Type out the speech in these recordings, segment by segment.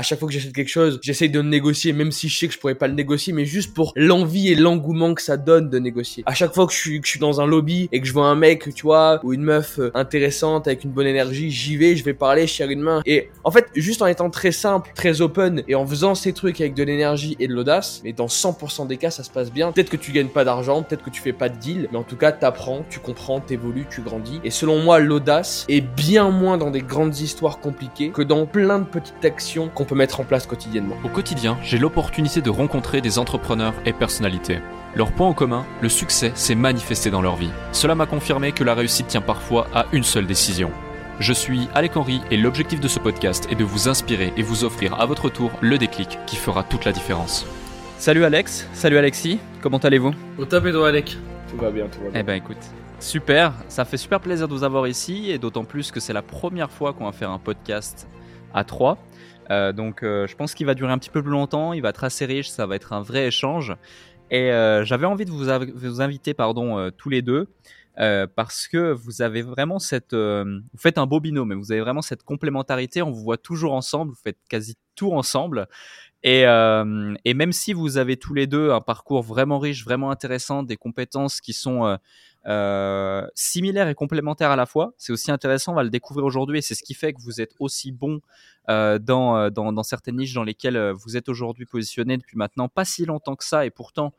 à chaque fois que j'achète quelque chose, j'essaye de négocier, même si je sais que je pourrais pas le négocier, mais juste pour l'envie et l'engouement que ça donne de négocier. À chaque fois que je suis, que je suis dans un lobby et que je vois un mec, tu vois, ou une meuf euh, intéressante avec une bonne énergie, j'y vais, je vais parler, je tire une main. Et en fait, juste en étant très simple, très open et en faisant ces trucs avec de l'énergie et de l'audace, mais dans 100% des cas, ça se passe bien. Peut-être que tu gagnes pas d'argent, peut-être que tu fais pas de deal, mais en tout cas, t'apprends, tu comprends, t'évolues, tu grandis. Et selon moi, l'audace est bien moins dans des grandes histoires compliquées que dans plein de petites actions qu'on peut mettre en place quotidiennement. Au quotidien, j'ai l'opportunité de rencontrer des entrepreneurs et personnalités. Leur point en commun, le succès s'est manifesté dans leur vie. Cela m'a confirmé que la réussite tient parfois à une seule décision. Je suis Alec Henry et l'objectif de ce podcast est de vous inspirer et vous offrir à votre tour le déclic qui fera toute la différence. Salut Alex, salut Alexis, comment allez-vous? Au top et Alec? Tout va bien, tout va bien. Eh ben écoute, super, ça fait super plaisir de vous avoir ici et d'autant plus que c'est la première fois qu'on va faire un podcast à trois. Euh, donc euh, je pense qu'il va durer un petit peu plus longtemps, il va être assez riche, ça va être un vrai échange. Et euh, j'avais envie de vous, vous inviter pardon, tous les deux parce que vous avez vraiment cette... vous faites un beau binôme, mais vous avez vraiment cette complémentarité, on vous voit toujours ensemble, vous faites quasi tout ensemble. Et, et même si vous avez tous les deux un parcours vraiment riche, vraiment intéressant, des compétences qui sont euh, similaires et complémentaires à la fois. C'est aussi intéressant, on va le découvrir aujourd'hui et c'est ce qui fait que vous êtes aussi bon euh, dans, euh, dans, dans, certaines niches dans lesquelles euh, vous êtes aujourd'hui positionné depuis maintenant pas si longtemps que ça et pourtant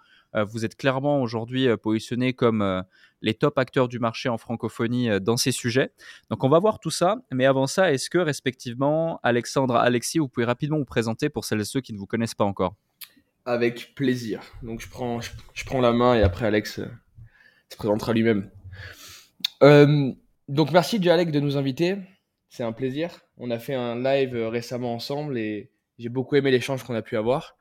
vous êtes clairement aujourd'hui positionné comme les top acteurs du marché en francophonie dans ces sujets. Donc on va voir tout ça, mais avant ça, est-ce que respectivement, Alexandre, Alexis, vous pouvez rapidement vous présenter pour celles et ceux qui ne vous connaissent pas encore? Avec plaisir. Donc je prends, je prends la main et après Alex se présentera lui-même. Euh, donc merci Jalek de nous inviter. C'est un plaisir. On a fait un live euh, récemment ensemble et j'ai beaucoup aimé l'échange qu'on a pu avoir.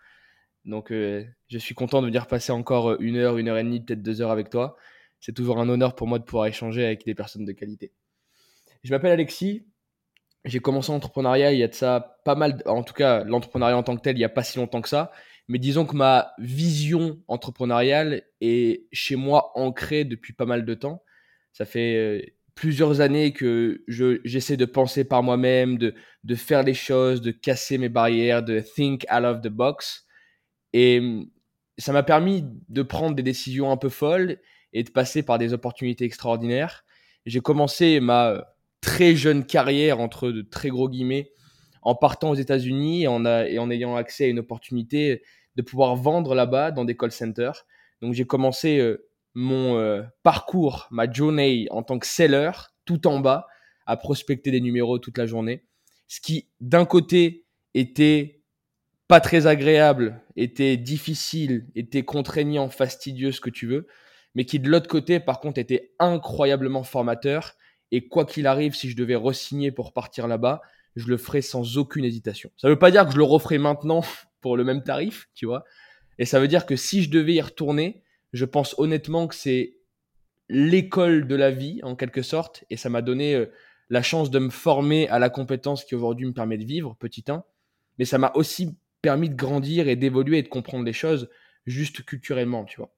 Donc euh, je suis content de venir passer encore une heure, une heure et demie, peut-être deux heures avec toi. C'est toujours un honneur pour moi de pouvoir échanger avec des personnes de qualité. Je m'appelle Alexis. J'ai commencé l'entrepreneuriat il y a de ça pas mal, en tout cas l'entrepreneuriat en tant que tel, il n'y a pas si longtemps que ça. Mais disons que ma vision entrepreneuriale est chez moi ancrée depuis pas mal de temps. Ça fait euh, plusieurs années que j'essaie de penser par moi-même, de, de faire les choses, de casser mes barrières, de think out of the box. Et mm, ça m'a permis de prendre des décisions un peu folles et de passer par des opportunités extraordinaires. J'ai commencé ma très jeune carrière, entre de très gros guillemets, en partant aux États-Unis et en ayant accès à une opportunité de pouvoir vendre là-bas dans des call centers. Donc j'ai commencé euh, mon euh, parcours, ma journée en tant que seller, tout en bas, à prospecter des numéros toute la journée. Ce qui, d'un côté, était pas très agréable, était difficile, était contraignant, fastidieux, ce que tu veux, mais qui, de l'autre côté, par contre, était incroyablement formateur. Et quoi qu'il arrive, si je devais re-signer pour partir là-bas, je le ferai sans aucune hésitation. Ça ne veut pas dire que je le referai maintenant pour le même tarif, tu vois. Et ça veut dire que si je devais y retourner, je pense honnêtement que c'est l'école de la vie, en quelque sorte, et ça m'a donné euh, la chance de me former à la compétence qui aujourd'hui me permet de vivre, petit 1, mais ça m'a aussi permis de grandir et d'évoluer et de comprendre les choses juste culturellement, tu vois.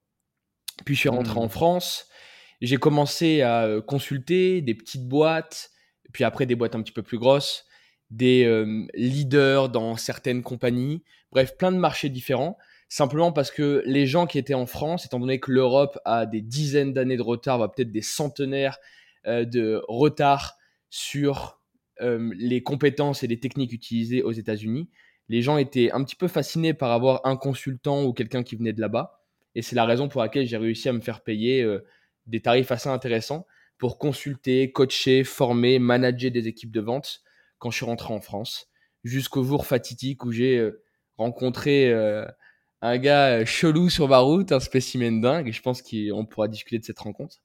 Puis je suis rentré en mmh. France, j'ai commencé à euh, consulter des petites boîtes, puis après des boîtes un petit peu plus grosses, des euh, leaders dans certaines compagnies, bref, plein de marchés différents, simplement parce que les gens qui étaient en France, étant donné que l'Europe a des dizaines d'années de retard, va peut-être des centenaires euh, de retard sur euh, les compétences et les techniques utilisées aux États-Unis, les gens étaient un petit peu fascinés par avoir un consultant ou quelqu'un qui venait de là-bas. Et c'est la raison pour laquelle j'ai réussi à me faire payer des tarifs assez intéressants pour consulter, coacher, former, manager des équipes de vente quand je suis rentré en France, jusqu'au jour fatidique où j'ai euh, rencontré euh, un gars euh, chelou sur ma route, un spécimen dingue, et je pense qu'on pourra discuter de cette rencontre,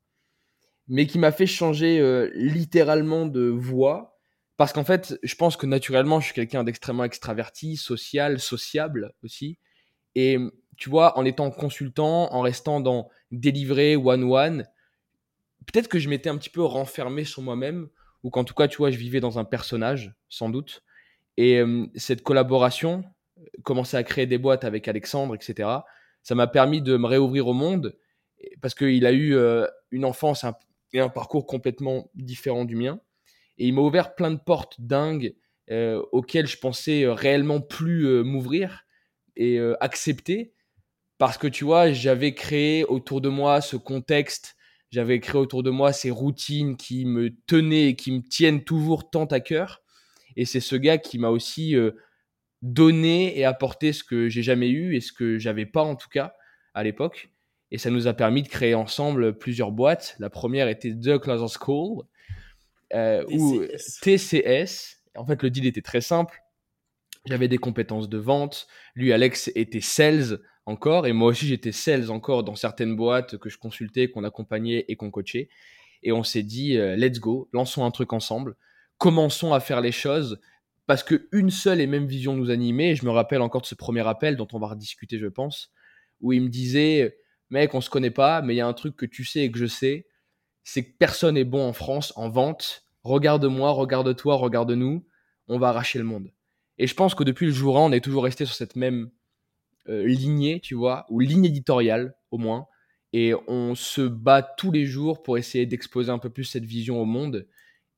mais qui m'a fait changer littéralement de voix, parce qu'en fait, je pense que naturellement, je suis quelqu'un d'extrêmement extraverti, social, sociable aussi, et tu vois, en étant consultant, en restant dans délivrer one-one, peut-être que je m'étais un petit peu renfermé sur moi-même ou qu'en tout cas, tu vois, je vivais dans un personnage, sans doute. Et euh, cette collaboration, commencer à créer des boîtes avec Alexandre, etc., ça m'a permis de me réouvrir au monde parce qu'il a eu euh, une enfance et un parcours complètement différent du mien. Et il m'a ouvert plein de portes dingues euh, auxquels je pensais réellement plus m'ouvrir et accepter parce que tu vois, j'avais créé autour de moi ce contexte, j'avais créé autour de moi ces routines qui me tenaient et qui me tiennent toujours tant à cœur. Et c'est ce gars qui m'a aussi donné et apporté ce que j'ai jamais eu et ce que j'avais pas en tout cas à l'époque. Et ça nous a permis de créer ensemble plusieurs boîtes. La première était The Closer School, euh, ou TCS. En fait, le deal était très simple. J'avais des compétences de vente. Lui, Alex, était sales encore. Et moi aussi, j'étais sales encore dans certaines boîtes que je consultais, qu'on accompagnait et qu'on coachait. Et on s'est dit, euh, let's go, lançons un truc ensemble. Commençons à faire les choses parce qu'une seule et même vision nous animait. Et je me rappelle encore de ce premier appel dont on va rediscuter, je pense, où il me disait, mec, on se connaît pas, mais il y a un truc que tu sais et que je sais, c'est que personne est bon en France en vente. Regarde-moi, regarde-toi, regarde-nous, on va arracher le monde. Et je pense que depuis le jour 1, on est toujours resté sur cette même lignée, tu vois, ou ligne éditoriale au moins. Et on se bat tous les jours pour essayer d'exposer un peu plus cette vision au monde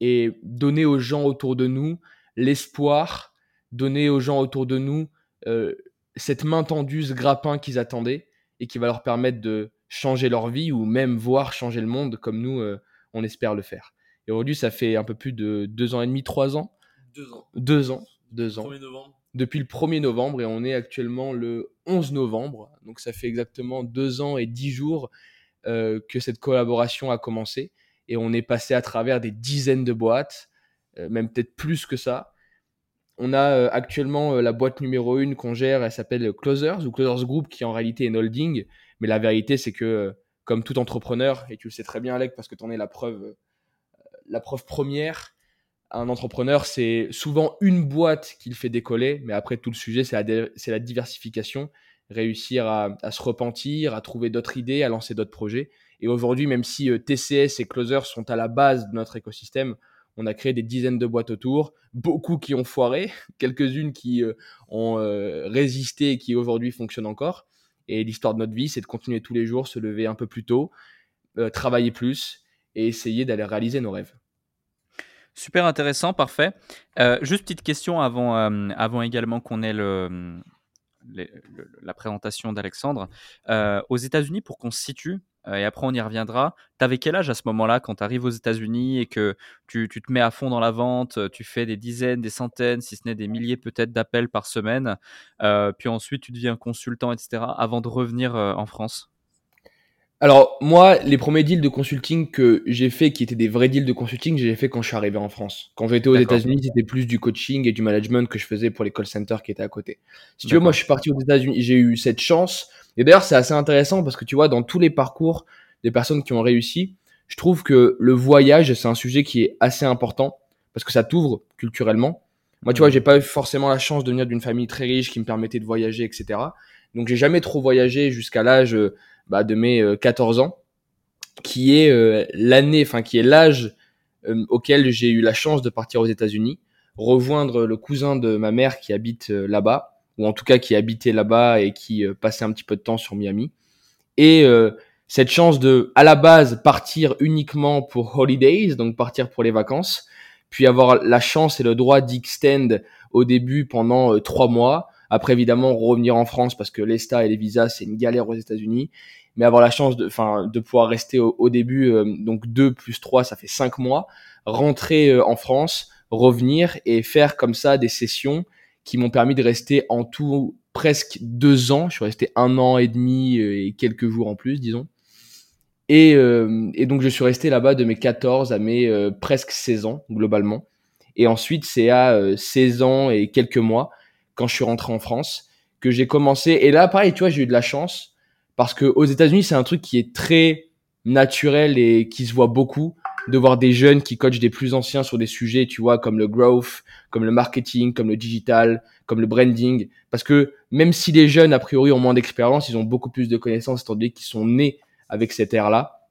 et donner aux gens autour de nous l'espoir, donner aux gens autour de nous euh, cette main tendue, ce grappin qu'ils attendaient et qui va leur permettre de changer leur vie ou même voir changer le monde comme nous, euh, on espère le faire. Et aujourd'hui, ça fait un peu plus de deux ans et demi, trois ans. Deux ans. Deux ans. Deux ans. novembre. Depuis le 1er novembre et on est actuellement le 11 novembre. Donc ça fait exactement deux ans et dix jours euh, que cette collaboration a commencé. Et on est passé à travers des dizaines de boîtes, euh, même peut-être plus que ça. On a euh, actuellement la boîte numéro 1 qu'on gère, elle s'appelle Closers ou Closers Group, qui en réalité est une holding. Mais la vérité, c'est que, comme tout entrepreneur, et tu le sais très bien, Alec, parce que tu en es la preuve, la preuve première, un entrepreneur, c'est souvent une boîte qui le fait décoller, mais après, tout le sujet, c'est la, diversification, réussir à, se repentir, à trouver d'autres idées, à lancer d'autres projets. Et aujourd'hui, même si TCS et Closers sont à la base de notre écosystème, on a créé des dizaines de boîtes autour, beaucoup qui ont foiré, quelques-unes qui euh, ont euh, résisté et qui aujourd'hui fonctionnent encore. Et l'histoire de notre vie, c'est de continuer tous les jours, se lever un peu plus tôt, euh, travailler plus et essayer d'aller réaliser nos rêves. Super intéressant, parfait. juste petite question avant, avant également qu'on ait le, la présentation d'Alexandre. aux États-Unis, pour qu'on se situe, euh, et après on y reviendra. Tu avais quel âge à ce moment-là quand tu arrives aux États-Unis et que tu, te mets à fond dans la vente, euh, tu fais des dizaines, des centaines, si ce n'est des milliers peut-être d'appels par semaine, euh, puis ensuite tu deviens consultant, etc., avant de revenir en France? Alors moi, les premiers deals de consulting que j'ai fait, qui étaient des vrais deals de consulting, j'ai fait quand je suis arrivé en France. Quand j'étais aux États-Unis, c'était plus du coaching et du management que je faisais pour les call centers qui étaient à côté. Si tu veux, moi je suis parti aux États-Unis, j'ai eu cette chance. Et d'ailleurs, c'est assez intéressant parce que tu vois, dans tous les parcours des personnes qui ont réussi, je trouve que le voyage, c'est un sujet qui est assez important parce que ça t'ouvre culturellement. Moi, tu vois, j'ai pas eu forcément la chance de venir d'une famille très riche qui me permettait de voyager, etc. Donc, j'ai jamais trop voyagé jusqu'à l'âge bah, de mes 14 euh, ans, qui est euh, l'année, enfin qui est l'âge euh, auquel j'ai eu la chance de partir aux États-Unis, rejoindre le cousin de ma mère qui habite là-bas, ou en tout cas qui habitait là-bas et qui passait un petit peu de temps sur Miami. Et cette chance de, à la base, partir uniquement pour holidays, donc partir pour les vacances, puis avoir la chance et le droit d'extend au début pendant trois mois. Après, évidemment, revenir en France parce que l'ESTA et les visas, c'est une galère aux États-Unis mais avoir la chance de, enfin, de pouvoir rester au, début, euh, donc 2 plus 3, ça fait 5 mois, rentrer euh, en France, revenir et faire comme ça des sessions qui m'ont permis de rester en tout presque deux ans. Je suis resté un an et demi euh, et quelques jours en plus, disons. Et, et donc je suis resté là-bas de mes 14 à mes presque 16 ans globalement. Et ensuite c'est à 16 ans et quelques mois quand je suis rentré en France que j'ai commencé. Et là pareil, tu vois, j'ai eu de la chance parce que aux États-Unis, c'est un truc qui est très naturel et qui se voit beaucoup de voir des jeunes qui coachent des plus anciens sur des sujets, tu vois, comme le growth, comme le marketing, comme le digital, comme le branding. Parce que même si les jeunes, a priori, ont moins d'expérience, ils ont beaucoup plus de connaissances, étant donné qu'ils sont nés avec cette ère-là.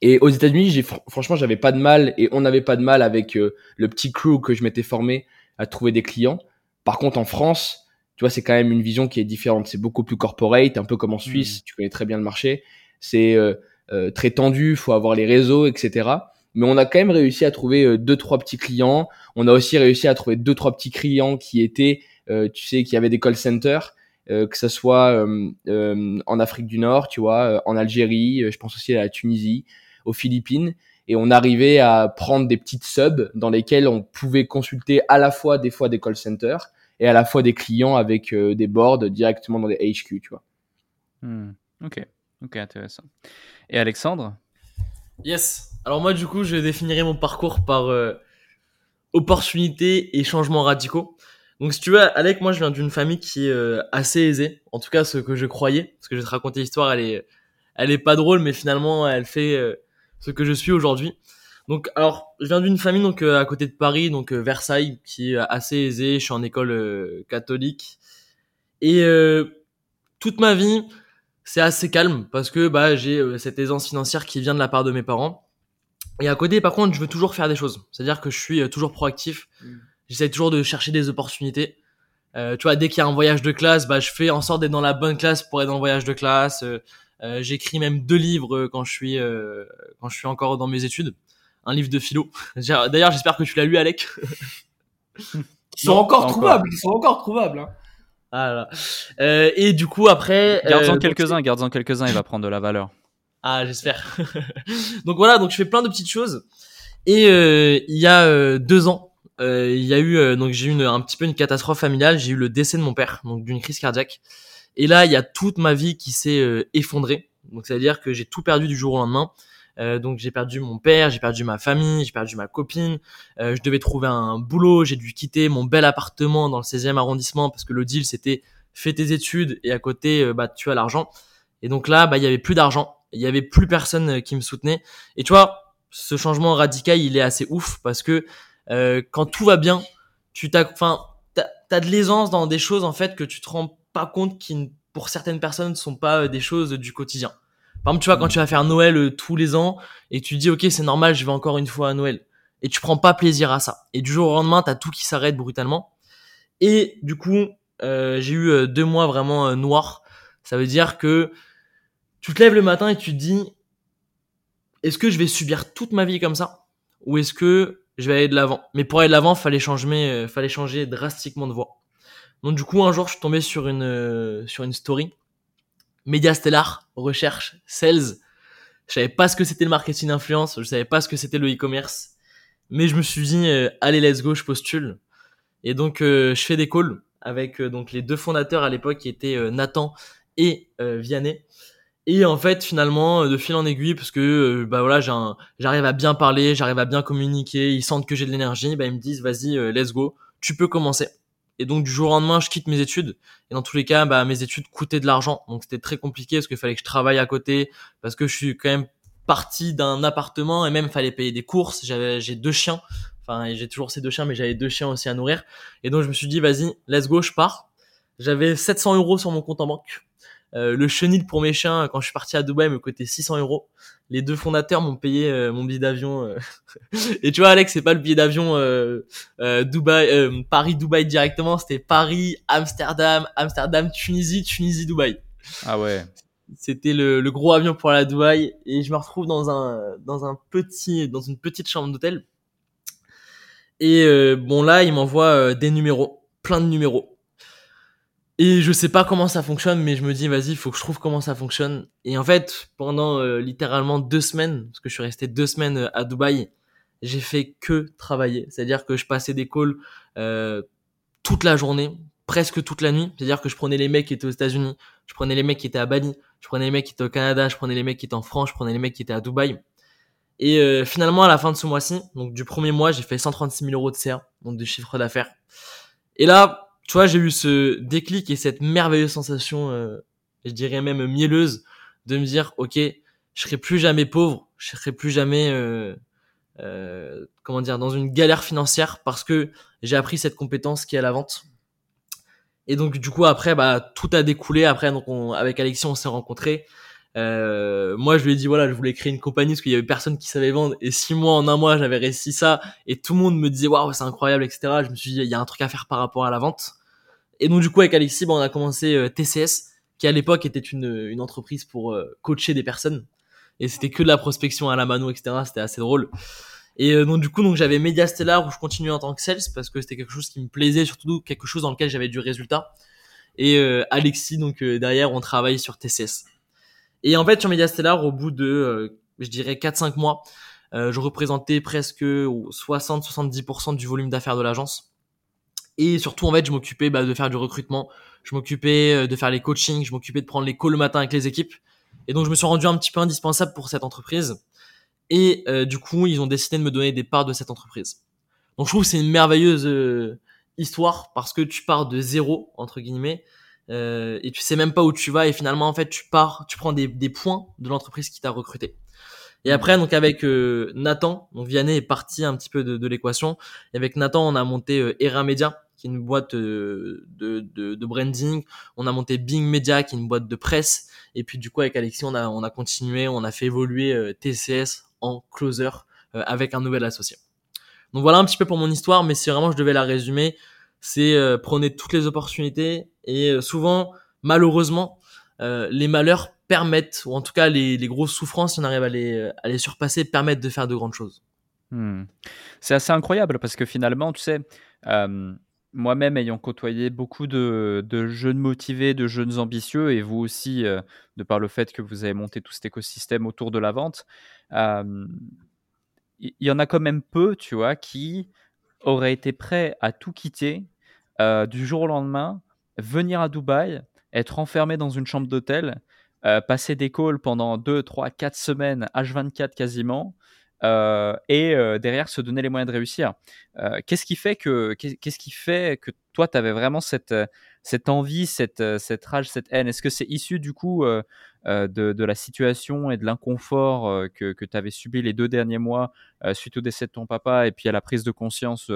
Et aux États-Unis, j'ai, franchement, j'avais pas de mal et on n'avait pas de mal avec euh, le petit crew que je m'étais formé à trouver des clients. Par contre, en France, tu vois, c'est quand même une vision qui est différente. C'est beaucoup plus corporate, un peu comme en Suisse. Hmm. Tu connais très bien le marché. C'est euh, euh, très tendu. Faut avoir les réseaux, etc. mais on a quand même réussi à trouver euh, deux trois petits clients. On a aussi réussi à trouver deux trois petits clients qui étaient, euh, tu sais, qui avaient des call centers, euh, que ce soit en Afrique du Nord, tu vois, en Algérie, je pense aussi à la Tunisie, aux Philippines. Et on arrivait à prendre des petites subs dans lesquelles on pouvait consulter à la fois des fois des call centers et à la fois des clients avec des boards directement dans les HQ, tu vois. Hmm. Ok, ok, intéressant. Et Alexandre? Yes. Alors moi, du coup, je définirai mon parcours par euh, opportunité et changements radicaux. Donc si tu veux, Alec, moi, je viens d'une famille qui est euh, assez aisée. En tout cas, ce que je croyais. Parce que je vais te raconter l'histoire, elle est, elle est pas drôle, mais finalement, elle fait euh, ce que je suis aujourd'hui. Donc, alors, je viens d'une famille donc à côté de Paris, donc Versailles, qui est assez aisée. Je suis en école catholique et toute ma vie, c'est assez calme parce que bah j'ai cette aisance financière qui vient de la part de mes parents. Et à côté, par contre, je veux toujours faire des choses. C'est-à-dire que je suis euh, toujours proactif. Mm. J'essaie toujours de chercher des opportunités. Euh, tu vois, dès qu'il y a un voyage de classe, bah, je fais en sorte d'être dans la bonne classe pour être dans le voyage de classe. Euh, euh J'écris même deux livres quand je suis euh, quand je suis encore dans mes études. Un livre de philo. D'ailleurs, j'espère que tu l'as lu, Alec. ils sont encore trouvables. Ils sont encore trouvables. Hein. Ah euh, et du coup après, garde-en quelques-uns, garde-en quelques-uns, il va prendre de la valeur. Ah, j'espère. donc voilà, donc je fais plein de petites choses. Et euh, il y a euh, deux ans, euh, il y a eu donc j'ai eu une, un petit peu une catastrophe familiale. J'ai eu le décès de mon père, donc d'une crise cardiaque. Et là, il y a toute ma vie qui s'est effondrée. Donc c'est à dire que j'ai tout perdu du jour au lendemain. Donc j'ai perdu mon père, j'ai perdu ma famille, j'ai perdu ma copine. je devais trouver un boulot, j'ai dû quitter mon bel appartement dans le 16e arrondissement parce que le deal c'était fais tes études et à côté bah tu as l'argent. Et donc là, bah il y avait plus d'argent il y avait plus personne euh, qui me soutenait. Et tu vois, ce changement radical, il est assez ouf parce que euh, quand tout va bien, tu t'as, enfin, t'as, de l'aisance dans des choses en fait que tu te rends pas compte qui, pour certaines personnes, ne sont pas euh, des choses du quotidien. Par exemple, tu vois, quand tu vas faire Noël euh, tous les ans et tu dis, ok, c'est normal, je vais encore une fois à Noël. Et tu prends pas plaisir à ça. Et du jour au lendemain, t'as tout qui s'arrête brutalement. Et du coup, euh, j'ai eu deux mois vraiment noirs. Ça veut dire que tu te lèves le matin et tu te dis, est-ce que je vais subir toute ma vie comme ça? Ou est-ce que je vais aller de l'avant? Mais pour aller de l'avant, fallait changer, euh, fallait changer drastiquement de voie. Donc du coup, un jour, je suis tombé sur une euh, sur une story, média stellar, recherche, sales. Je savais pas ce que c'était le marketing influence, je savais pas ce que c'était le e-commerce, mais je me suis dit, euh, allez, let's go, je postule. Et donc, je fais des calls avec donc les deux fondateurs à l'époque qui étaient Nathan et Vianney. Et en fait, finalement, euh, de fil en aiguille, parce que euh, bah voilà, j'arrive à bien parler, j'arrive à bien communiquer, ils sentent que j'ai de l'énergie, bah ils me disent vas-y, euh, let's go, tu peux commencer. Et donc du jour au lendemain, je quitte mes études. Et dans tous les cas, bah mes études coûtaient de l'argent, donc c'était très compliqué parce qu'il fallait que je travaille à côté, parce que je suis quand même parti d'un appartement et même fallait payer des courses. J'avais, j'ai deux chiens, enfin j'ai toujours ces deux chiens, mais j'avais deux chiens aussi à nourrir. Et donc je me suis dit vas-y, let's go, je pars. J'avais 700 euros sur mon compte en banque. Euh, le chenil pour mes chiens, quand je suis parti à Dubaï, me coûtait 600 euros. Les deux fondateurs m'ont payé euh, mon billet d'avion. Euh. Et tu vois, Alex, c'est pas le billet d'avion Dubaï, Paris-Dubaï directement, c'était Paris, Amsterdam, Amsterdam, Tunisie, Tunisie, Dubaï. Ah ouais. C'était le, le, gros avion pour la Dubaï et je me retrouve dans un dans un petit dans une petite chambre d'hôtel. Et bon là, il m'envoie des numéros, plein de numéros et je sais pas comment ça fonctionne, mais je me dis, vas-y, il faut que je trouve comment ça fonctionne. Et en fait, pendant euh, littéralement deux semaines, parce que je suis resté deux semaines euh, à Dubaï, j'ai fait que travailler. C'est-à-dire que je passais des calls euh, toute la journée, presque toute la nuit. C'est-à-dire que je prenais les mecs qui étaient aux États-Unis, je prenais les mecs qui étaient à Bali, je prenais les mecs qui étaient au Canada, je prenais les mecs qui étaient en France, je prenais les mecs qui étaient à Dubaï. Et euh, finalement, à la fin de ce mois-ci, donc du premier mois, j'ai fait 136 000 euros de CA, donc de chiffre d'affaires. Et là, tu vois, j'ai eu ce déclic et cette merveilleuse sensation, euh, je dirais même mielleuse, de me dire, ok, je serai plus jamais pauvre, je serai plus jamais, euh, euh, comment dire, dans une galère financière parce que j'ai appris cette compétence qui est à la vente. Et donc du coup après, bah tout a découlé. Après, avec Alexis, on s'est rencontrés. Euh, moi, je lui ai dit voilà, je voulais créer une compagnie parce qu'il y avait personne qui savait vendre. Et six mois en un mois, j'avais réussi ça. Et tout le monde me disait waouh, c'est incroyable, etc. Je me suis dit il y a un truc à faire par rapport à la vente. Et donc du coup avec Alexis, on a commencé euh, TCS, qui à l'époque était une, une entreprise pour euh, coacher des personnes. et c'était que de la prospection à la mano, etc. C'était assez drôle. Et euh, donc du coup, donc j'avais Media Stellar où je continuais en tant que sales parce que c'était quelque chose qui me plaisait, surtout quelque chose dans lequel j'avais du résultat. Et Alexis, donc derrière, on travaille sur TCS. Et en fait, sur Media Stellar, au bout de, je dirais 4-5 mois, je représentais presque 60-70% du volume d'affaires de l'agence. Et surtout, en fait, je m'occupais bah, de faire du recrutement, je m'occupais de faire les coachings, je m'occupais de prendre les calls le matin avec les équipes. Et donc, je me suis rendu un petit peu indispensable pour cette entreprise. Et euh, du coup, ils ont décidé de me donner des parts de cette entreprise. Donc je trouve que c'est une merveilleuse euh, histoire parce que tu pars de zéro entre guillemets euh, et tu sais même pas où tu vas et finalement en fait tu pars, tu prends des, des points de l'entreprise qui t'a recruté. Et après donc avec euh, Nathan, donc Vianney est parti un petit peu de, de l'équation. Et avec Nathan, on a monté Era Media qui est une boîte de, de, de, branding. On a monté Bing Media qui est une boîte de presse. Et puis du coup avec Alexis, on a on a continué, on a fait évoluer TCS en closer euh, avec un nouvel associé. Donc voilà un petit peu pour mon histoire, mais si vraiment je devais la résumer, c'est euh, prenez toutes les opportunités et euh, souvent, malheureusement, les malheurs permettent, ou en tout cas les, grosses souffrances, si on arrive à les, à les surpasser, permettent de faire de grandes choses. Hmm. C'est assez incroyable parce que finalement, tu sais, moi-même ayant côtoyé beaucoup de, jeunes motivés, de jeunes ambitieux, et vous aussi, de par le fait que vous avez monté tout cet écosystème autour de la vente, il y, en a quand même peu, tu vois, qui auraient été prêts à tout quitter du jour au lendemain, venir à Dubaï, être enfermé dans une chambre d'hôtel, passer des calls pendant 2, 3, 4 semaines, H24 quasiment, et derrière se donner les moyens de réussir. qu'est-ce qui fait que qu'est-ce qui fait que toi tu avais vraiment cette cette envie, cette cette rage, cette haine? Est-ce que c'est issu du coup de, de, la situation et de l'inconfort que, que tu avais subi les deux derniers mois suite au décès de ton papa et puis à la prise de conscience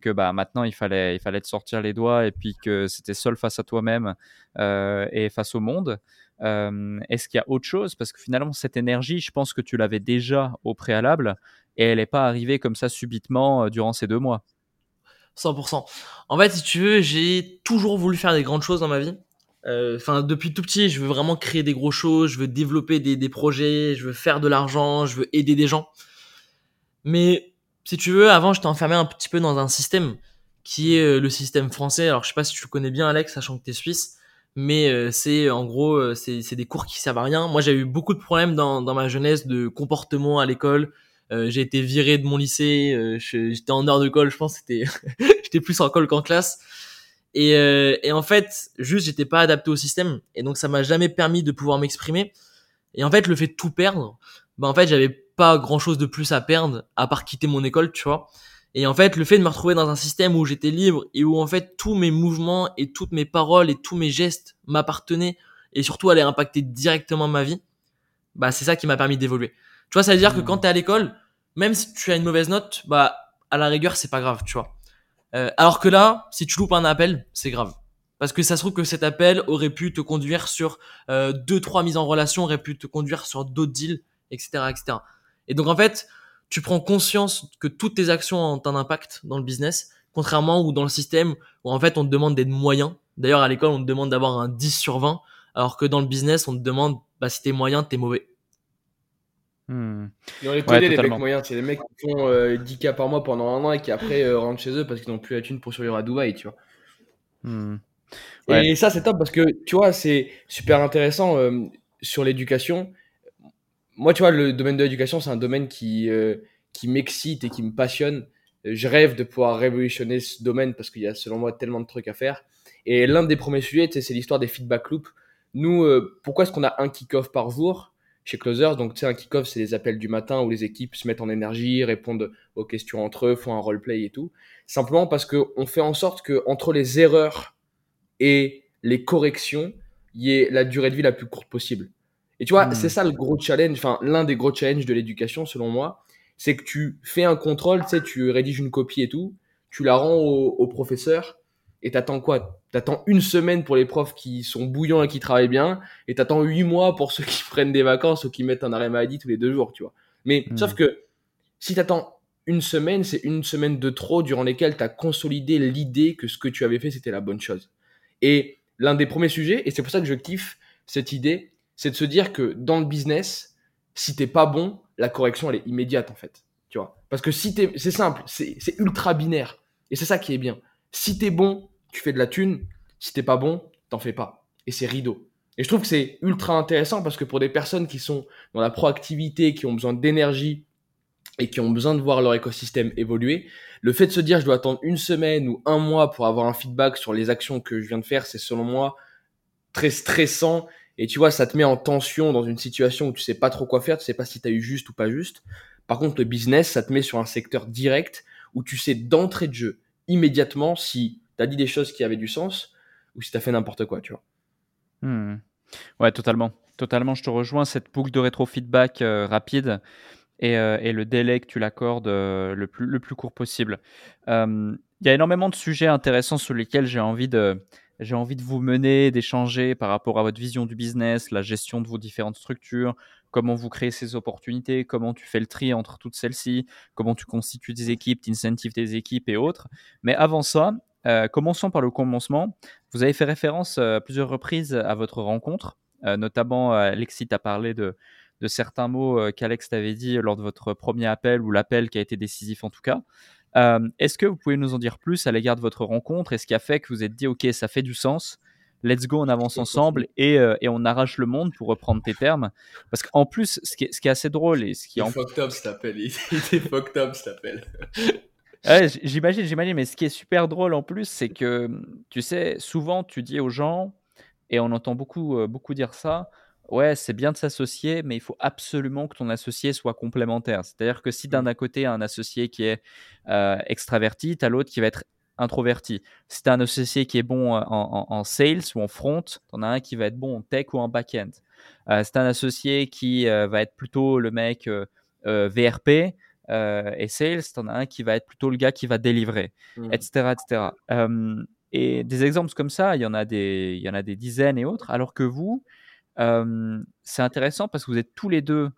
que bah maintenant il fallait il fallait te sortir les doigts et puis que c'était seul face à toi-même et face au monde est-ce qu'il y a autre chose? Parce que finalement, cette énergie, je pense que tu l'avais déjà au préalable et elle n'est pas arrivée comme ça subitement durant ces deux mois. 100%. En fait, si tu veux, j'ai toujours voulu faire des grandes choses dans ma vie. Enfin, depuis tout petit, je veux vraiment créer des gros choses, je veux développer des, des projets, je veux faire de l'argent, je veux aider des gens. Mais si tu veux, avant, j'étais enfermé un petit peu dans un système qui est le système français. Alors, je sais pas si tu connais bien, Alex, sachant que tu es suisse mais euh, c'est en gros euh, c'est des cours qui servent à rien. Moi j'ai eu beaucoup de problèmes dans, dans ma jeunesse de comportement à l'école. Euh, j'ai été viré de mon lycée, j'étais en heure de colle, je pense c'était j'étais plus en colle qu'en classe. Et, et en fait, juste j'étais pas adapté au système et donc ça m'a jamais permis de pouvoir m'exprimer. Et en fait, le fait de tout perdre, bah en fait, j'avais pas grand-chose de plus à perdre à part quitter mon école, tu vois. Et en fait, le fait de me retrouver dans un système où j'étais libre et où en fait tous mes mouvements et toutes mes paroles et tous mes gestes m'appartenaient et surtout allaient impacter directement ma vie, bah c'est ça qui m'a permis d'évoluer. Tu vois, ça veut dire que quand mmh. t'es à l'école, même si tu as une mauvaise note, bah à la rigueur c'est pas grave, tu vois. Euh, alors que là, si tu loupes un appel, c'est grave. Parce que ça se trouve que cet appel aurait pu te conduire sur euh, deux trois mises en relation, aurait pu te conduire sur d'autres deals, etc., etc. Et donc en fait, tu prends conscience que toutes tes actions ont un impact dans le business, contrairement ou dans le système où en fait on te demande d'être moyen. D'ailleurs à l'école on te demande d'avoir un 10 sur 20, alors que dans le business on te demande bah, si t'es moyen, t'es mauvais. Hmm. Et on les connaît les mecs moyens, c'est les mecs qui font 10K euh, par mois pendant un an et qui après euh, rentrent chez eux parce qu'ils n'ont plus la thune pour survivre à Dubaï, tu vois. Hmm. Et ça c'est top parce que tu vois c'est super intéressant euh, sur l'éducation moi, tu vois, le domaine de l'éducation, c'est un domaine qui, euh, qui m'excite et qui me passionne. Je rêve de pouvoir révolutionner ce domaine parce qu'il y a, selon moi, tellement de trucs à faire. Et l'un des premiers sujets, c'est l'histoire des feedback loops. Nous, euh, pourquoi est-ce qu'on a un kick-off par jour chez Closers Donc, tu sais, un kick-off, c'est les appels du matin où les équipes se mettent en énergie, répondent aux questions entre eux, font un roleplay et tout. Simplement parce qu'on fait en sorte que entre les erreurs et les corrections, il y ait la durée de vie la plus courte possible. Et tu vois, hmm. c'est ça le gros challenge, enfin l'un des gros challenges de l'éducation selon moi, c'est que tu fais un contrôle, tu sais, tu rédiges une copie et tout, tu la rends au, professeur et t'attends quoi? T'attends une semaine pour les profs qui sont bouillants et qui travaillent bien, et t'attends huit mois pour ceux qui prennent des vacances ou qui mettent un arrêt maladie tous les deux jours, tu vois. Mais hmm. sauf que si t'attends une semaine, c'est une semaine de trop durant lesquelles t'as consolidé l'idée que ce que tu avais fait c'était la bonne chose. Et l'un des premiers sujets, et c'est pour ça que je kiffe cette idée, c'est de se dire que dans le business, Si t'es pas bon, la correction, elle est immédiate, en fait. Tu vois? Parce que si t'es. C'est simple, c'est c'est ultra binaire. Et c'est ça qui est bien. Si t'es bon, tu fais de la thune. Si t'es pas bon, t'en fais pas. Et c'est rideau. Et je trouve que c'est ultra intéressant parce que pour des personnes qui sont dans la proactivité, qui ont besoin d'énergie et qui ont besoin de voir leur écosystème évoluer, le fait de se dire je dois attendre une semaine ou un mois pour avoir un feedback sur les actions que je viens de faire, c'est selon moi très stressant. Et tu vois, ça te met en tension dans une situation où tu sais pas trop quoi faire, tu sais pas si tu as eu juste ou pas juste. Par contre, le business, ça te met sur un secteur direct où tu sais d'entrée de jeu immédiatement si tu as dit des choses qui avaient du sens ou si tu as fait n'importe quoi, tu vois. Hmm. Ouais, totalement. Totalement, je te rejoins. Cette boucle de rétro-feedback euh, rapide et, euh, et le délai que tu l'accordes euh, le, plus, le plus court possible. Il y a énormément de sujets intéressants sur lesquels j'ai envie de, j'ai envie de vous mener, d'échanger par rapport à votre vision du business, la gestion de vos différentes structures, comment vous créez ces opportunités, comment tu fais le tri entre toutes celles-ci, comment tu constitues des équipes, tu tes équipes et autres. Mais avant ça, euh, commençons par le commencement. Vous avez fait référence euh, à plusieurs reprises à votre rencontre, euh, notamment Alexis t'a parlé de, certains mots qu'Alex t'avait dit lors de votre premier appel ou l'appel qui a été décisif en tout cas. Euh, Est-ce que vous pouvez nous en dire plus à l'égard de votre rencontre? Et ce qui a fait que vous êtes dit ok ça fait du sens, let's go on avance ensemble et, euh, et on arrache le monde pour reprendre tes termes? Parce qu'en plus ce qui, est, ce qui est assez drôle et ce qui est en fucked up, appel. Il était fucked up. Ouais, j- j'imagine, j'imagine, mais ce qui est super drôle en plus, c'est que, tu sais, souvent tu dis aux gens, et on entend beaucoup, euh, beaucoup dire ça, ouais, c'est bien de s'associer, mais il faut absolument que ton associé soit complémentaire. C'est-à-dire que si d'un Mm. côté, un associé qui est euh, extraverti, tu as l'autre qui va être introverti. Si tu as un associé qui est bon en, en- en sales ou en front, tu en as un qui va être bon en tech ou en back-end. Euh, si tu un associé qui euh, va être plutôt le mec VRP, et sales, t'en as un qui va être plutôt le gars qui va délivrer, etc., etc. Euh, et des exemples comme ça, il y en a des, il y en a des dizaines et autres. Alors que vous, euh, c'est intéressant parce que vous êtes tous les deux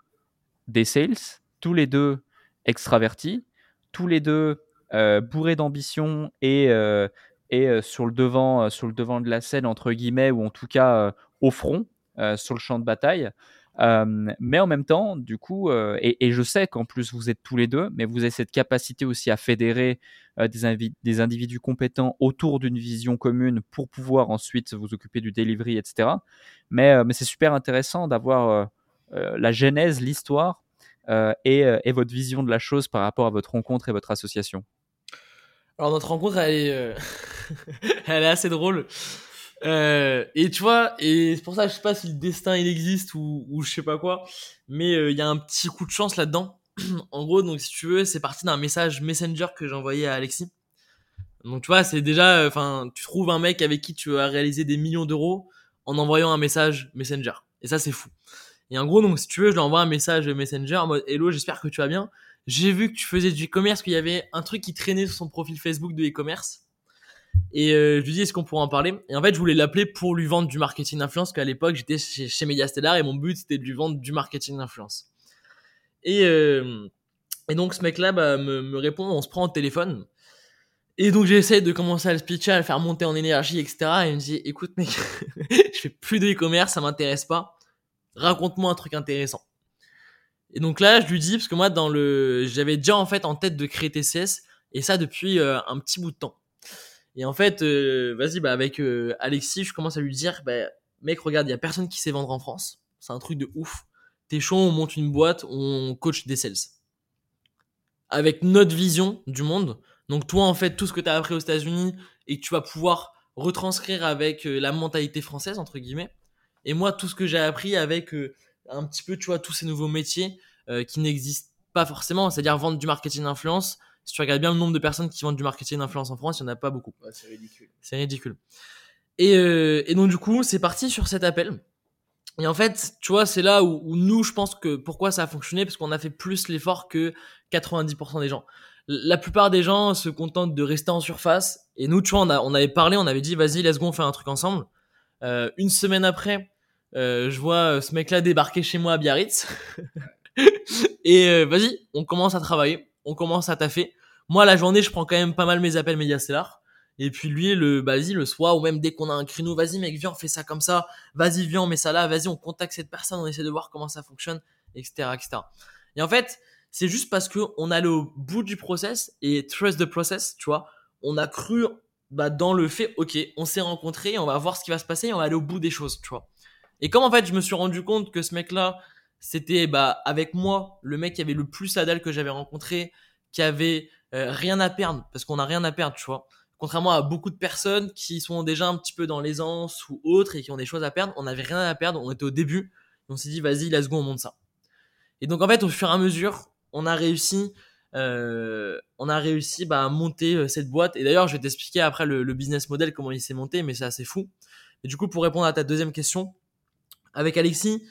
des sales, tous les deux extravertis, tous les deux euh, bourrés d'ambition et, euh, et sur, le devant, sur le devant de la scène, entre guillemets, ou en tout cas au front, sur le champ de bataille. Mais en même temps, du coup, et, je sais qu'en plus vous êtes tous les deux, mais vous avez cette capacité aussi à fédérer des, individus compétents autour d'une vision commune pour pouvoir ensuite vous occuper du delivery, etc. Mais, c'est super intéressant d'avoir la genèse, l'histoire et, votre vision de la chose par rapport à votre rencontre et votre association. Alors notre rencontre, elle est assez drôle. Euh, et tu vois, et c'est pour ça, je sais pas si le destin il existe ou, ou je sais pas quoi, mais euh, il y a un petit coup de chance là-dedans. en gros, donc si tu veux, c'est parti d'un message Messenger que j'ai envoyé à Alexis. Donc tu vois, c'est déjà, enfin, tu trouves un mec avec qui tu vas réaliser des millions d'euros en envoyant un message Messenger. Et ça, c'est fou. Et en gros, donc si tu veux, je lui envoie un message Messenger en mode Hello, j'espère que tu vas bien. J'ai vu que tu faisais du e-commerce, qu'il y avait un truc qui traînait sur son profil Facebook de e-commerce. Et euh, je lui dis est-ce qu'on pourrait en parler? Et en fait, je voulais l'appeler pour lui vendre du marketing d'influence, parce qu'à l'époque, j'étais chez, chez Mediastellar et mon but c'était de lui vendre du marketing d'influence. Et, euh, et donc ce mec-là bah, me, me répond, on se prend au téléphone. Et donc j'essaie de commencer à le pitcher, à le faire monter en énergie, etc. Et il me dit écoute mec, je fais plus de e-commerce, ça m'intéresse pas. Raconte-moi un truc intéressant. Et donc là, je lui dis parce que moi dans le, j'avais déjà en fait en tête de créer TCS et ça depuis euh, un petit bout de temps. Et en fait, euh, vas-y, bah avec euh, Alexis, je commence à lui dire, bah, mec, regarde, il y a personne qui sait vendre en France. C'est un truc de ouf. T'es chaud, on monte une boîte, on coach des sales. Avec notre vision du monde. Donc toi, en fait, tout ce que t'as appris aux États-Unis et que tu vas pouvoir retranscrire avec euh, la mentalité française entre guillemets. Et moi, tout ce que j'ai appris avec euh, un petit peu, tu vois, tous ces nouveaux métiers euh, qui n'existent pas forcément, c'est-à-dire vendre du marketing d'influence. Si tu regardes bien le nombre de personnes qui vendent du marketing d'influence en France, il n'y en a pas beaucoup. Ouais, c'est ridicule. C'est ridicule. Et, euh, et donc du coup, c'est parti sur cet appel. Et en fait, tu vois, c'est là où, où nous, je pense que pourquoi ça a fonctionné, parce qu'on a fait plus l'effort que 90% des gens. La plupart des gens se contentent de rester en surface. Et nous, tu vois, on, a, on avait parlé, on avait dit, vas-y, let's go, on fait un truc ensemble. Euh, une semaine après, euh, je vois ce mec-là débarquer chez moi à Biarritz. et euh, vas-y, on commence à travailler, on commence à taffer. Moi, la journée, je prends quand même pas mal mes appels Mediastellar. Et puis lui, le, bah, vas-y, le soir, ou même dès qu'on a un créneau, vas-y mec, viens, on fait ça comme ça, vas-y, viens, on met ça là, vas-y, on contacte cette personne, on essaie de voir comment ça fonctionne, etc., etc. Et en fait, c'est juste parce que on allait au bout du process et trust the process, tu vois. On a cru bah, dans le fait, ok, on s'est rencontrés, on va voir ce qui va se passer, et on va aller au bout des choses, tu vois. Et comme en fait, je me suis rendu compte que ce mec-là, c'était bah avec moi le mec qui avait le plus à dalle que j'avais rencontré, qui avait euh, rien à perdre, parce qu'on a rien à perdre, tu vois. Contrairement à beaucoup de personnes qui sont déjà un petit peu dans l'aisance ou autres et qui ont des choses à perdre, on n'avait rien à perdre, on était au début, on s'est dit vas-y, let's go, on monte ça. Et donc en fait, au fur et à mesure, on a réussi, euh, on a réussi bah, à monter euh, cette boîte. Et d'ailleurs, je vais t'expliquer après le, le business model comment il s'est monté, mais c'est assez fou. Et du coup, pour répondre à ta deuxième question, avec Alexis,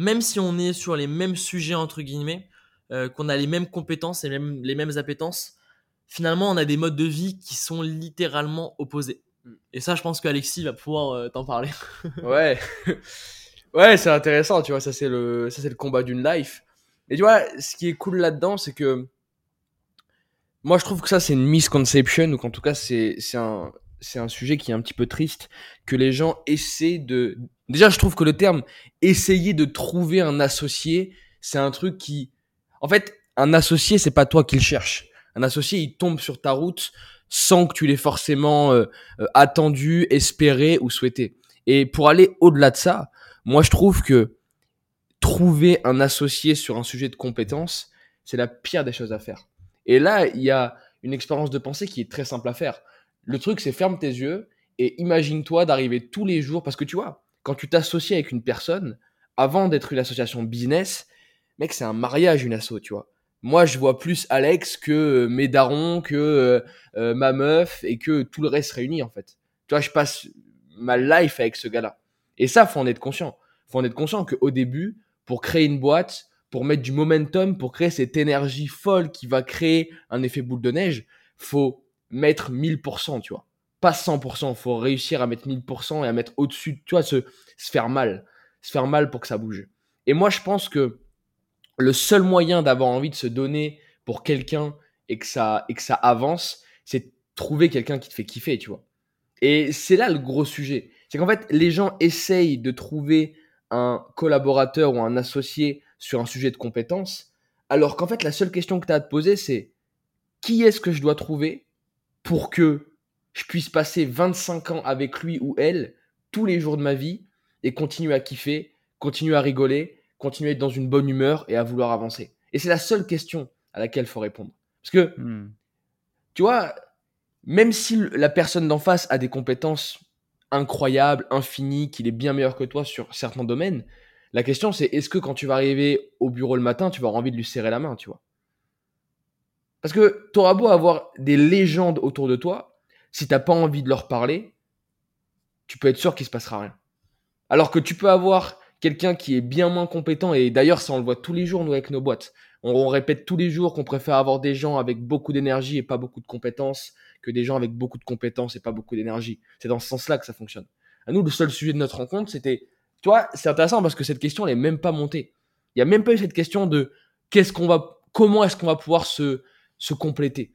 même si on est sur les mêmes sujets entre guillemets, euh, qu'on a les mêmes compétences et même les mêmes appétences, finalement, on a des modes de vie qui sont littéralement opposés. Mm. Et ça, je pense qu'Alexis va pouvoir euh, t'en parler. Ouais. ouais, c'est intéressant, tu vois, ça c'est le ça c'est le combat d'une life. Et tu vois, ce qui est cool là-dedans, c'est que moi je trouve que ça c'est une misconception ou qu'en tout cas c'est c'est un c'est un sujet qui est un petit peu triste que les gens essaient de déjà je trouve que le terme essayer de trouver un associé, c'est un truc qui en fait, un associé c'est pas toi qui le cherches. Un associé, il tombe sur ta route sans que tu l'aies forcément euh, euh, attendu, espéré ou souhaité. Et pour aller au-delà de ça, moi je trouve que trouver un associé sur un sujet de compétence, c'est la pire des choses à faire. Et là, il y a une expérience de pensée qui est très simple à faire. Le truc, c'est ferme tes yeux et imagine-toi d'arriver tous les jours, parce que tu vois, quand tu t'associes avec une personne, avant d'être une association business, mec, c'est un mariage, une asso, tu vois. Moi, je vois plus Alex que euh, mes darons, que euh, euh, ma meuf et que tout le reste réuni, en fait. Tu vois, je passe ma life avec ce gars-là. Et ça, faut en être conscient. Faut en être conscient qu'au début, pour créer une boîte, pour mettre du momentum, pour créer cette énergie folle qui va créer un effet boule de neige, faut mettre 1000%, tu vois. Pas 100%, faut réussir à mettre 1000% et à mettre au-dessus, tu vois, se, se faire mal. Se faire mal pour que ça bouge. Et moi, je pense que le seul moyen d'avoir envie de se donner pour quelqu'un et que ça, et que ça avance, c'est trouver quelqu'un qui te fait kiffer, tu vois. Et c'est là le gros sujet. C'est qu'en fait, les gens essayent de trouver un collaborateur ou un associé sur un sujet de compétence, alors qu'en fait, la seule question que tu as à te poser, c'est qui est-ce que je dois trouver pour que je puisse passer 25 ans avec lui ou elle tous les jours de ma vie et continuer à kiffer, continuer à rigoler, continuer à être dans une bonne humeur et à vouloir avancer. Et c'est la seule question à laquelle il faut répondre. Parce que, Hmm. tu vois, même si la personne d'en face a des compétences incroyables, infinies, qu'il est bien meilleur que toi sur certains domaines, la question c'est est-ce que quand tu vas arriver au bureau le matin, tu vas avoir envie de lui serrer la main, tu vois? Parce que t'auras beau avoir des légendes autour de toi, si t'as pas envie de leur parler, tu peux être sûr qu'il se passera rien. Alors que tu peux avoir quelqu'un qui est bien moins compétent, et d'ailleurs ça on le voit tous les jours nous avec nos boîtes. On, répète tous les jours qu'on préfère avoir des gens avec beaucoup d'énergie et pas beaucoup de compétences que des gens avec beaucoup de compétences et pas beaucoup d'énergie. C'est dans ce sens-là que ça fonctionne. À nous, le seul sujet de notre rencontre, c'était, tu vois, c'est intéressant parce que cette question, elle est même pas montée. Il y a même pas eu cette question de comment est-ce qu'on va pouvoir se, se compléter.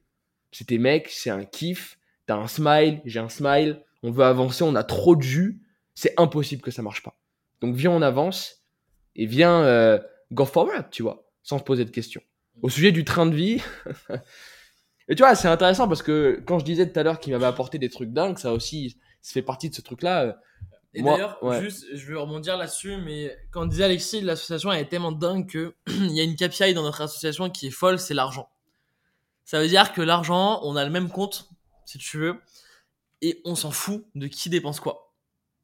C'était mec, c'est un kiff, t'as un smile, j'ai un smile, on veut avancer, on a trop de jus, c'est impossible que ça marche pas. Donc viens, on avance et viens euh, go forward, tu vois, sans se poser de questions. Au sujet du train de vie, et tu vois, c'est intéressant parce que quand je disais tout à l'heure qu'il m'avait apporté des trucs dingues, ça aussi, ça fait partie de ce truc-là. euh, Et d'ailleurs, ouais. juste, je vais rebondir là-dessus, mais quand disait Alexis, l'association elle est tellement dingue que il y a une KPI dans notre association qui est folle, c'est l'argent. Ça veut dire que l'argent, on a le même compte, si tu veux, et on s'en fout de qui dépense quoi.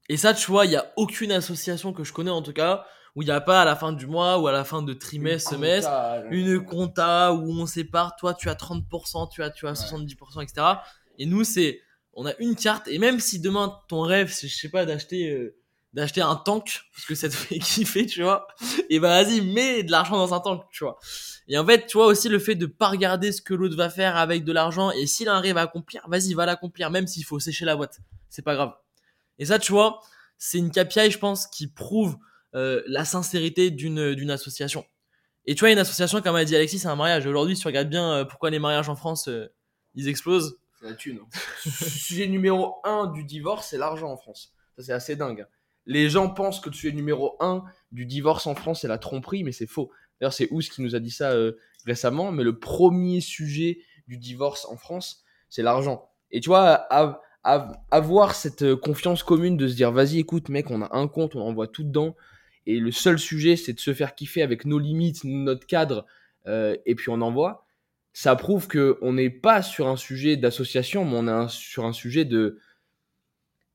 Et ça, tu vois, il y a aucune association que je connais en tout cas où il n'y a pas à la fin du mois ou à la fin de trimestre, semestre, une compta où on sépare, toi tu as 30%, tu as, tu as 70%, etc. Et nous, c'est, on a une carte, et même si demain ton rêve, c'est, je sais pas, d'acheter, euh, d'acheter un tank, parce que ça te fait kiffer, tu vois, et bah vas-y, mets de l'argent dans un tank, tu vois. Et en fait, tu vois aussi le fait de pas regarder ce que l'autre va faire avec de l'argent, et s'il arrive à accomplir, vas-y, va l'accomplir, même s'il faut sécher la boîte. C'est pas grave. Et ça, tu vois, c'est une KPI, je pense, qui prouve euh, la sincérité d'une, d'une association. Et tu vois, une association, comme a dit Alexis, c'est un mariage. Aujourd'hui, si tu regardes bien euh, pourquoi les mariages en France, euh, ils explosent. C'est la thune. hein. Sujet numéro un du divorce, c'est l'argent en France. Ça, c'est assez dingue. Les gens pensent que le sujet numéro un du divorce en France, c'est la tromperie, mais c'est faux. D'ailleurs, c'est Ous qui nous a dit ça euh, récemment, mais le premier sujet du divorce en France, c'est l'argent. Et tu vois, av- av- avoir cette euh, confiance commune de se dire, vas-y, écoute, mec, on a un compte, on envoie tout dedans, et le seul sujet, c'est de se faire kiffer avec nos limites, notre cadre, euh, et puis on envoie. Ça prouve que on n'est pas sur un sujet d'association, mais on est sur un sujet de,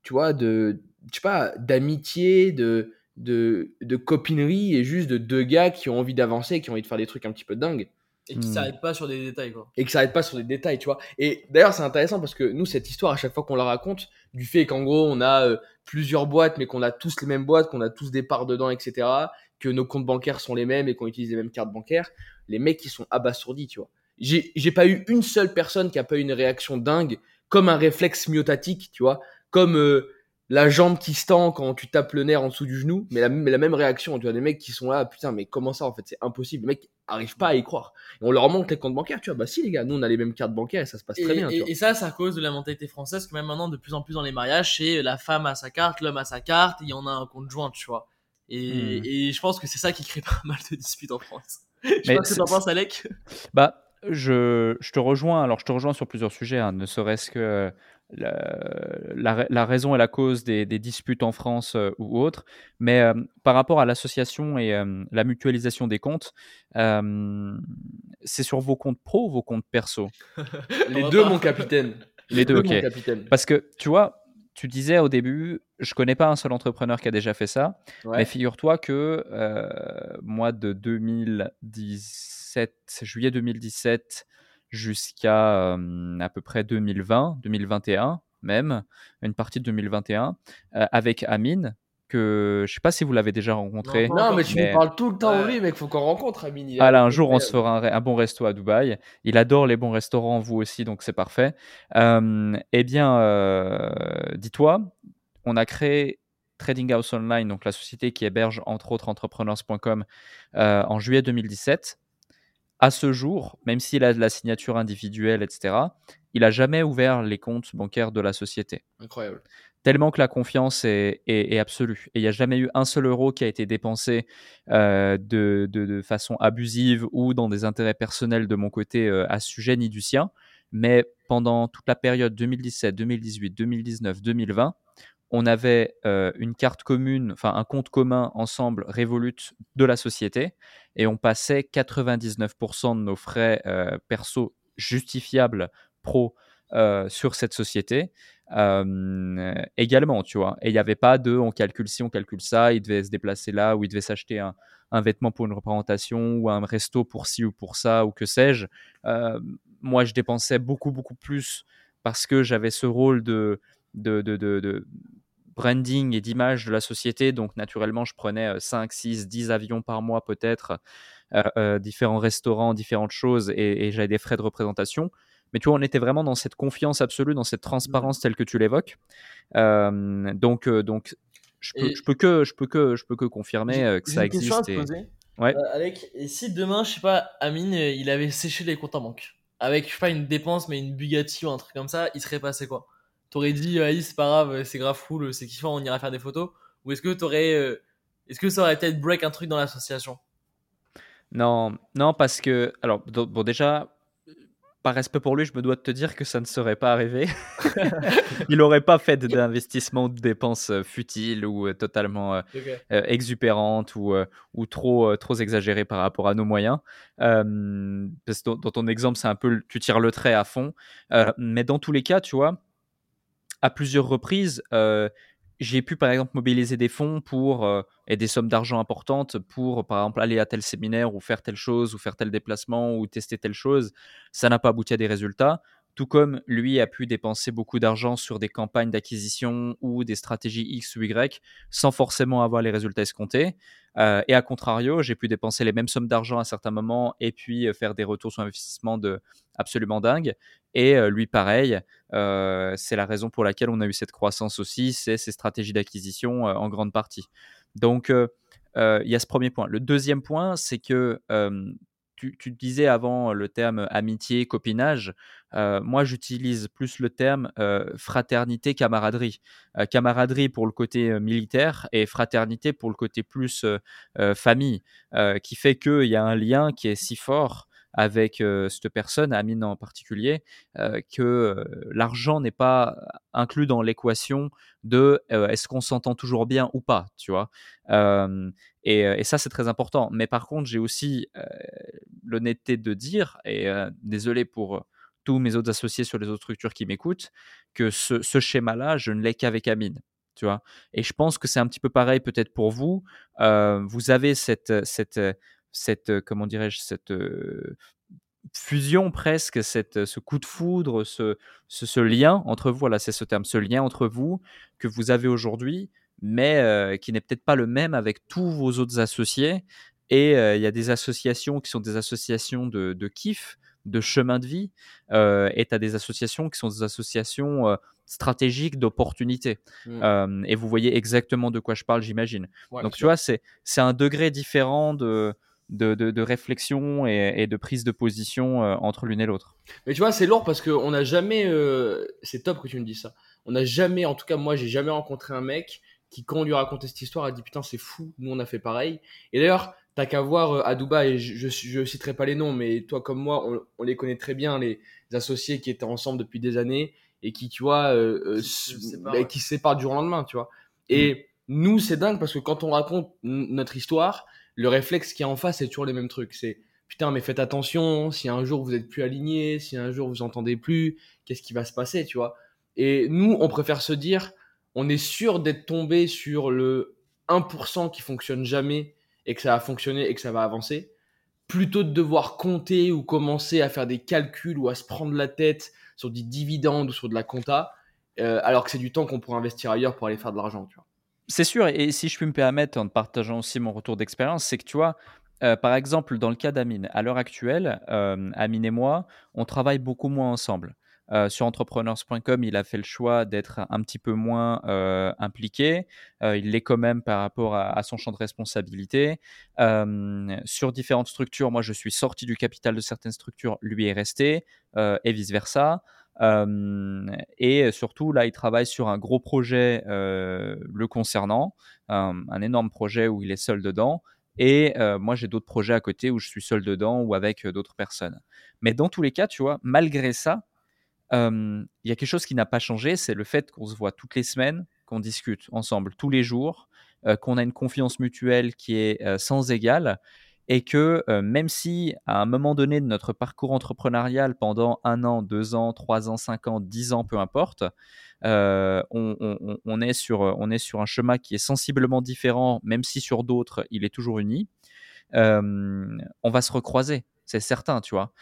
tu vois, de, je sais pas, d'amitié, de, de, de copinerie, et juste de deux gars qui ont envie d'avancer, qui ont envie de faire des trucs un petit peu dingues Et qui Hmm. s'arrête pas sur des détails, quoi. et que ça n'arrête pas sur des détails, tu vois. Et d'ailleurs, c'est intéressant parce que nous, cette histoire, à chaque fois qu'on la raconte, du fait qu'en gros, on a euh, plusieurs boîtes, mais qu'on a tous les mêmes boîtes, qu'on a tous des parts dedans, etc., que nos comptes bancaires sont les mêmes et qu'on utilise les mêmes cartes bancaires, les mecs, ils sont abasourdis, tu vois. J'ai j'ai pas eu une seule personne qui a pas eu une réaction dingue, comme un réflexe myotatique, tu vois, comme euh, la jambe qui se tend quand tu tapes le nerf en dessous du genou, mais la, mais la même réaction, tu vois, des mecs qui sont là, putain, mais comment ça, en fait, c'est impossible. Les mecs arrivent pas à y croire. Et on leur montre les comptes bancaires, tu vois. Bah si les gars, nous on a les mêmes cartes bancaires et ça se passe Et, très bien. et- tu vois. et ça, c'est à cause de la mentalité française que même maintenant, de plus en plus dans les mariages, c'est la femme a sa carte, l'homme a sa carte, il y en a un conjoint, tu vois. Et, Hmm. et je pense que c'est ça qui crée pas mal de disputes en France. Je sais Mais pas ce que t'en penses, Alec. Bah, je, je te rejoins. Alors, je te rejoins sur plusieurs sujets, hein, ne serait-ce que la, la, la raison et la cause des, des disputes en France euh, ou autres. Mais euh, par rapport à l'association et euh, la mutualisation des comptes, euh, c'est sur vos comptes pro ou vos comptes perso? Les deux, pas. mon capitaine. Les deux, ok. mon capitaine. Parce que, tu vois, tu disais au début, je connais pas un seul entrepreneur qui a déjà fait ça. Ouais. Mais figure-toi que euh, moi, de 2017, juillet 2017 jusqu'à euh, à peu près 2020, 2021 même, une partie de 2021, euh, avec Amine, que je sais pas si vous l'avez déjà rencontré. Non, Non, mais tu Mais- nous parles tout le temps Ouais. lui, mec. Faut qu'on rencontre Amine. il Ah là, a- un jour, on se fera un, un bon resto à Dubaï. Il adore les bons restaurants, vous aussi, donc c'est parfait. Euh, eh bien, euh, dis-toi, on a créé Trading House Online, donc la société qui héberge entre autres entrepreneurs.com, euh, en juillet 2017. À ce jour, même s'il a de la signature individuelle, etc., il n'a jamais ouvert les comptes bancaires de la société Incroyable. tellement que la confiance est, est- est absolue. Et il n'y a jamais eu un seul euro qui a été dépensé euh, de, de- de façon abusive ou dans des intérêts personnels de mon côté euh, à ce sujet ni du sien. Mais pendant toute la période 2017, 2018, 2019, 2020, on avait euh, une carte commune, enfin un compte commun ensemble Revolut de la société et on passait 99% de nos frais euh, perso justifiables pro euh, sur cette société également, tu vois. Et il n'y avait pas de on calcule ci, on calcule ça, il devait se déplacer là, ou il devait s'acheter un, vêtement pour une représentation, ou un resto pour ci ou pour ça, ou que sais-je. Moi, je dépensais beaucoup, beaucoup plus parce que j'avais ce rôle de branding et d'image de la société. Donc, naturellement, je prenais euh, 5, 6, 10 avions par mois peut-être, euh, euh, différents restaurants, différentes choses, et, et j'avais des frais de représentation. Mais tu vois, on était vraiment dans cette confiance absolue, dans cette transparence telle que tu l'évoques. Euh, donc, donc, je peux, je peux que, je peux que, je peux que confirmer que ça existe. te et-. Ouais. Euh, Alec, et si demain, je sais pas, Amine, il avait séché les comptes en banque, avec, je sais pas, une dépense, mais une Bugatti ou un truc comme ça, il serait passé quoi? T'aurais dit, allez, c'est pas grave, c'est grave cool, c'est kiffant, on ira faire des photos Ou est-ce que t'aurais. euh, Est-ce que ça aurait peut-être break un truc dans l'association? Non, non, parce que, alors, bon, déjà, par respect pour lui, je me dois de te dire que ça ne serait pas arrivé. Il n'aurait pas fait d'investissement ou de dépenses euh, futiles ou euh, totalement euh, euh, exubérantes ou, euh, ou trop, euh, trop exagérées par rapport à nos moyens. Euh, parce que dans, ton exemple, c'est un peu, tu tires le trait à fond. Euh, mais dans tous les cas, tu vois, à plusieurs reprises, euh, j'ai pu par exemple mobiliser des fonds pour euh, et des sommes d'argent importantes pour par exemple aller à tel séminaire ou faire telle chose ou faire tel déplacement ou tester telle chose. Ça n'a pas abouti à des résultats. Tout comme lui a pu dépenser beaucoup d'argent sur des campagnes d'acquisition ou des stratégies X ou Y sans forcément avoir les résultats escomptés. Euh, et à contrario, j'ai pu dépenser les mêmes sommes d'argent à certains moments et puis faire des retours sur investissement de absolument dingue. Et euh, lui, pareil, euh, c'est la raison pour laquelle on a eu cette croissance aussi, c'est ces stratégies d'acquisition euh, en grande partie. Donc, il y a ce premier point. Le deuxième point, c'est que tu, tu disais avant le terme amitié, copinage. Moi, j'utilise plus le terme fraternité, camaraderie. Camaraderie pour le côté militaire et fraternité pour le côté plus famille, qui fait qu'il y a un lien qui est si fort avec cette personne, Amine en particulier, que l'argent n'est pas inclus dans l'équation de est-ce qu'on s'entend toujours bien ou pas, tu vois? Et, ça, c'est très important. Mais par contre, j'ai aussi l'honnêteté de dire, et désolé pour tous mes autres associés sur les autres structures qui m'écoutent, que ce, ce schéma-là, je ne l'ai qu'avec Amine. Tu vois? Et je pense que c'est un petit peu pareil peut-être pour vous. vous avez cette, cette, cette comment dirais-je, cette fusion presque, cette, ce coup de foudre, ce, ce, lien entre vous, voilà, c'est ce terme, ce lien entre vous que vous avez aujourd'hui, mais qui n'est peut-être pas le même avec tous vos autres associés. Et il y a des associations qui sont des associations de, de kiff, de chemin de vie, et tu as des associations qui sont des associations stratégiques d'opportunités. Mmh. et vous voyez exactement de quoi je parle, j'imagine. Donc tu vois, c'est un degré différent de, de, réflexion et, de prise de position euh, entre l'une et l'autre. Mais tu vois, c'est lourd parce qu'on n'a jamais. Euh, c'est top que tu me dises ça. On n'a jamais, en tout cas, moi, j'ai jamais rencontré un mec qui, quand on lui racontait cette histoire, a dit Putain, c'est fou, nous, on a fait pareil. Et d'ailleurs, t'as qu'à voir euh, à Dubaï, je, je, citerai pas les noms, mais toi comme moi, on, les connaît très bien, les associés qui étaient ensemble depuis des années et qui, tu vois, bah, qui se séparent du jour au lendemain, tu vois. Et mm. nous, c'est dingue parce que quand on raconte notre histoire, le réflexe qui est en face, c'est toujours les mêmes trucs. C'est putain, mais faites attention, si un jour vous êtes plus aligné, si un jour vous entendez plus, qu'est-ce qui va se passer, tu vois? Et nous, on préfère se dire, on est sûr d'être tombé sur le 1% qui fonctionne jamais et que ça va fonctionner et que ça va avancer, plutôt de devoir compter ou commencer à faire des calculs ou à se prendre la tête sur des dividendes ou sur de la compta, euh, alors que c'est du temps qu'on pourrait investir ailleurs pour aller faire de l'argent, tu vois. C'est sûr, et si je puis me permettre, en partageant aussi mon retour d'expérience, c'est que tu vois, euh, par exemple, dans le cas d'Amine, à l'heure actuelle, euh, Amine et moi, on travaille beaucoup moins ensemble. Euh, sur entrepreneurs.com, il a fait le choix d'être un petit peu moins impliqué. il l'est quand même par rapport à, à, son champ de responsabilité. sur différentes structures, moi, je suis sorti du capital de certaines structures, lui est resté, et vice-versa et surtout, là, il travaille sur un gros projet le concernant, un, énorme projet où il est seul dedans. Et moi, j'ai d'autres projets à côté où je suis seul dedans ou avec d'autres personnes. Mais dans tous les cas, tu vois, malgré ça, il y a quelque chose qui n'a pas changé, c'est le fait qu'on se voit toutes les semaines, qu'on discute ensemble tous les jours, qu'on a une confiance mutuelle qui est sans égale et que même si à un moment donné de notre parcours entrepreneurial, pendant un an, deux ans, trois ans, cinq ans, dix ans, peu importe, on, est sur, on est sur un chemin qui est sensiblement différent, même si sur d'autres, il est toujours uni, on va se recroiser, c'est certain, tu vois.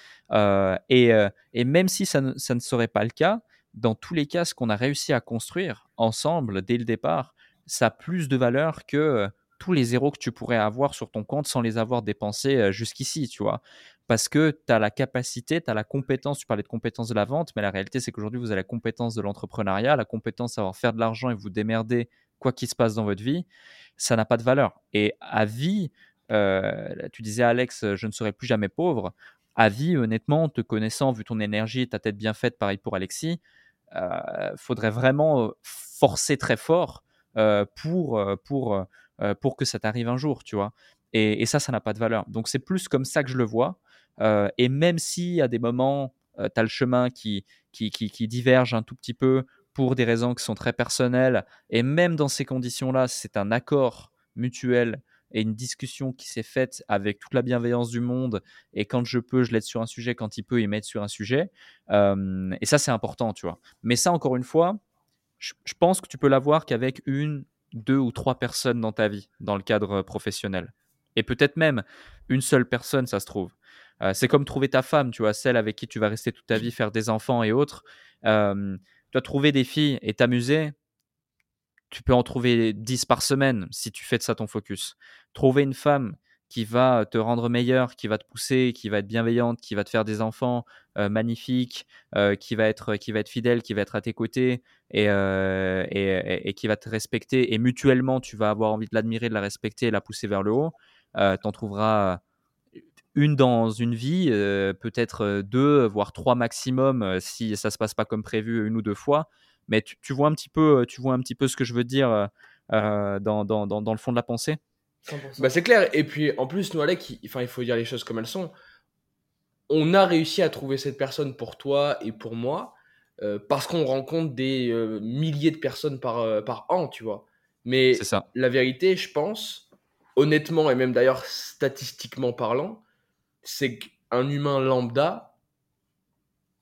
Et, et, même si ça ne, ça ne serait pas le cas, dans tous les cas, ce qu'on a réussi à construire ensemble dès le départ, ça a plus de valeur que tous les zéros que tu pourrais avoir sur ton compte sans les avoir dépensés jusqu'ici, tu vois? Parce que tu as la capacité, tu as la compétence, tu parlais de compétence de la vente, mais la réalité, c'est qu'aujourd'hui, vous avez la compétence de l'entrepreneuriat, la compétence à savoir faire de l'argent et vous démerder quoi qu'il se passe dans votre vie, ça n'a pas de valeur. Et à vie, tu disais, Alex, je ne serai plus jamais pauvre. À vie, honnêtement, te connaissant, vu ton énergie ta tête bien faite, pareil pour Alexis, euh, faudrait vraiment forcer très fort pour, pour euh, pour que ça t'arrive un jour, tu vois. Et, ça, ça n'a pas de valeur. Donc c'est plus comme ça que je le vois. Euh, et même si à des moments, euh, tu as le chemin qui, qui, qui, diverge un tout petit peu pour des raisons qui sont très personnelles, et même dans ces conditions-là, c'est un accord mutuel et une discussion qui s'est faite avec toute la bienveillance du monde. Et quand je peux, je l'aide sur un sujet. Quand il peut, il m'aide sur un sujet. et ça, c'est important, tu vois. Mais ça, encore une fois, je pense que tu peux l'avoir qu'avec une deux ou trois personnes dans ta vie, dans le cadre professionnel. Et peut-être même une seule personne, ça se trouve. Euh, c'est comme trouver ta femme, tu vois, celle avec qui tu vas rester toute ta vie, faire des enfants et autres. Euh, tu dois trouver des filles et t'amuser. Tu peux en trouver dix par semaine si tu fais de ça ton focus. Trouver une femme qui va te rendre meilleur, qui va te pousser, qui va être bienveillante, qui va te faire des enfants euh, magnifiques, euh, qui, va être, qui va être fidèle, qui va être à tes côtés euh, et, et, qui va te respecter. Et mutuellement, tu vas avoir envie de l'admirer, de la respecter et la pousser vers le haut. tu en trouveras une dans une vie, euh, peut-être euh, deux, voire trois maximum euh, si ça se passe pas comme prévu une ou deux fois. Mais tu, vois un petit peu, tu vois un petit peu ce que je veux dire euh, euh, dans, dans, dans le fond de la pensée? 100%. Bah c'est clair. Et puis en plus, nous, Alec, il, enfin, il faut dire les choses comme elles sont. On a réussi à trouver cette personne pour toi et pour moi euh, parce qu'on rencontre des euh, milliers de personnes par, euh, par an, tu vois. Mais ça. la vérité, je pense, honnêtement et même d'ailleurs statistiquement parlant, c'est qu'un humain lambda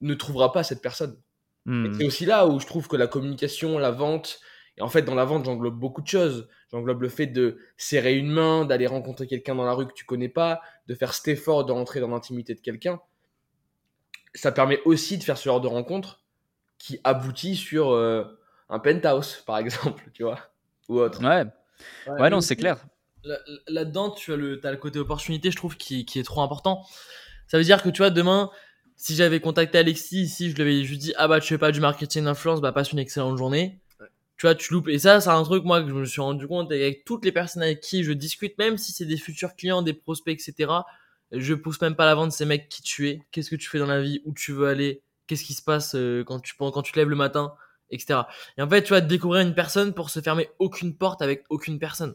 ne trouvera pas cette personne. Hmm. C'est aussi là où je trouve que la communication, la vente, et en fait dans la vente j'englobe beaucoup de choses. J'englobe le fait de serrer une main, d'aller rencontrer quelqu'un dans la rue que tu connais pas, de faire cet effort de rentrer dans l'intimité de quelqu'un. Ça permet aussi de faire ce genre de rencontre qui aboutit sur euh, un penthouse par exemple, tu vois, ou autre. Ouais, Ouais, ouais, non, c'est clair. là- Là-dedans, tu as le, as le côté opportunité, je trouve, qui, qui est trop important. Ça veut dire que, tu vois, demain, si j'avais contacté Alexis ici, je lui avais juste dit, ah bah, tu fais pas du marketing d'influence, bah, passe une excellente journée. Tu vois, tu loupes. Et ça, c'est un truc, moi, que je me suis rendu compte avec toutes les personnes avec qui je discute, même si c'est des futurs clients, des prospects, etc. Je pousse même pas la vente ces mecs qui tu es, qu'est-ce que tu fais dans la vie, où tu veux aller, qu'est-ce qui se passe euh, quand tu, quand tu te lèves le matin, etc. Et en fait, tu vas découvrir une personne pour se fermer aucune porte avec aucune personne.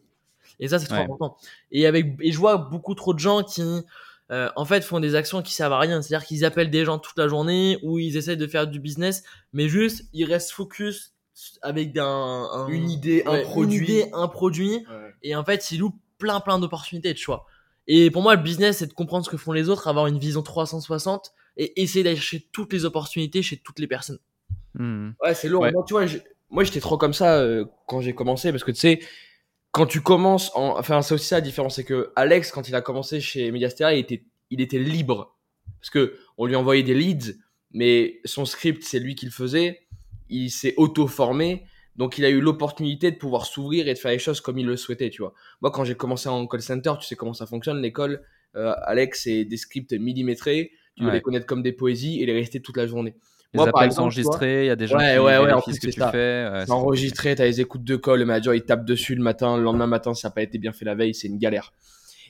Et ça, c'est trop Ouais. important. Et avec, et je vois beaucoup trop de gens qui, euh, en fait, font des actions qui servent à rien. C'est-à-dire qu'ils appellent des gens toute la journée ou ils essayent de faire du business, mais juste, ils restent focus avec un, un- Une idée, un produit. Une idée, un produit. Ouais. Et en fait, ils loupent plein, plein d'opportunités, tu vois. Et pour moi, le business, c'est de comprendre ce que font les autres, avoir une vision 360 et essayer d'aller chercher toutes les opportunités chez toutes les personnes. Hmm. Ouais, c'est lourd. Ouais. Moi, tu vois, moi, j'étais trop comme ça euh, quand j'ai commencé parce que tu sais, quand tu commences, en... enfin, c'est aussi ça la différence, c'est que Alex, quand il a commencé chez Mediastera, il était, il était libre parce que on lui envoyait des leads, mais son script, c'est lui qui le faisait. Il s'est auto-formé, donc il a eu l'opportunité de pouvoir s'ouvrir et de faire les choses comme il le souhaitait, tu vois. Moi, quand j'ai commencé en call center, tu sais comment ça fonctionne l'école. Euh, Alex, c'est des scripts millimétrés. Tu dois les connaître comme des poésies et les rester toute la journée. Les Moi, par appels exemple, sont tu enregistrés, il y a des gens Ouais, qui ouais, ouais, en vérifient plus, ce que tu ça. fais. ouais, C'est enregistré, t'as les écoutes de call, le manager il tape dessus le matin, le lendemain matin ça n'a pas été bien fait la veille, c'est une galère.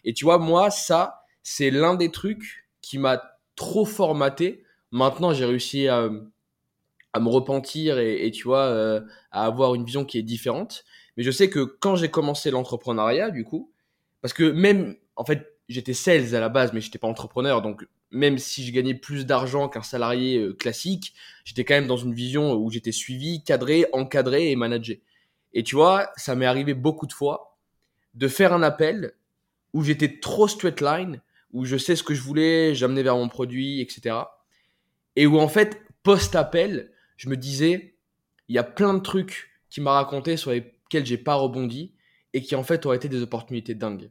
Et tu vois, moi, ça, c'est l'un des trucs qui m'a trop formaté. Maintenant, j'ai réussi à, me repentir et, et tu vois, euh, à avoir une vision qui est différente. Mais je sais que quand j'ai commencé l'entrepreneuriat, du coup, parce que même, en fait, j'étais sales à la base, mais j'étais pas entrepreneur, donc même si je gagnais plus d'argent qu'un salarié euh, classique, j'étais quand même dans une vision où j'étais suivi, cadré, encadré et managé. Et tu vois, ça m'est arrivé beaucoup de fois de faire un appel où j'étais trop straight line, où je sais ce que je voulais, j'amenais vers mon produit, etc. Et où en fait, post-appel, je me disais, il y a plein de trucs qui m'a raconté sur lesquels j'ai pas rebondi et qui en fait auraient été des opportunités dingues.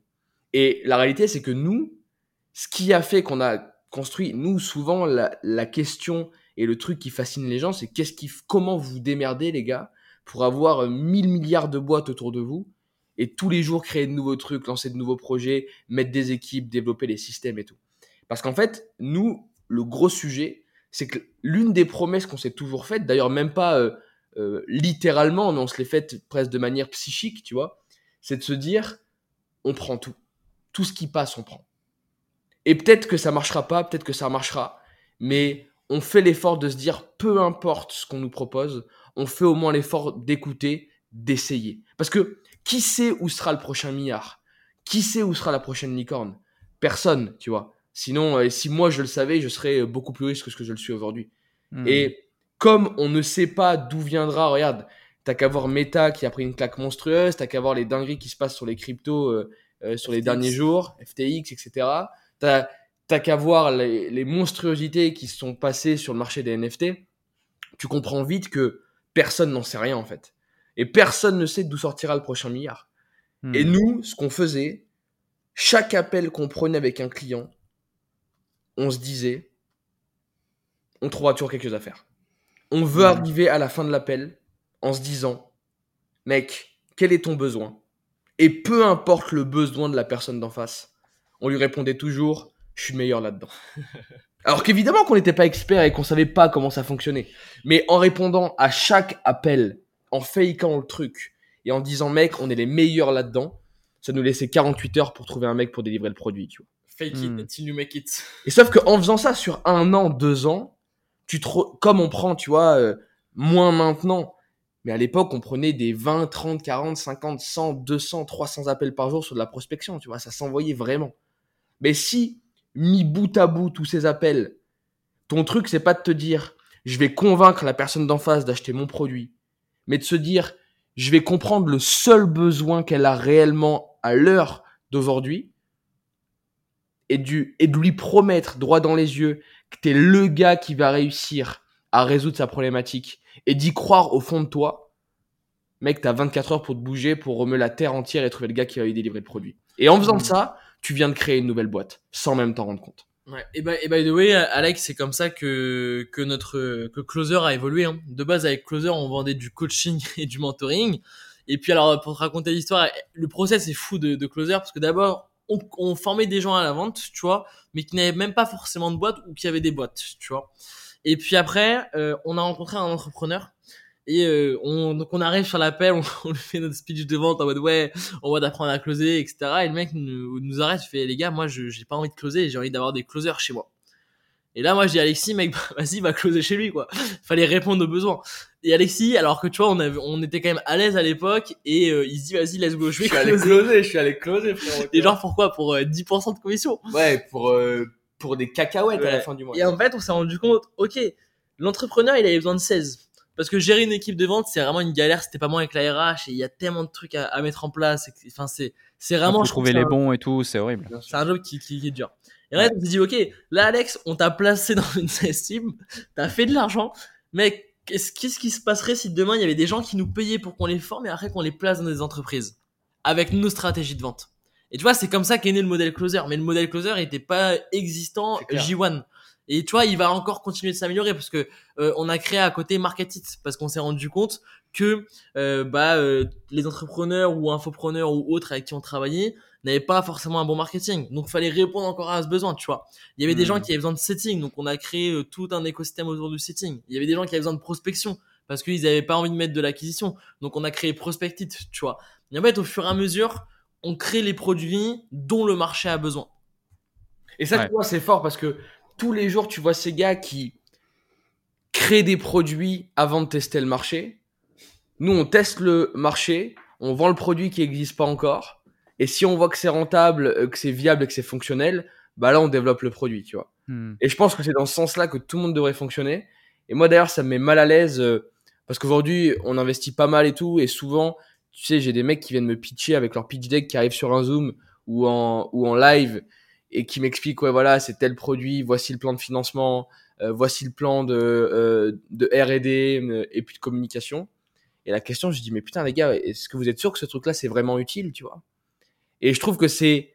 Et la réalité, c'est que nous, ce qui a fait qu'on a construit, nous, souvent, la, question et le truc qui fascine les gens, c'est qu'est-ce qui, comment vous démerdez, les gars, pour avoir euh, 1000 milliards de boîtes autour de vous et tous les jours créer de nouveaux trucs, lancer de nouveaux projets, mettre des équipes, développer des systèmes et tout. Parce qu'en fait, nous, le gros sujet, c'est que l'une des promesses qu'on s'est toujours faites, d'ailleurs même pas euh, euh, littéralement, mais on se l'est faite presque de manière psychique, tu vois, c'est de se dire, on prend tout. Tout ce qui passe, on prend. Et peut-être que ça marchera pas, peut-être que ça marchera, mais on fait l'effort de se dire, peu importe ce qu'on nous propose, on fait au moins l'effort d'écouter, d'essayer. Parce que qui sait où sera le prochain milliard Qui sait où sera la prochaine licorne? Personne, tu vois. Sinon, euh, si moi je le savais, je serais beaucoup plus riche que ce que je le suis aujourd'hui. Hmm. Et comme on ne sait pas d'où viendra, regarde, t'as qu'à voir Meta qui a pris une claque monstrueuse, t'as qu'à voir les dingueries qui se passent sur les cryptos euh, euh, sur les derniers jours, FTX, etc. T'as qu'à voir les, les monstruosités qui se sont passées sur le marché des NFT. Tu comprends vite que personne n'en sait rien en fait. Et personne ne sait d'où sortira le prochain milliard. Hmm. Et nous, ce qu'on faisait, chaque appel qu'on prenait avec un client, on se disait, on trouvera toujours quelque chose à faire. On veut arriver à la fin de l'appel en se disant, mec, quel est ton besoin? Et peu importe le besoin de la personne d'en face, on lui répondait toujours, je suis le meilleur là-dedans. Alors qu'évidemment qu'on n'était pas expert et qu'on savait pas comment ça fonctionnait. Mais en répondant à chaque appel, en fakeant le truc et en disant, mec, on est les meilleurs là-dedans, ça nous laissait 48 heures pour trouver un mec pour délivrer le produit, tu vois. Fake Hmm. it until you make it. Et sauf qu'en faisant ça sur un an, deux ans, tu te re- comme on prend, tu vois, euh, moins maintenant. Mais à l'époque, on prenait des 20, 30, 40, 50, 100, 200, 300 appels par jour sur de la prospection, tu vois, ça s'envoyait vraiment. Mais si, mis bout à bout tous ces appels, ton truc, c'est pas de te dire, je vais convaincre la personne d'en face d'acheter mon produit, mais de se dire, je vais comprendre le seul besoin qu'elle a réellement à l'heure d'aujourd'hui, et, du, et de lui promettre droit dans les yeux que t'es le gars qui va réussir à résoudre sa problématique et d'y croire au fond de toi, mec, t'as 24 heures pour te bouger, pour remuer la terre entière et trouver le gars qui va lui délivrer le produit. Et en faisant Mm. ça, tu viens de créer une nouvelle boîte, sans même t'en rendre compte. Ouais. Et by, et by the way, Alex, c'est comme ça que que notre que Closer a évolué. Hein. De base, avec Closer, on vendait du coaching et du mentoring. Et puis alors, pour te raconter l'histoire, le process est fou de, de Closer parce que d'abord, on, on formait des gens à la vente, tu vois, mais qui n'avaient même pas forcément de boîte ou qui avaient des boîtes, tu vois. Et puis après, euh, on a rencontré un entrepreneur. Et euh, on, donc on arrive sur l'appel, on, on lui fait notre speech de vente en mode ouais, on va d'apprendre à closer, etc. Et le mec nous, nous arrête, fait les gars, moi je j'ai pas envie de closer, j'ai envie d'avoir des closers chez moi. Et là moi je dis Alexis, mec, bah, vas-y, va closer chez lui quoi. Fallait répondre aux besoins. Et Alexis, alors que tu vois, on avait, on était quand même à l'aise à l'époque, et euh, il se dit vas-y, let's go, je vais closer. closer, je suis allé closer, frérot. Et genre pourquoi? Pour euh, 10% de commission. Ouais, pour, euh, pour des cacahuètes à la fin du mois. Et en fait, on s'est rendu compte, ok, l'entrepreneur, il avait besoin de 16. Parce que gérer une équipe de vente, c'est vraiment une galère. C'était pas moi avec la RH et il y a tellement de trucs à, à mettre en place. Enfin, c'est, c'est vraiment. Je trouver les bons et tout, c'est horrible. C'est un job qui, qui, qui est dur. Et fait, on s'est dit, ok, là, Alex, on t'a placé dans une team, t'as fait de l'argent, mais qu'est-ce, qui se passerait si demain il y avait des gens qui nous payaient pour qu'on les forme et après qu'on les place dans des entreprises avec nos stratégies de vente? Et tu vois, c'est comme ça qu'est né le modèle closer. Mais le modèle closer n'était pas existant C'est clair. J1. Et tu vois, il va encore continuer de s'améliorer parce que euh, on a créé à côté Market It parce qu'on s'est rendu compte que euh, bah euh, les entrepreneurs ou infopreneurs ou autres avec qui on travaillait n'avaient pas forcément un bon marketing. Donc, fallait répondre encore à ce besoin, tu vois. Il y avait des Mhm. gens qui avaient besoin de setting, donc on a créé euh, tout un écosystème autour du setting. Il y avait des gens qui avaient besoin de prospection parce qu'ils n'avaient pas envie de mettre de l'acquisition. Donc, on a créé Prospect It, tu vois. Et en fait, au fur et à mesure, on crée les produits dont le marché a besoin. Et ça, Ouais. tu vois, c'est fort parce que tous les jours, tu vois ces gars qui créent des produits avant de tester le marché. Nous, on teste le marché, on vend le produit qui n'existe pas encore. Et si on voit que c'est rentable, euh, que c'est viable et que c'est fonctionnel, bah là, on développe le produit, tu vois. Hmm. Et je pense que c'est dans ce sens-là que tout le monde devrait fonctionner. Et moi, d'ailleurs, ça me met mal à l'aise euh, parce qu'aujourd'hui, on investit pas mal et tout. Et souvent, tu sais, j'ai des mecs qui viennent me pitcher avec leur pitch deck qui arrivent sur un Zoom ou en, ou en live et qui m'expliquent, ouais, voilà, c'est tel produit, voici le plan de financement, euh, voici le plan de, euh, de R&D euh, et puis de communication. Et la question, je dis, mais putain, les gars, est-ce que vous êtes sûr que ce truc-là, c'est vraiment utile, tu vois? Et je trouve que c'est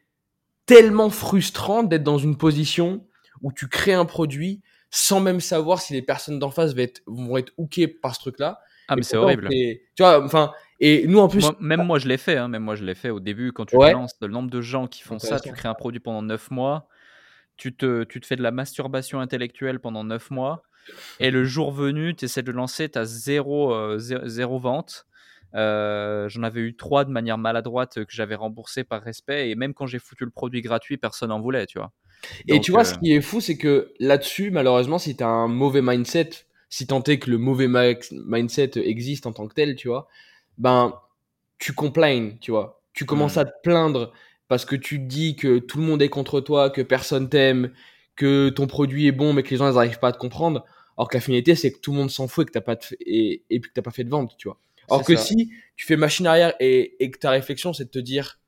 tellement frustrant d'être dans une position où tu crées un produit sans même savoir si les personnes d'en face vont être, vont être hookées par ce truc-là. Ah, mais c'est horrible. Tu vois, enfin, et nous en plus, Moi- même moi, je l'ai fait. hein, Même moi, je l'ai fait au début. Quand tu Ouais. te lances, le nombre de gens qui font ça, tu crées un produit pendant 9 mois, tu te, tu te fais de la masturbation intellectuelle pendant 9 mois, et le jour venu, tu essaies de le lancer, tu as zéro, euh, zé- zéro vente. Euh, J'en avais eu trois de manière maladroite que j'avais remboursé par respect, et même quand j'ai foutu le produit gratuit, personne n'en voulait, tu vois. Et Donc, tu vois, euh, ce qui est fou, c'est que là-dessus, malheureusement, si t'as un mauvais mindset, si tant est que le mauvais ma- mindset existe en tant que tel, tu vois, ben, tu complains, tu vois. Tu commences Mm. à te plaindre parce que tu te dis que tout le monde est contre toi, que personne t'aime, que ton produit est bon, mais que les gens n'arrivent pas à te comprendre. Alors que la finalité, c'est que tout le monde s'en fout et que t'as pas de, et, et puis que t'as pas fait de vente, tu vois. Alors C'est que ça. si tu fais machine arrière et, et que ta réflexion, c'est de te dire,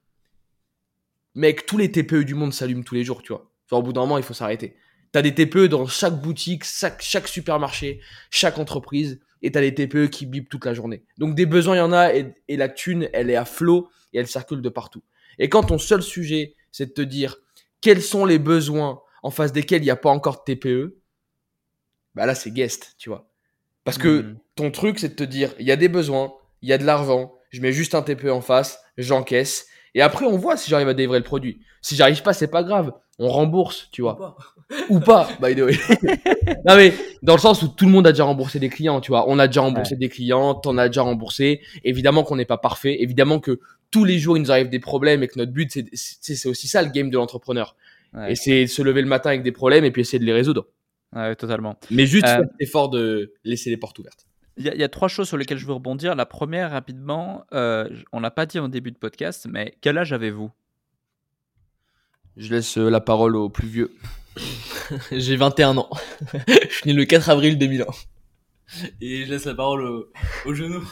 mec, tous les TPE du monde s'allument tous les jours, tu vois. Genre, au bout d'un moment, il faut s'arrêter. T'as des TPE dans chaque boutique, chaque, chaque supermarché, chaque entreprise, et t'as des TPE qui bipent toute la journée. Donc des besoins, il y en a, et, et la thune, elle est à flot, et elle circule de partout. Et quand ton seul sujet, c'est de te dire quels sont les besoins en face desquels il n'y a pas encore de TPE, bah là, c'est guest, tu vois. Parce que Mhm. Ton truc, c'est de te dire, il y a des besoins, il y a de l'argent, je mets juste un TPE en face, j'encaisse, et après, on voit si j'arrive à délivrer le produit. Si j'arrive pas, c'est pas grave. On rembourse, tu vois. Ou pas, by the way. non, mais dans le sens où tout le monde a déjà remboursé des clients, tu vois. On a déjà remboursé des clients, t'en as déjà remboursé. Évidemment qu'on n'est pas parfait. Évidemment que tous les jours, il nous arrive des problèmes et que notre but, c'est, aussi ça le game de l'entrepreneur. Ouais. Et c'est se lever le matin avec des problèmes et puis essayer de les résoudre. Ouais, totalement. Mais juste Euh, faire cet effort de laisser les portes ouvertes. Il y, a- il y a trois choses sur lesquelles je veux rebondir. La première, rapidement, euh, on l'a pas dit au début de podcast, mais quel âge avez-vous? Je laisse euh, la parole aux plus vieux. J'ai 21 ans. je suis né le 4 avril 2001. Et je laisse la parole au, au genou.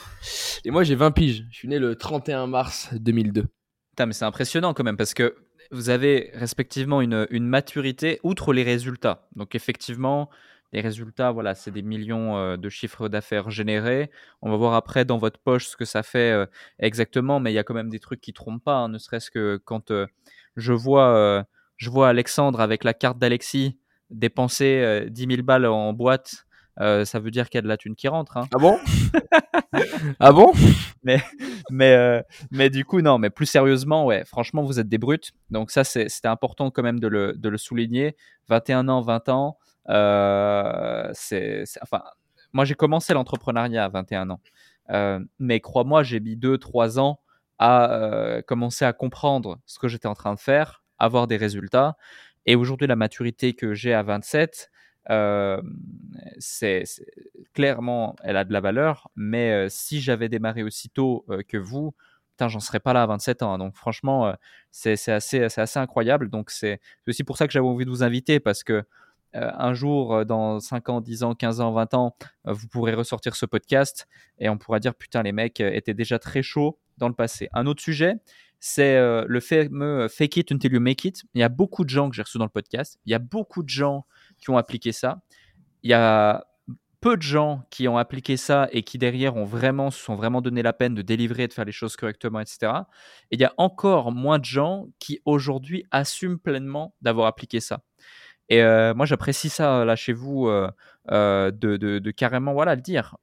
Et moi, j'ai 20 piges. Je suis né le 31 mars 2002. Putain, mais c'est impressionnant quand même parce que vous avez respectivement une, une maturité outre les résultats. Donc effectivement, les résultats, voilà, c'est des millions euh, de chiffres d'affaires générés. On va voir après dans votre poche ce que ça fait euh, exactement, mais il y a quand même des trucs qui trompent pas, hein, ne serait-ce que quand euh, je vois, je vois Alexandre avec la carte d'Alexis dépenser euh, 10 000 balles en boîte. ça veut dire qu'il y a de la thune qui rentre. Hein. Ah bon? Ah bon? Mais euh, mais du coup non mais plus sérieusement ouais franchement vous êtes des brutes donc ça c'était important quand même de le, de le souligner 21 ans 20 ans c'est c'est- enfin moi j'ai commencé l'entrepreneuriat à 21 ans Euh, mais crois-moi j'ai mis 2 3 ans à euh, commencer à comprendre ce que j'étais en train de faire avoir des résultats et aujourd'hui la maturité que j'ai à 27 euh, c'est clairement, elle a de la valeur, mais euh, si j'avais démarré aussitôt euh, que vous, putain, j'en serais pas là à 27 ans. Donc franchement, euh, c'est assez, assez incroyable. Donc c'est aussi pour ça que j'avais envie de vous inviter parce que euh, un jour, euh, dans 5 ans, 10 ans, 15 ans, 20 ans, euh, vous pourrez ressortir ce podcast et on pourra dire putain, les mecs euh, étaient déjà très chauds dans le passé. Un autre sujet, c'est euh, le fameux fake it until you make it. Il y a beaucoup de gens que j'ai reçus dans le podcast. Il y a beaucoup de gens qui ont appliqué ça. Il y a peu de gens qui ont appliqué ça et qui derrière ont vraiment se sont vraiment donné la peine de délivrer, de faire les choses correctement, etc. Et il y a encore moins de gens qui aujourd'hui assument pleinement d'avoir appliqué ça. Et moi, j'apprécie ça là chez vous, de, carrément voilà le dire.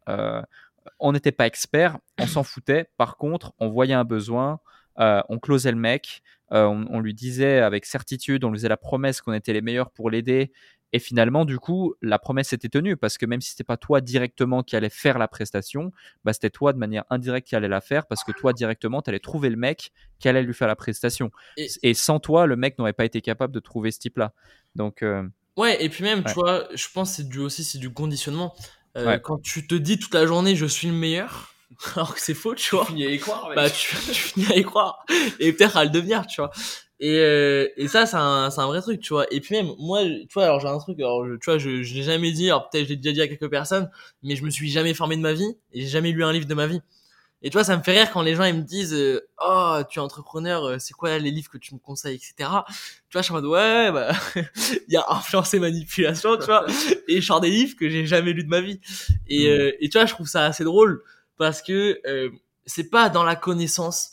On n'était pas expert, on s'en foutait. Par contre, on voyait un besoin, on closait le mec, on, on lui disait avec certitude, on lui faisait la promesse qu'on était les meilleurs pour l'aider. Et finalement, du coup, la promesse était tenue parce que même si c'était pas toi directement qui allais faire la prestation, bah, c'était toi de manière indirecte qui allait la faire parce que toi directement, tu allais trouver le mec qui allait lui faire la prestation. Et- Et, sans toi, le mec n'aurait pas été capable de trouver ce type-là. Donc, euh, Ouais, et puis même, Ouais. tu vois, je pense que c'est du aussi, c'est du conditionnement. Euh, Ouais. Quand tu te dis toute la journée, je suis le meilleur, alors que c'est faux, tu vois. Fini à y croire, mec. bah tu, tu finis à y croire et peut-être à le devenir tu vois et, euh, et ça c'est un, c'est un vrai truc tu vois. Et puis même moi tu vois alors j'ai un truc alors je, tu vois je, je l'ai jamais dit alors peut-être je l'ai déjà dit à quelques personnes mais je me suis jamais formé de ma vie et j'ai jamais lu un livre de ma vie. Et tu vois ça me fait rire quand les gens ils me disent euh, oh tu es entrepreneur euh, c'est quoi les livres que tu me conseilles etc tu vois je suis en mode ouais bah il y a influence et manipulation tu vois. Et je sors des livres que j'ai jamais lus de ma vie. Et, euh, et tu vois je trouve ça assez drôle parce que euh, c'est pas dans la connaissance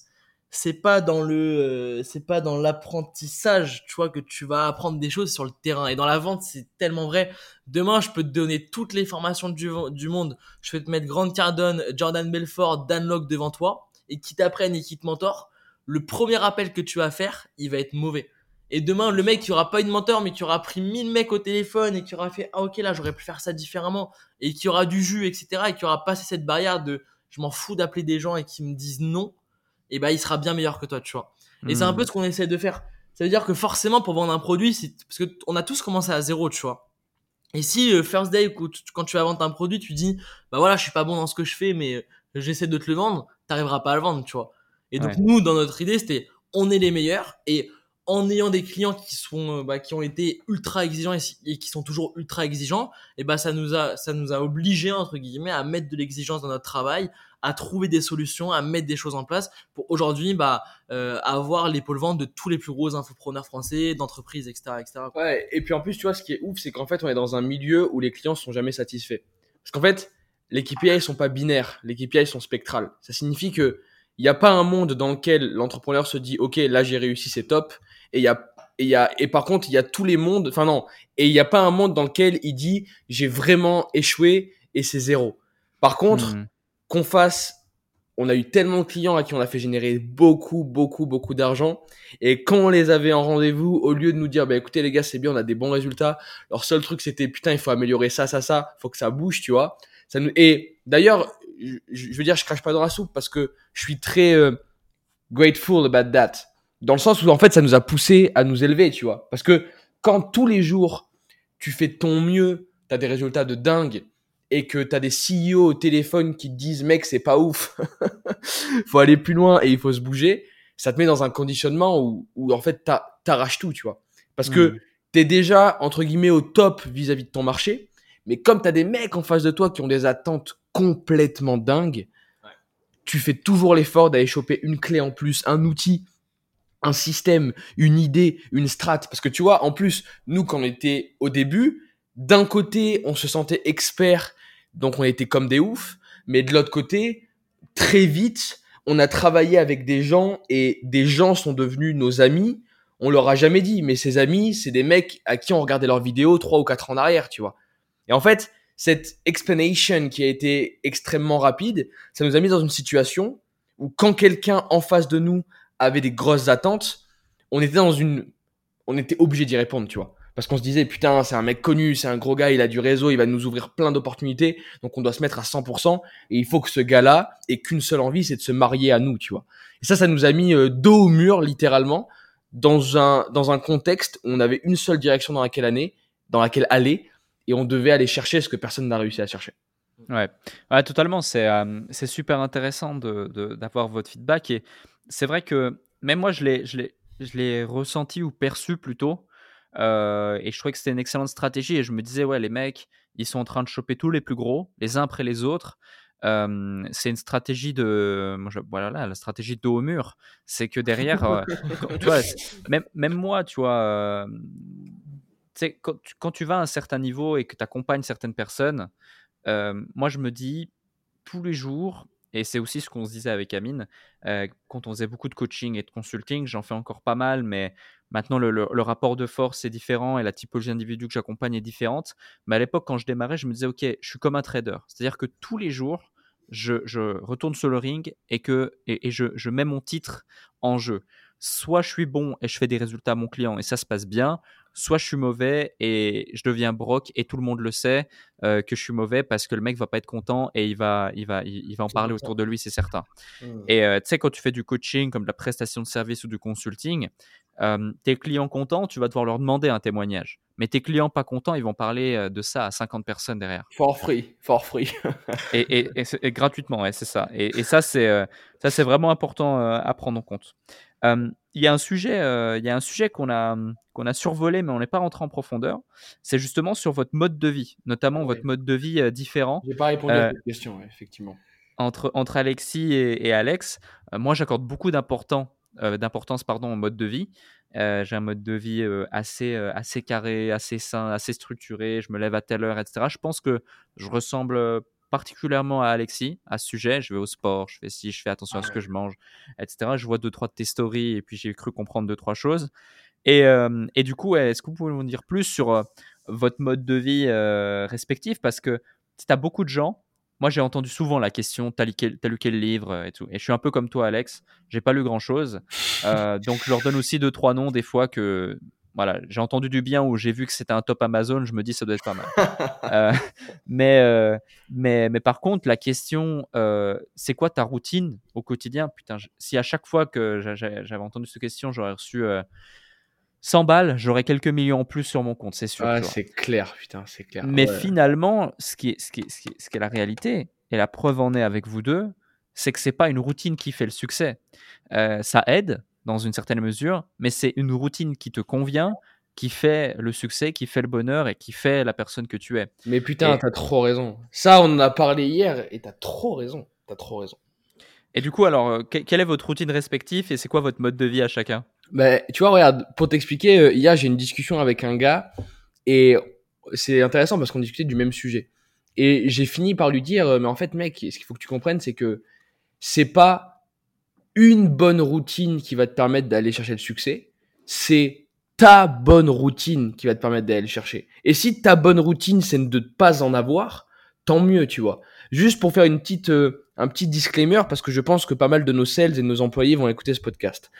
c'est pas dans le euh, c'est pas dans l'apprentissage tu vois que tu vas apprendre des choses sur le terrain. Et dans la vente c'est tellement vrai. Demain je peux te donner toutes les formations du, du monde. Je vais te mettre Grant Cardone Jordan Belfort Dan Locke devant toi. Et qui t'apprennent et qui te mentorent le premier appel que tu vas faire il va être mauvais. Et demain le mec qui aura pas eu de mentor mais qui aura pris 1000 mecs au téléphone et qui aura fait ah ok là j'aurais pu faire ça différemment. Et qui aura du jus etc et qui aura passé cette barrière de je m'en fous d'appeler des gens et qui me disent non et bah il sera bien meilleur que toi, tu vois. Et c'est un hmm. peu ce qu'on essaie de faire. Ça veut dire que forcément pour vendre un produit, c'est parce que t- on a tous commencé à zéro, tu vois. Et si euh, first day quand tu- quand tu vas vendre un produit, tu dis bah voilà, je suis pas bon dans ce que je fais mais euh, j'essaie de te le vendre, t'arriveras pas à le vendre, tu vois. Et donc Ouais. nous dans notre idée, c'était on est les meilleurs et en ayant des clients qui sont euh, bah, qui ont été ultra exigeants et, qui sont toujours ultra exigeants, et bah ça nous a ça nous a obligé entre guillemets à mettre de l'exigence dans notre travail, à trouver des solutions, à mettre des choses en place pour aujourd'hui bah euh, avoir l'épaule vente de tous les plus gros infopreneurs français, d'entreprises, etc., etc. Ouais, et puis en plus, tu vois, ce qui est ouf, c'est qu'en fait, on est dans un milieu où les clients sont jamais satisfaits. Parce qu'en fait, les KPI sont pas binaires, les KPI sont spectrales. Ça signifie que il n'y a pas un monde dans lequel l'entrepreneur se dit, OK, là, j'ai réussi, c'est top. Et il y a, et y a, et par contre, il y a tous les mondes, enfin non, et il n'y a pas un monde dans lequel il dit, j'ai vraiment échoué et c'est zéro. Par contre, Hmm. qu'on fasse, on a eu tellement de clients à qui on a fait générer beaucoup, beaucoup, beaucoup d'argent. Et quand on les avait en rendez-vous, au lieu de nous dire, bah écoutez les gars, c'est bien, on a des bons résultats. Leur seul truc, c'était putain, il faut améliorer ça, ça, ça. Faut que ça bouge, tu vois. Ça nous... Et d'ailleurs, je, je veux dire, je crache pas dans la soupe parce que je suis très euh, grateful about that. Dans le sens où en fait, ça nous a poussé à nous élever, tu vois. Parce que quand tous les jours, tu fais ton mieux, tu as des résultats de dingue, et que tu as des CEO au téléphone qui te disent, mec, c'est pas ouf, faut aller plus loin et il faut se bouger, ça te met dans un conditionnement où, où en fait, t'arraches tout, tu vois. Parce que Mhm. tu es déjà, entre guillemets, au top vis-à-vis de ton marché, mais comme tu as des mecs en face de toi qui ont des attentes complètement dingues, tu fais toujours l'effort d'aller choper une clé en plus, un outil, un système, une idée, une strat. Parce que tu vois, en plus, nous, quand on était au début, d'un côté, on se sentait expert, donc on était comme des oufs, mais de l'autre côté, très vite, on a travaillé avec des gens et des gens sont devenus nos amis. On leur a jamais dit, mais ces amis, c'est des mecs à qui on regardait leurs vidéos trois ou quatre ans en arrière, tu vois. Et en fait, cette explanation qui a été extrêmement rapide, ça nous a mis dans une situation où quand quelqu'un en face de nous avait des grosses attentes, on était dans une, on était obligé d'y répondre, tu vois. Parce qu'on se disait, putain, c'est un mec connu, c'est un gros gars, il a du réseau, il va nous ouvrir plein d'opportunités, donc on doit se mettre à 100%, et il faut que ce gars-là ait qu'une seule envie, c'est de se marier à nous, tu vois. Et ça, ça nous a mis euh, dos au mur, littéralement, dans un, dans un contexte où on avait une seule direction dans laquelle aller, dans laquelle aller, et on devait aller chercher ce que personne n'a réussi à chercher. Ouais, totalement. C'est euh, super intéressant de- de- d'avoir votre feedback. Et c'est vrai que même moi, je l'ai je l'ai- je l'ai ressenti ou perçu plutôt. Euh, et je trouvais que c'était une excellente stratégie. Et je me disais, ouais, les mecs, ils sont en train de choper tous les plus gros, les uns après les autres. Euh, c'est une stratégie de. Voilà, là, la stratégie de dos au mur. C'est que derrière, euh, tu vois, même, même moi, tu vois. tu sais, quand, tu- quand tu vas à un certain niveau et que tu accompagnes certaines personnes, moi, je me dis tous les jours, et c'est aussi ce qu'on se disait avec Amine, quand on faisait beaucoup de coaching et de consulting, j'en fais encore pas mal, mais maintenant le, rapport de force est différent et la typologie d'individu que j'accompagne est différente. Mais à l'époque, quand je démarrais, je me disais, OK, je suis comme un trader. C'est-à-dire que tous les jours, je, retourne sur le ring et, que, et, et je, je mets mon titre en jeu. Soit je suis bon et je fais des résultats à mon client et ça se passe bien, soit je suis mauvais et je deviens broc et tout le monde le sait euh, que je suis mauvais parce que le mec va pas être content et il va, il va, il, il va en parler autour de lui, c'est certain. Et euh, tu sais, quand tu fais du coaching comme de la prestation de service ou du consulting, euh, tes clients contents, tu vas devoir leur demander un témoignage. Mais tes clients pas contents, ils vont parler euh, de ça à 50 personnes derrière. For free, for free. Et, et- et c'est- et gratuitement, ouais, c'est ça. Et, ça, c'est ça, c'est vraiment important à prendre en compte. Euh, Il y a un sujet, euh, il y a un sujet qu'on a qu'on a survolé, mais on n'est pas rentré en profondeur. C'est justement sur votre mode de vie, notamment votre mode de vie euh, différent J'ai pas répondu Euh, à cette question, ouais, effectivement. entre, entre Alexis et, et Alex, euh, moi j'accorde beaucoup euh, d'importance pardon, au mode de vie. Euh, j'ai un mode de vie euh, assez, euh, assez carré, assez sain, assez structuré. Je me lève à telle heure, etc. Je pense que je ressemble euh, particulièrement à Alexis à ce sujet. Je vais au sport, je fais ci, je fais attention à ce que je mange, etc. Je vois deux, trois de tes stories et puis j'ai cru comprendre deux, trois choses. Et, euh, et du coup, est-ce que vous pouvez nous dire plus sur euh, votre mode de vie euh, respectif? Parce que tu as beaucoup de gens moi, j'ai entendu souvent la question T'as lu, lu quel livre et tout. Et je suis un peu comme toi, Alex. J'ai pas lu grand chose. Donc, je leur donne aussi deux, trois noms des fois que voilà, j'ai entendu du bien ou j'ai vu que c'était un top Amazon. Je me dis ça doit être pas mal. Euh, mais, euh, mais, mais par contre, la question euh, c'est quoi ta routine au quotidien? Putain, je- si à chaque fois que j'a- j'a- j'avais entendu cette question, j'aurais reçu euh, 100 balles, j'aurais quelques millions en plus sur mon compte, c'est sûr. Ah, c'est clair, putain, c'est clair. Mais Ouais. finalement, ce qui, est, ce, qui est, ce, qui est, ce qui est la réalité, et la preuve en est avec vous deux, c'est que c'est pas une routine qui fait le succès. Ça aide dans une certaine mesure, mais c'est une routine qui te convient, qui fait le succès, qui fait le bonheur et qui fait la personne que tu es. Mais putain, Et- t'as trop raison. Ça, on en a parlé hier et t'as trop raison. T'as trop raison. Et du coup, alors, euh, que- quelle est votre routine respective et c'est quoi votre mode de vie à chacun? Bah, tu vois, regarde, pour t'expliquer, euh, hier, j'ai une discussion avec un gars et c'est intéressant parce qu'on discutait du même sujet. Et j'ai fini par lui dire, euh, mais en fait, mec, ce qu'il faut que tu comprennes, c'est que c'est pas une bonne routine qui va te permettre d'aller chercher le succès, c'est ta bonne routine qui va te permettre d'aller le chercher. Et si ta bonne routine, c'est de ne pas en avoir, tant mieux, tu vois. Juste pour faire une petite, euh, un petit disclaimer, parce que je pense que pas mal de nos sales et de nos employés vont écouter ce podcast.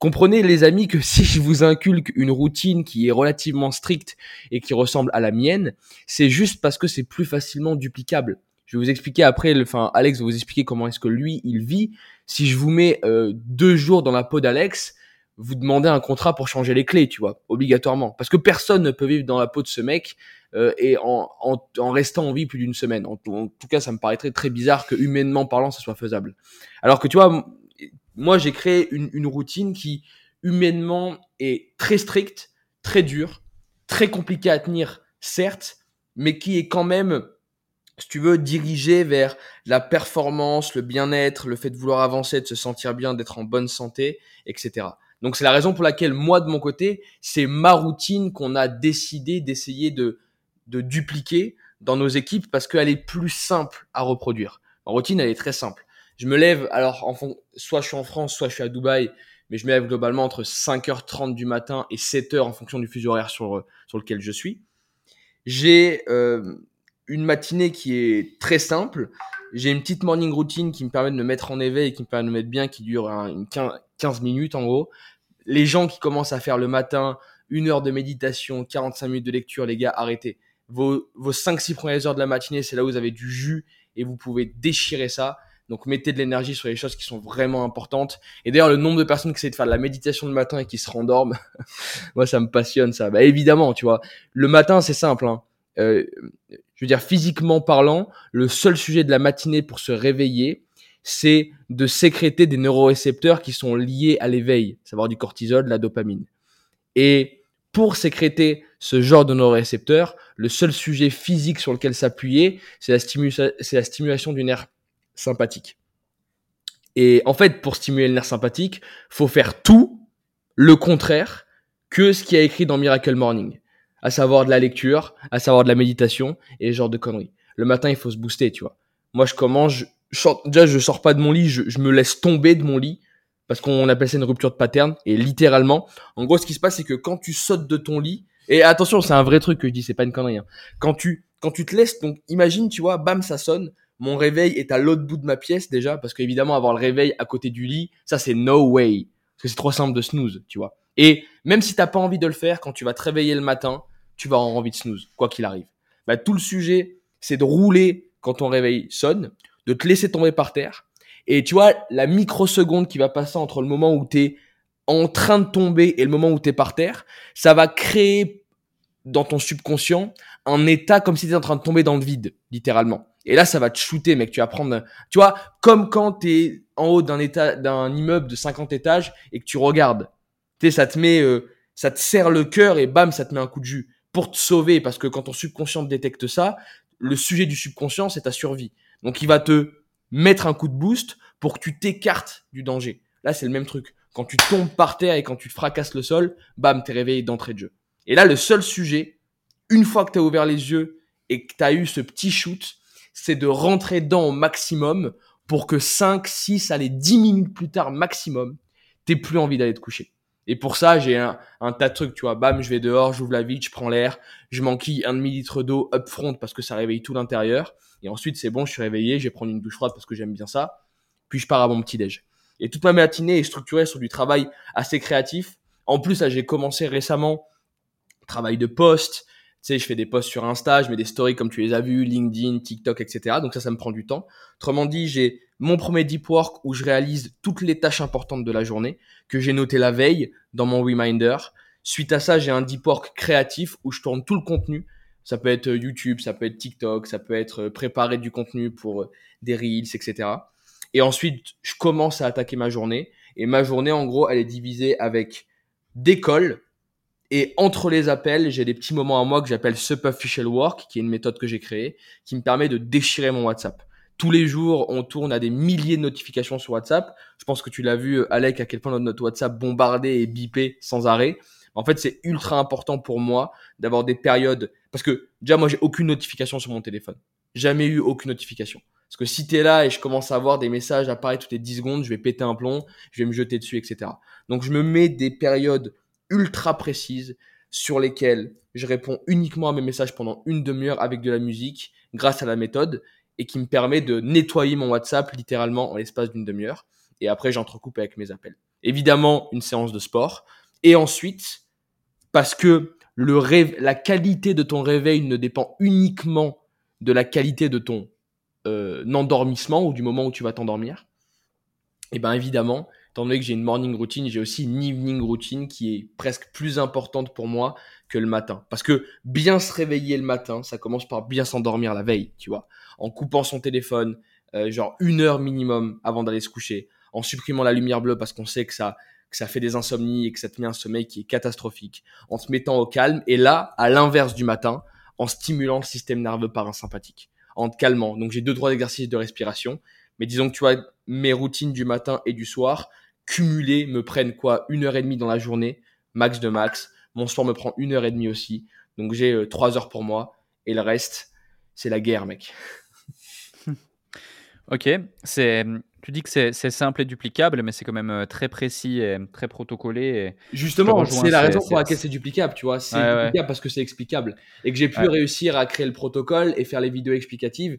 Comprenez les amis que si je vous inculque une routine qui est relativement stricte et qui ressemble à la mienne, c'est juste parce que c'est plus facilement duplicable. Je vais vous expliquer après, enfin Alex va vous expliquer comment est-ce que lui il vit. Si je vous mets euh, deux jours dans la peau d'Alex, vous demandez un contrat pour changer les clés, tu vois, obligatoirement. Parce que personne ne peut vivre dans la peau de ce mec euh, et en, restant en vie plus d'une semaine. En, tout cas, ça me paraîtrait très bizarre que humainement parlant, ça soit faisable. Alors que tu vois, moi j'ai créé une, une routine qui humainement est très stricte, très dure, très compliquée à tenir, certes, mais qui est quand même si tu veux, diriger vers la performance, le bien-être, le fait de vouloir avancer, de se sentir bien, d'être en bonne santé, etc. Donc c'est la raison pour laquelle moi de mon côté, c'est ma routine qu'on a décidé d'essayer de, dupliquer dans nos équipes parce qu'elle est plus simple à reproduire. Ma routine, elle est très simple. Je me lève, alors en fond, soit je suis en France, soit je suis à Dubaï, mais je me lève globalement entre 5h30 du matin et 7h en fonction du fuseau horaire sur, sur lequel je suis. J'ai euh, une matinée qui est très simple. J'ai une petite morning routine qui me permet de me mettre en éveil et qui me permet de me mettre bien, qui dure une 15 minutes en gros. Les gens qui commencent à faire le matin une heure de méditation, 45 minutes de lecture, les gars, arrêtez. Vos, vos 5-6 premières heures de la matinée, c'est là où vous avez du jus et vous pouvez déchirer ça. Donc mettez de l'énergie sur les choses qui sont vraiment importantes. Et d'ailleurs, le nombre de personnes qui essaient de faire de la méditation le matin et qui se rendorment, moi ça me passionne ça. Bah évidemment, tu vois, le matin c'est simple. Hein. Euh, je veux dire, physiquement parlant, le seul sujet de la matinée pour se réveiller, c'est de sécréter des neurorécepteurs qui sont liés à l'éveil, savoir du cortisol, la dopamine. Et pour sécréter ce genre de neurorécepteurs, le seul sujet physique sur lequel s'appuyer, c'est la, la stimulation du nerf sympathique. Et en fait, pour stimuler le nerf sympathique, faut faire tout le contraire que ce qui a écrit dans Miracle Morning à savoir de la lecture, à savoir de la méditation et ce genre de conneries. Le matin, il faut se booster, tu vois. Moi, je commence, je, déjà, je sors pas de mon lit, je, je me laisse tomber de mon lit parce qu'on appelle ça une rupture de pattern et littéralement, en gros, ce qui se passe, c'est que quand tu sautes de ton lit, et attention, c'est un vrai truc que je dis, c'est pas une connerie. Hein. Quand tu, quand tu te laisses, donc imagine, tu vois, bam, ça sonne. Mon réveil est à l'autre bout de ma pièce déjà, parce qu'évidemment, avoir le réveil à côté du lit, ça c'est no way, parce que c'est trop simple de snooze, tu vois. Et même si t'as pas envie de le faire, quand tu vas te réveiller le matin, tu vas avoir envie de snooze, quoi qu'il arrive. Bah, tout le sujet, c'est de rouler quand ton réveil sonne, de te laisser tomber par terre. Et tu vois, la microseconde qui va passer entre le moment où tu es en train de tomber et le moment où tu es par terre, ça va créer dans ton subconscient un état comme si tu étais en train de tomber dans le vide, littéralement. Et là, ça va te shooter, mec. Tu vas prendre, tu vois, comme quand tu es en haut d'un état, d'un immeuble de 50 étages et que tu regardes. Tu sais, ça te met, euh, ça te serre le cœur et bam, ça te met un coup de jus pour te sauver, parce que quand ton subconscient détecte ça, le sujet du subconscient, c'est ta survie. Donc il va te mettre un coup de boost pour que tu t'écartes du danger. Là, c'est le même truc. Quand tu tombes par terre et quand tu fracasses le sol, bam, t'es réveillé d'entrée de jeu. Et là, le seul sujet, une fois que tu as ouvert les yeux et que tu as eu ce petit shoot, c'est de rentrer dedans au maximum pour que 5, 6, allez, 10 minutes plus tard maximum, t'aies plus envie d'aller te coucher. Et pour ça, j'ai un, tas de trucs, tu vois. Bam, je vais dehors, j'ouvre la vitre, je prends l'air, je m'enquille un demi-litre d'eau up front parce que ça réveille tout l'intérieur. Et ensuite, c'est bon, je suis réveillé, je vais prendre une douche froide parce que j'aime bien ça. Puis je pars à mon petit déj. Et toute ma matinée est structurée sur du travail assez créatif. En plus, j'ai commencé récemment travail de poste. Sais, je fais des posts sur Insta, je mets des stories comme tu les as vus, LinkedIn, TikTok, etc. Donc ça, ça me prend du temps. Autrement dit, j'ai mon premier deep work où je réalise toutes les tâches importantes de la journée que j'ai noté la veille dans mon reminder. Suite à ça, j'ai un deep work créatif où je tourne tout le contenu. Ça peut être YouTube, ça peut être TikTok, ça peut être préparer du contenu pour euh, des reels, etc. Et ensuite, je commence à attaquer ma journée. Et ma journée, en gros, elle est divisée avec des calls. Et entre les appels, j'ai des petits moments à moi que j'appelle Superficial Work, qui est une méthode que j'ai créée, qui me permet de déchirer mon WhatsApp tous les jours, on tourne à des milliers de notifications sur WhatsApp. Je pense que tu l'as vu, Alec, à quel point notre WhatsApp bombardé et bipé sans arrêt. En fait, c'est ultra important pour moi d'avoir des périodes. Parce que déjà, moi, j'ai aucune notification sur mon téléphone. Jamais eu aucune notification. Parce que si tu es là et je commence à avoir des messages apparaître toutes les 10 secondes, je vais péter un plomb, je vais me jeter dessus, etc. Donc, je me mets des périodes ultra précises sur lesquelles je réponds uniquement à mes messages pendant une demi-heure avec de la musique grâce à la méthode et qui me permet de nettoyer mon WhatsApp littéralement en l'espace d'une demi-heure. Et après, j'entrecoupe avec mes appels. Évidemment, une séance de sport. Et ensuite, parce que le rêve, la qualité de ton réveil ne dépend uniquement de la qualité de ton euh, endormissement ou du moment où tu vas t'endormir, et eh bien évidemment, étant donné que j'ai une morning routine, j'ai aussi une evening routine qui est presque plus importante pour moi que le matin. Parce que bien se réveiller le matin, ça commence par bien s'endormir la veille, tu vois. En coupant son téléphone, euh, genre une heure minimum avant d'aller se coucher, en supprimant la lumière bleue parce qu'on sait que ça, que ça fait des insomnies et que ça te met un sommeil qui est catastrophique, en se mettant au calme, et là, à l'inverse du matin, en stimulant le système nerveux parasympathique, en te calmant. Donc j'ai deux, trois exercices de respiration, mais disons que tu vois, mes routines du matin et du soir, cumulées, me prennent quoi Une heure et demie dans la journée, max de max. Mon soir me prend une heure et demie aussi. Donc j'ai euh, trois heures pour moi, et le reste, c'est la guerre, mec. Ok, c'est, tu dis que c'est, simple et duplicable, mais c'est quand même euh, très précis et très protocolé. et- Justement, c'est la raison pour laquelle c'est duplicable, tu vois. C'est Ouais, ouais. duplicable parce que c'est explicable. Et que j'ai pu Ouais. réussir à créer le protocole et faire les vidéos explicatives.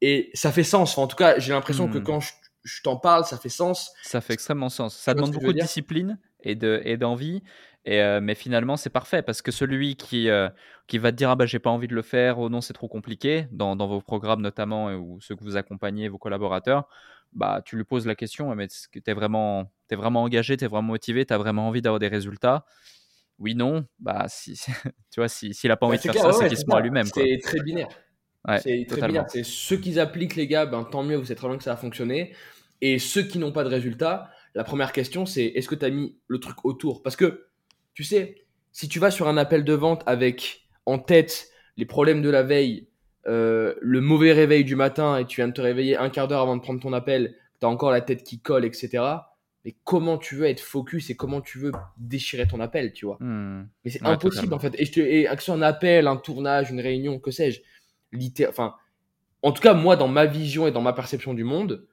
Et ça fait sens. Enfin, en tout cas, j'ai l'impression que Hmm. quand je, je t'en parle, ça fait sens. Ça fait extrêmement sens. Ça demande beaucoup de discipline et, de, et d'envie. Euh, mais finalement, c'est parfait parce que celui qui, euh, qui va te dire Ah bah, j'ai pas envie de le faire, oh non, c'est trop compliqué, dans, dans vos programmes notamment, euh, ou ceux que vous accompagnez, vos collaborateurs, bah, tu lui poses la question Mais est-ce que tu es vraiment, t'es vraiment engagé, tu es vraiment motivé, tu as vraiment envie d'avoir des résultats? Oui, non. Bah, si, tu vois, si, s'il a pas envie Bah, de faire clair, ça, ouais, c'est qu'il se à lui-même. C'est très binaire. Ouais, c'est très binaire. C'est ceux qui appliquent, les gars, ben, tant mieux, vous savez très bien que ça a fonctionné. Et ceux qui n'ont pas de résultat, la première question, c'est est-ce que tu as mis le truc autour? Parce que, tu sais, si tu vas sur un appel de vente avec en tête les problèmes de la veille, euh, le mauvais réveil du matin et tu viens de te réveiller un quart d'heure avant de prendre ton appel, tu as encore la tête qui colle, etc. Mais comment tu veux être focus et comment tu veux déchirer ton appel, tu vois? Hmm. mais c'est Ouais, impossible totalement. en fait. Et, je te, et que ce soit un appel, un tournage, une réunion, que sais-je. En tout cas, moi, dans ma vision et dans ma perception du monde,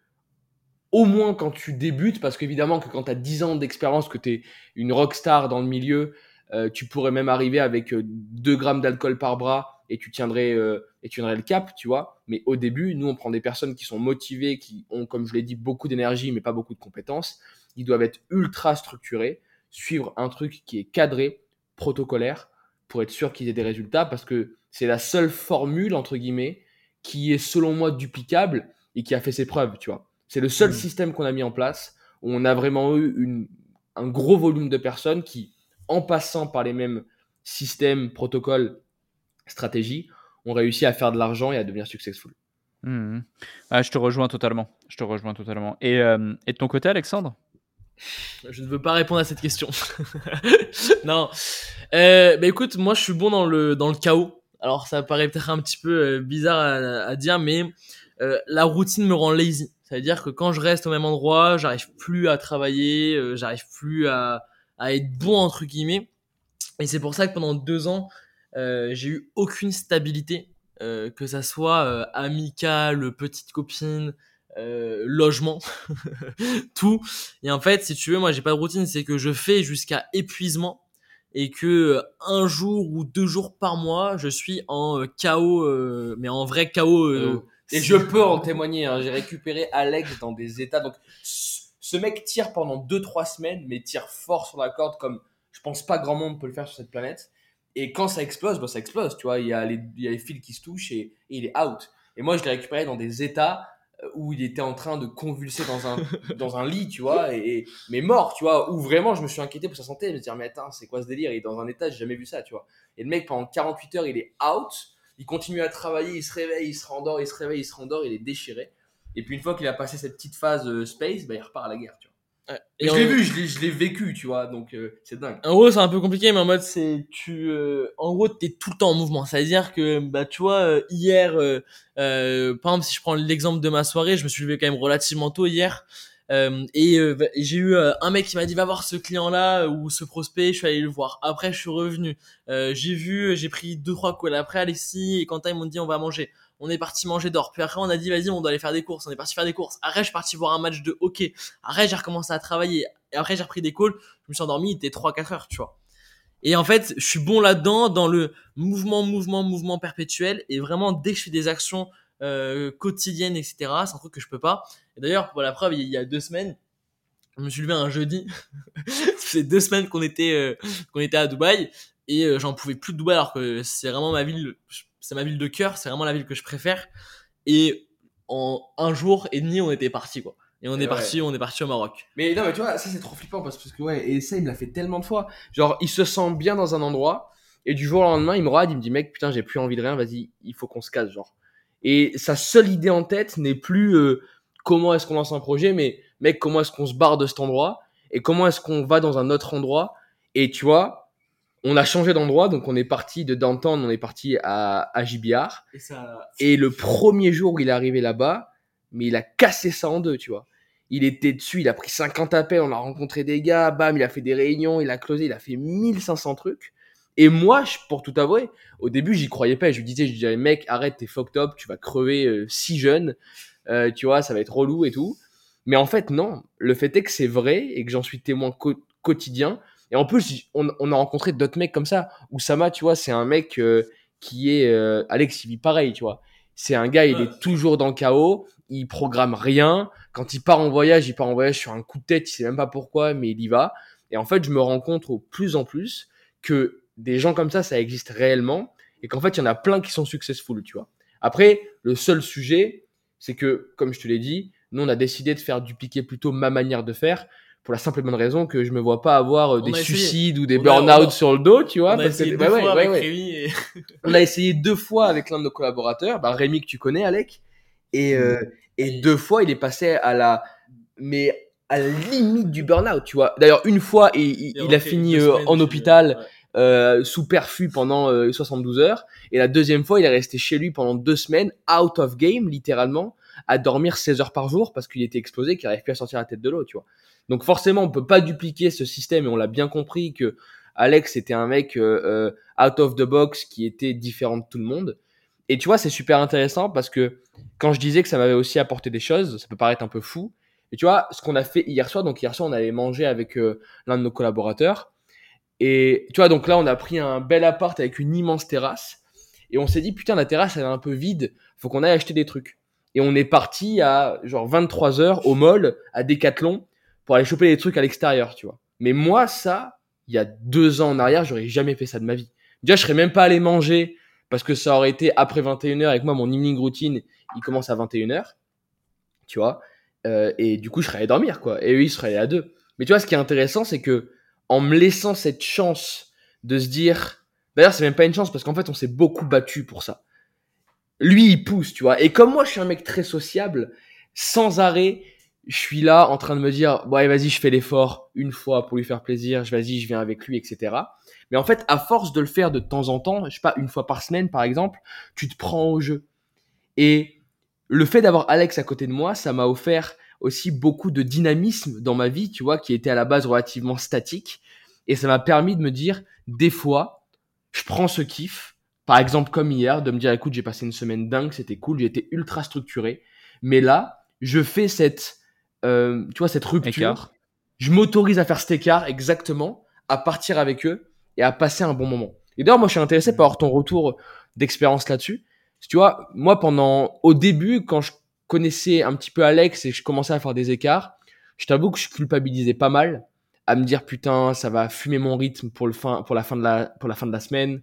au moins quand tu débutes, parce qu'évidemment que quand tu as 10 ans d'expérience, que tu es une rockstar dans le milieu, euh, tu pourrais même arriver avec 2 grammes d'alcool par bras et tu tiendrais euh, et tu tiendrais le cap, tu vois. Mais au début, nous, on prend des personnes qui sont motivées, qui ont, comme je l'ai dit, beaucoup d'énergie, mais pas beaucoup de compétences. Ils doivent être ultra structurés, suivre un truc qui est cadré, protocolaire, pour être sûr qu'ils aient des résultats, parce que c'est la seule formule, entre guillemets, qui est selon moi duplicable et qui a fait ses preuves, tu vois. C'est le seul Mhm. système qu'on a mis en place où on a vraiment eu une, un gros volume de personnes qui, en passant par les mêmes systèmes, protocoles, stratégies, ont réussi à faire de l'argent et à devenir successful. Hmm. Ah, je te rejoins totalement. Je te rejoins totalement. Et, euh, et de ton côté, Alexandre? Je ne veux pas répondre à cette question. non. Euh, bah écoute, moi je suis bon dans le, dans le chaos. Alors ça paraît peut-être un petit peu euh, bizarre à, à dire, mais euh, la routine me rend lazy. Ça veut dire que quand je reste au même endroit, j'arrive plus à travailler, euh, j'arrive plus à, à être bon entre guillemets. Et c'est pour ça que pendant deux ans, euh, j'ai eu aucune stabilité, euh, que ça soit euh, amical, petite copine, logement, tout. Et en fait, si tu veux, moi j'ai pas de routine, c'est que je fais jusqu'à épuisement et que euh, un jour ou deux jours par mois, je suis en euh, chaos, euh, mais en vrai chaos. euh, Et je peux en témoigner, hein, j'ai récupéré Alex dans des états. Donc, ce mec tire pendant 2-3 semaines, mais tire fort sur la corde comme je pense pas grand monde peut le faire sur cette planète. Et quand ça explose, bah, ça explose, tu vois. Il y, a les, il y a les fils qui se touchent et, et il est out. Et moi, je l'ai récupéré dans des états euh, où il était en train de convulser dans un, dans un lit, tu vois, et, mais mort, tu vois, où vraiment je me suis inquiété pour sa santé, me dire, mais attends, c'est quoi ce délire? Il est dans un état, j'ai jamais vu ça, tu vois. Et le mec, pendant 48 heures, il est out, il continue à travailler, il se réveille, il se rendort, il se réveille, il se rendort, il est déchiré. Et puis une fois qu'il a passé cette petite phase euh, space, bah, il repart à la guerre, tu vois. Et, je l'ai vu, je l'ai, je l'ai vécu, tu vois, donc euh, c'est dingue. En gros, c'est un peu compliqué, mais en mode, c'est tu, euh, en gros, t'es tout le temps en mouvement. Ça veut dire que, bah, tu vois, euh, hier, euh, euh, par exemple, si je prends l'exemple de ma soirée, je me suis levé quand même relativement tôt hier, euh, et j'ai eu un mec qui m'a dit va voir ce client-là ou ce prospect. Je suis allé le voir. Après, je suis revenu. Euh, j'ai vu, j'ai pris deux trois calls. Après, Alexis et Quentin ils m'ont dit on va manger. On est parti manger d'or. Puis après, on a dit vas-y, on doit aller faire des courses. On est parti faire des courses. Après, je suis parti voir un match de hockey. Après, j'ai recommencé à travailler. Et après, j'ai repris des calls. Je me suis endormi. Il était 3-4 heures, tu vois. Et en fait, je suis bon là-dedans, dans le mouvement, mouvement, mouvement perpétuel. Et vraiment, dès que je fais des actions euh, quotidiennes, etc., c'est un truc que je peux pas. Et d'ailleurs, pour la preuve, il y a deux semaines, je me suis levé un jeudi. c'est deux semaines qu'on était, euh, qu'on était à Dubaï. Et euh, j'en pouvais plus de Dubaï alors que c'est vraiment ma ville, c'est ma ville de cœur, c'est vraiment la ville que je préfère. Et en un jour et demi, on était parti, quoi. Et on est Ouais. parti, on est parti au Maroc. Mais non, mais tu vois, ça c'est trop flippant parce que, ouais, et ça il me l'a fait tellement de fois. Genre, il se sent bien dans un endroit et du jour au lendemain, il me regarde, il me dit, mec, putain, j'ai plus envie de rien, vas-y, il faut qu'on se casse, genre. Et sa seule idée en tête n'est plus euh, comment est-ce qu'on lance un projet, mais mec, comment est-ce qu'on se barre de cet endroit et comment est-ce qu'on va dans un autre endroit. Et tu vois, on a changé d'endroit, donc on est parti de Downtown, on est parti à, à JBR. Et ça. Et le premier jour où il est arrivé là-bas, mais il a cassé ça en deux, tu vois. Il était dessus, il a pris 50 appels, on a rencontré des gars, bam, il a fait des réunions, il a closé, il a fait 1500 trucs. Et moi, pour tout avouer, au début, j'y croyais pas. Je lui disais, je lui disais, mec, arrête, t'es fucked up, tu vas crever euh, si jeune, euh, tu vois, ça va être relou et tout. Mais en fait, non. Le fait est que c'est vrai et que j'en suis témoin co- quotidien. Et en plus, on, on a rencontré d'autres mecs comme ça. Oussama, tu vois, c'est un mec euh, qui est. euh, Alex, il vit pareil, tu vois. C'est un gars, il est toujours dans le chaos, il programme rien. Quand il part en voyage, il part en voyage sur un coup de tête, il sait même pas pourquoi, mais il y va. Et en fait, je me rends compte au plus en plus que des gens comme ça, ça existe réellement et qu'en fait, il y en a plein qui sont successful, tu vois. Après, le seul sujet, c'est que, comme je te l'ai dit, nous, on a décidé de faire dupliquer plutôt ma manière de faire pour la simple et bonne raison que je me vois pas avoir euh, des essayé. suicides ou des burn-out sur le dos, tu vois. on a parce essayé ouais, deux fois ouais, avec ouais. Rémi et- On a essayé deux fois avec l'un de nos collaborateurs, bah, Rémi que tu connais, Alec, et, euh, et deux fois il est passé à la, mais à la limite du burn-out, tu vois. D'ailleurs, une fois, il, il- Et il a fini euh, semaines en hôpital ouais. euh, sous perfus pendant euh, 72 heures, et la deuxième fois, il est resté chez lui pendant deux semaines, out of game, littéralement, à dormir 16 heures par jour parce qu'il était explosé, qu'il n'arrive plus à sortir la tête de l'eau, tu vois. Donc forcément, on peut pas dupliquer ce système, et on l'a bien compris que Alex était un mec euh, euh, out of the box qui était différent de tout le monde. Et tu vois, c'est super intéressant parce que quand je disais que ça m'avait aussi apporté des choses, ça peut paraître un peu fou. Et tu vois, ce qu'on a fait hier soir, donc hier soir, on allait manger avec euh, l'un de nos collaborateurs. Et tu vois, donc là, on a pris un bel appart avec une immense terrasse. Et on s'est dit, putain, la terrasse, elle est un peu vide. Faut qu'on aille acheter des trucs. Et on est parti à genre 23 heures au mall, à Decathlon, pour aller choper des trucs à l'extérieur, tu vois. Mais moi, ça, il y a deux ans en arrière, j'aurais jamais fait ça de ma vie. Déjà, je serais même pas allé manger parce que ça aurait été après 21h avec moi, mon evening routine, il commence à 21h, tu vois. Euh, et du coup, je serais allé dormir, quoi. Et eux, ils seraient allés à deux. Mais tu vois, ce qui est intéressant, c'est que en me laissant cette chance de se dire, d'ailleurs, c'est même pas une chance parce qu'en fait, on s'est beaucoup battu pour ça. Lui, il pousse, tu vois. Et comme moi, je suis un mec très sociable, sans arrêt, je suis là en train de me dire, ouais, vas-y, je fais l'effort une fois pour lui faire plaisir, vas-y, je viens avec lui, etc. Mais en fait, à force de le faire de temps en temps, je sais pas, une fois par semaine, par exemple, tu te prends au jeu. Et le fait d'avoir Alex à côté de moi, ça m'a offert aussi beaucoup de dynamisme dans ma vie, tu vois, qui était à la base relativement statique. Et ça m'a permis de me dire, des fois, je prends ce kiff, par exemple comme hier, de me dire, écoute, j'ai passé une semaine dingue, c'était cool, j'ai été ultra structuré. Mais là, je fais cette, euh, tu vois, cette rupture. Écart. Je m'autorise à faire cet écart, exactement, à partir avec eux et à passer un bon moment. Et d'ailleurs, moi, je suis intéressé par ton retour d'expérience là-dessus. Tu vois, moi, pendant, au début, quand je connaissais un petit peu Alex et que je commençais à faire des écarts, je t'avoue que je culpabilisais pas mal à me dire, putain, ça va fumer mon rythme pour le fin, pour la fin de la, pour la fin de la semaine.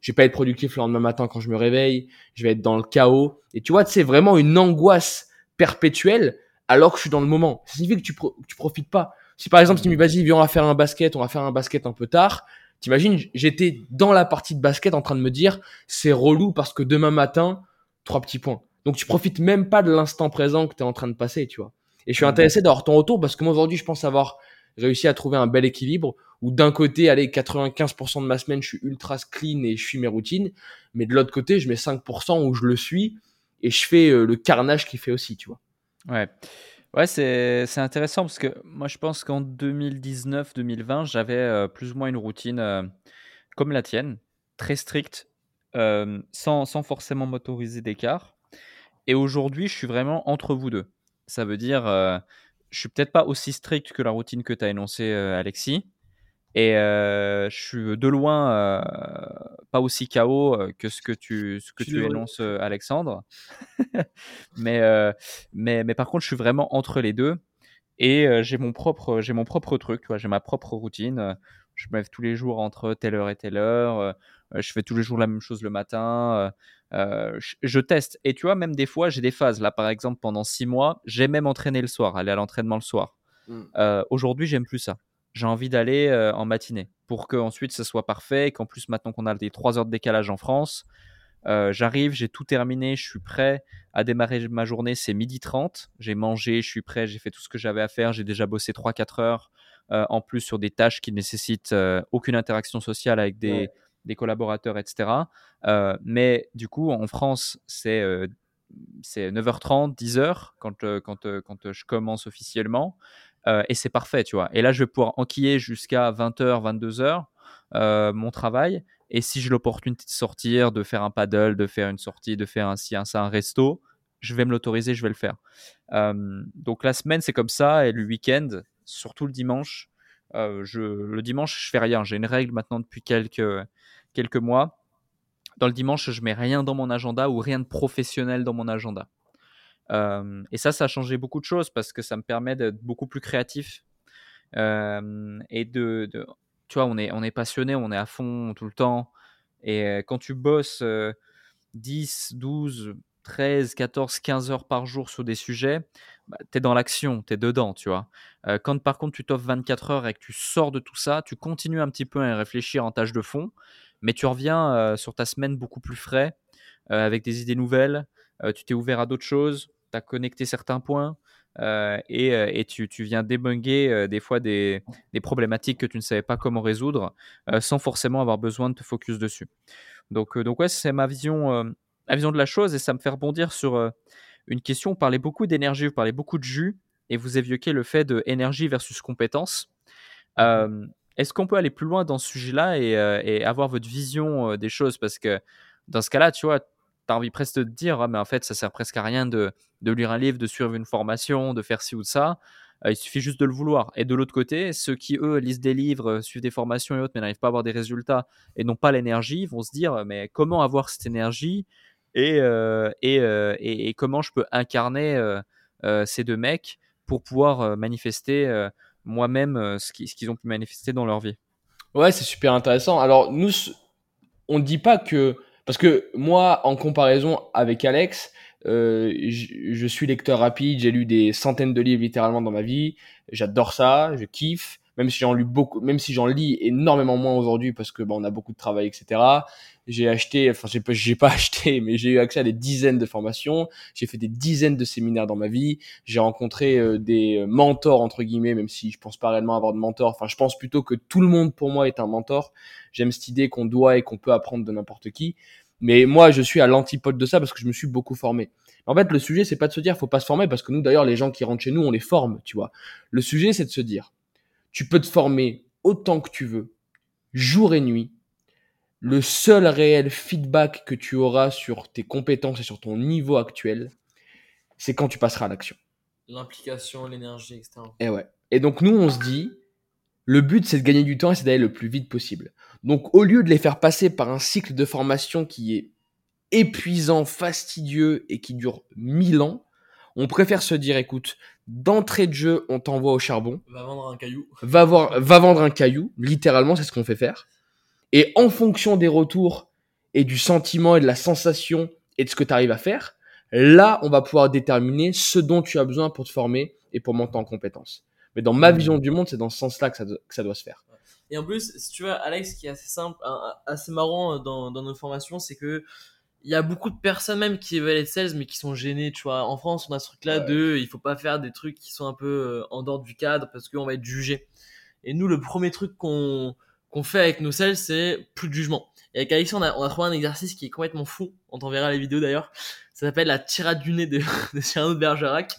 Je vais pas être productif le lendemain matin quand je me réveille. Je vais être dans le chaos. Et tu vois, c'est vraiment une angoisse perpétuelle alors que je suis dans le moment. Ça signifie que tu, pro- que tu profites pas. Si par exemple, tu me dis, vas-y, viens, on va faire un basket, on va faire un basket un peu tard. T'imagines, j'étais dans la partie de basket en train de me dire, c'est relou parce que demain matin, trois petits points. Donc tu profites même pas de l'instant présent que tu es en train de passer, tu vois. Et je suis intéressé d'avoir ton retour parce que moi aujourd'hui, je pense avoir réussi à trouver un bel équilibre où d'un côté, allez, 95% de ma semaine, je suis ultra clean et je suis mes routines, mais de l'autre côté, je mets 5% où je le suis et je fais euh, le carnage qu'il fait aussi, tu vois. Ouais. Ouais, c'est c'est intéressant parce que moi, je pense qu'en 2019-2020, j'avais euh, plus ou moins une routine euh, comme la tienne, très stricte, sans, sans forcément m'autoriser d'écart. Et aujourd'hui, je suis vraiment entre vous deux. Ça veut dire, je suis peut-être pas aussi strict que la routine que tu as énoncée, euh, Alexis. Et euh, je suis de loin euh, pas aussi KO euh, que ce que tu, ce que tu énonces, Alexandre. mais, mais, mais par contre, je suis vraiment entre les deux. Et j'ai mon propre, j'ai mon propre truc, tu vois, j'ai ma propre routine. Je me lève tous les jours entre telle heure et telle heure. Je fais tous les jours la même chose le matin. Euh, je, teste. Et tu vois, même des fois, j'ai des phases. Là, par exemple, pendant six mois, j'aimais m'entraîner le soir, aller à l'entraînement le soir. Mm. Euh, Aujourd'hui, j'aime plus ça. J'ai envie d'aller euh, en matinée pour que ensuite ce soit parfait et qu'en plus, maintenant qu'on a des 3 heures de décalage en France, j'arrive, j'ai tout terminé, je suis prêt à démarrer ma journée, c'est midi 30. J'ai mangé, je suis prêt, j'ai fait tout ce que j'avais à faire, j'ai déjà bossé 3-4 heures en plus sur des tâches qui nécessitent aucune interaction sociale avec des, Ouais. Des collaborateurs, etc. Euh, mais du coup, en France, c'est euh, c'est 9h30, 10h quand, euh, quand, euh, quand je commence officiellement. Et c'est parfait, tu vois. Et là, je vais pouvoir enquiller jusqu'à 20h, 22h euh, mon travail. Et si j'ai l'opportunité de sortir, de faire un paddle, de faire une sortie, de faire un, si un, ça, un resto, je vais me l'autoriser, je vais le faire. Donc la semaine, c'est comme ça. Et le week-end, surtout le dimanche, euh, je, le dimanche, je fais rien. J'ai une règle maintenant depuis quelques, quelques mois. Dans le dimanche, je mets rien dans mon agenda ou rien de professionnel dans mon agenda. Et ça, ça a changé beaucoup de choses parce que ça me permet d'être beaucoup plus créatif et de, de- tu vois, on est, on est passionné, on est à fond tout le temps. Et quand tu bosses euh, 10, 12, 13, 14, 15 heures par jour sur des sujets, bah, tu es dans l'action, tu es dedans, tu vois. Euh, quand par contre tu t'offres 24 heures et que tu sors de tout ça, tu continues un petit peu à réfléchir en tâche de fond, mais tu reviens euh, sur ta semaine beaucoup plus frais, euh, avec des idées nouvelles, tu t'es ouvert à d'autres choses, tu as connecté certains points. et, tu, viens débunker euh, des fois des, des problématiques que tu ne savais pas comment résoudre sans forcément avoir besoin de te focus dessus. Donc, donc ouais, c'est ma vision, ma vision de la chose et ça me fait rebondir sur euh, une question. Vous parlez beaucoup d'énergie, vous parlez beaucoup de jus et vous évoquez le fait de énergie versus compétence. Euh, Est-ce qu'on peut aller plus loin dans ce sujet-là et, euh, et avoir votre vision euh, des choses? Parce que dans ce cas-là, tu vois, tu as envie presque de te dire, ah, mais en fait, ça sert presque à rien de, de lire un livre, de suivre une formation, de faire ci ou de ça. Il suffit juste de le vouloir. Et de l'autre côté, ceux qui, eux, lisent des livres, suivent des formations et autres, mais n'arrivent pas à avoir des résultats et n'ont pas l'énergie, vont se dire, mais comment avoir cette énergie et, euh, euh, et, et comment je peux incarner euh, ces deux mecs pour pouvoir manifester moi-même ce qui- ce qu'ils ont pu manifester dans leur vie? Ouais, c'est super intéressant. Alors, nous, on ne dit pas que. Parce que moi, en comparaison avec Alex, je, suis lecteur rapide, j'ai lu des centaines de livres littéralement dans ma vie. J'adore ça, je kiffe. Même si j'en lis si lis énormément moins aujourd'hui parce que bah, on a beaucoup de travail, etc. J'ai acheté, enfin j'ai pas, pas acheté, mais j'ai eu accès à des dizaines de formations. J'ai fait des dizaines de séminaires dans ma vie. J'ai rencontré euh, des mentors entre guillemets, même si je pense pas réellement avoir de mentor. Enfin, je pense plutôt que tout le monde pour moi est un mentor. J'aime cette idée qu'on doit et qu'on peut apprendre de n'importe qui. Mais moi, je suis à l'antipode de ça parce que je me suis beaucoup formé. En fait, le sujet, c'est pas de se dire faut pas se former parce que nous, d'ailleurs, les gens qui rentrent chez nous, on les forme, tu vois. Le sujet, c'est de se dire tu peux te former autant que tu veux, jour et nuit. Le seul réel feedback que tu auras sur tes compétences et sur ton niveau actuel, c'est quand tu passeras à l'action. L'implication, l'énergie, etc. Et ouais. Et donc nous, on se dit, le but, c'est de gagner du temps et c'est d'aller le plus vite possible. Donc au lieu de les faire passer par un cycle de formation qui est épuisant, fastidieux et qui dure mille ans, on préfère se dire, écoute, d'entrée de jeu, on t'envoie au charbon, Va vendre un caillou. va, voir, va vendre un caillou, littéralement, c'est ce qu'on fait faire. Et en fonction des retours et du sentiment et de la sensation et de ce que tu arrives à faire, là, on va pouvoir déterminer ce dont tu as besoin pour te former et pour monter en compétences. Mais dans ma vision du monde, c'est dans ce sens-là que ça, doit- que ça doit se faire. Et en plus, si tu vois, Alex, ce qui est assez simple, assez marrant euh, dans, dans nos formations, c'est que il y a beaucoup de personnes même qui veulent être sales, mais qui sont gênées, tu vois. En France, on a ce truc-là Ouais. de, il faut pas faire des trucs qui sont un peu euh, en dehors du cadre parce qu'on va être jugé. Et nous, le premier truc qu'on qu'on fait avec nos sales, c'est plus de jugement. Et avec Alexis, on a, on a trouvé un exercice qui est complètement fou. On t'enverra les vidéos d'ailleurs. Ça s'appelle la tirade du nez de, de de Bergerac.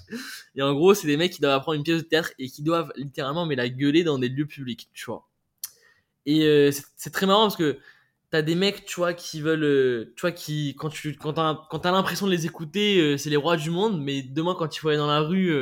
Et en gros, c'est des mecs qui doivent apprendre une pièce de théâtre et qui doivent littéralement mais la gueuler dans des lieux publics, tu vois. Et euh, c'est- très marrant parce que t'as des mecs, tu vois, qui veulent, euh, tu vois, qui quand tu quand t'as l'impression de les écouter, euh, c'est les rois du monde, mais demain quand il faut aller dans la rue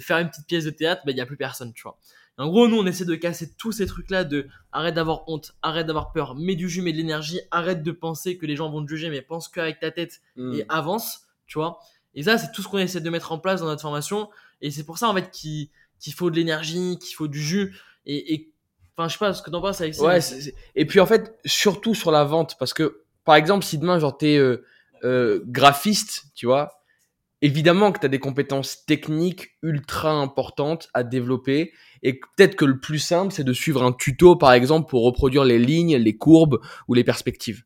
faire une petite pièce de théâtre, bah il y a plus personne, tu vois. En gros, nous on essaie de casser tous ces trucs là de arrête d'avoir honte, arrête d'avoir peur, mets du jus, mets de l'énergie, arrête de penser que les gens vont te juger, mais pense qu'avec ta tête et avance, tu vois. Et ça, c'est tout ce qu'on essaie de mettre en place dans notre formation. Et c'est pour ça, en fait, qu'il faut de l'énergie, qu'il faut du jus. Et, enfin, je sais pas ce que t'en penses avec ça. Ouais, et puis en fait, surtout sur la vente, parce que par exemple, si demain, genre, t'es euh, euh, graphiste, tu vois, évidemment que tu as des compétences techniques ultra importantes à développer et peut-être que le plus simple, c'est de suivre un tuto, par exemple, pour reproduire les lignes, les courbes ou les perspectives.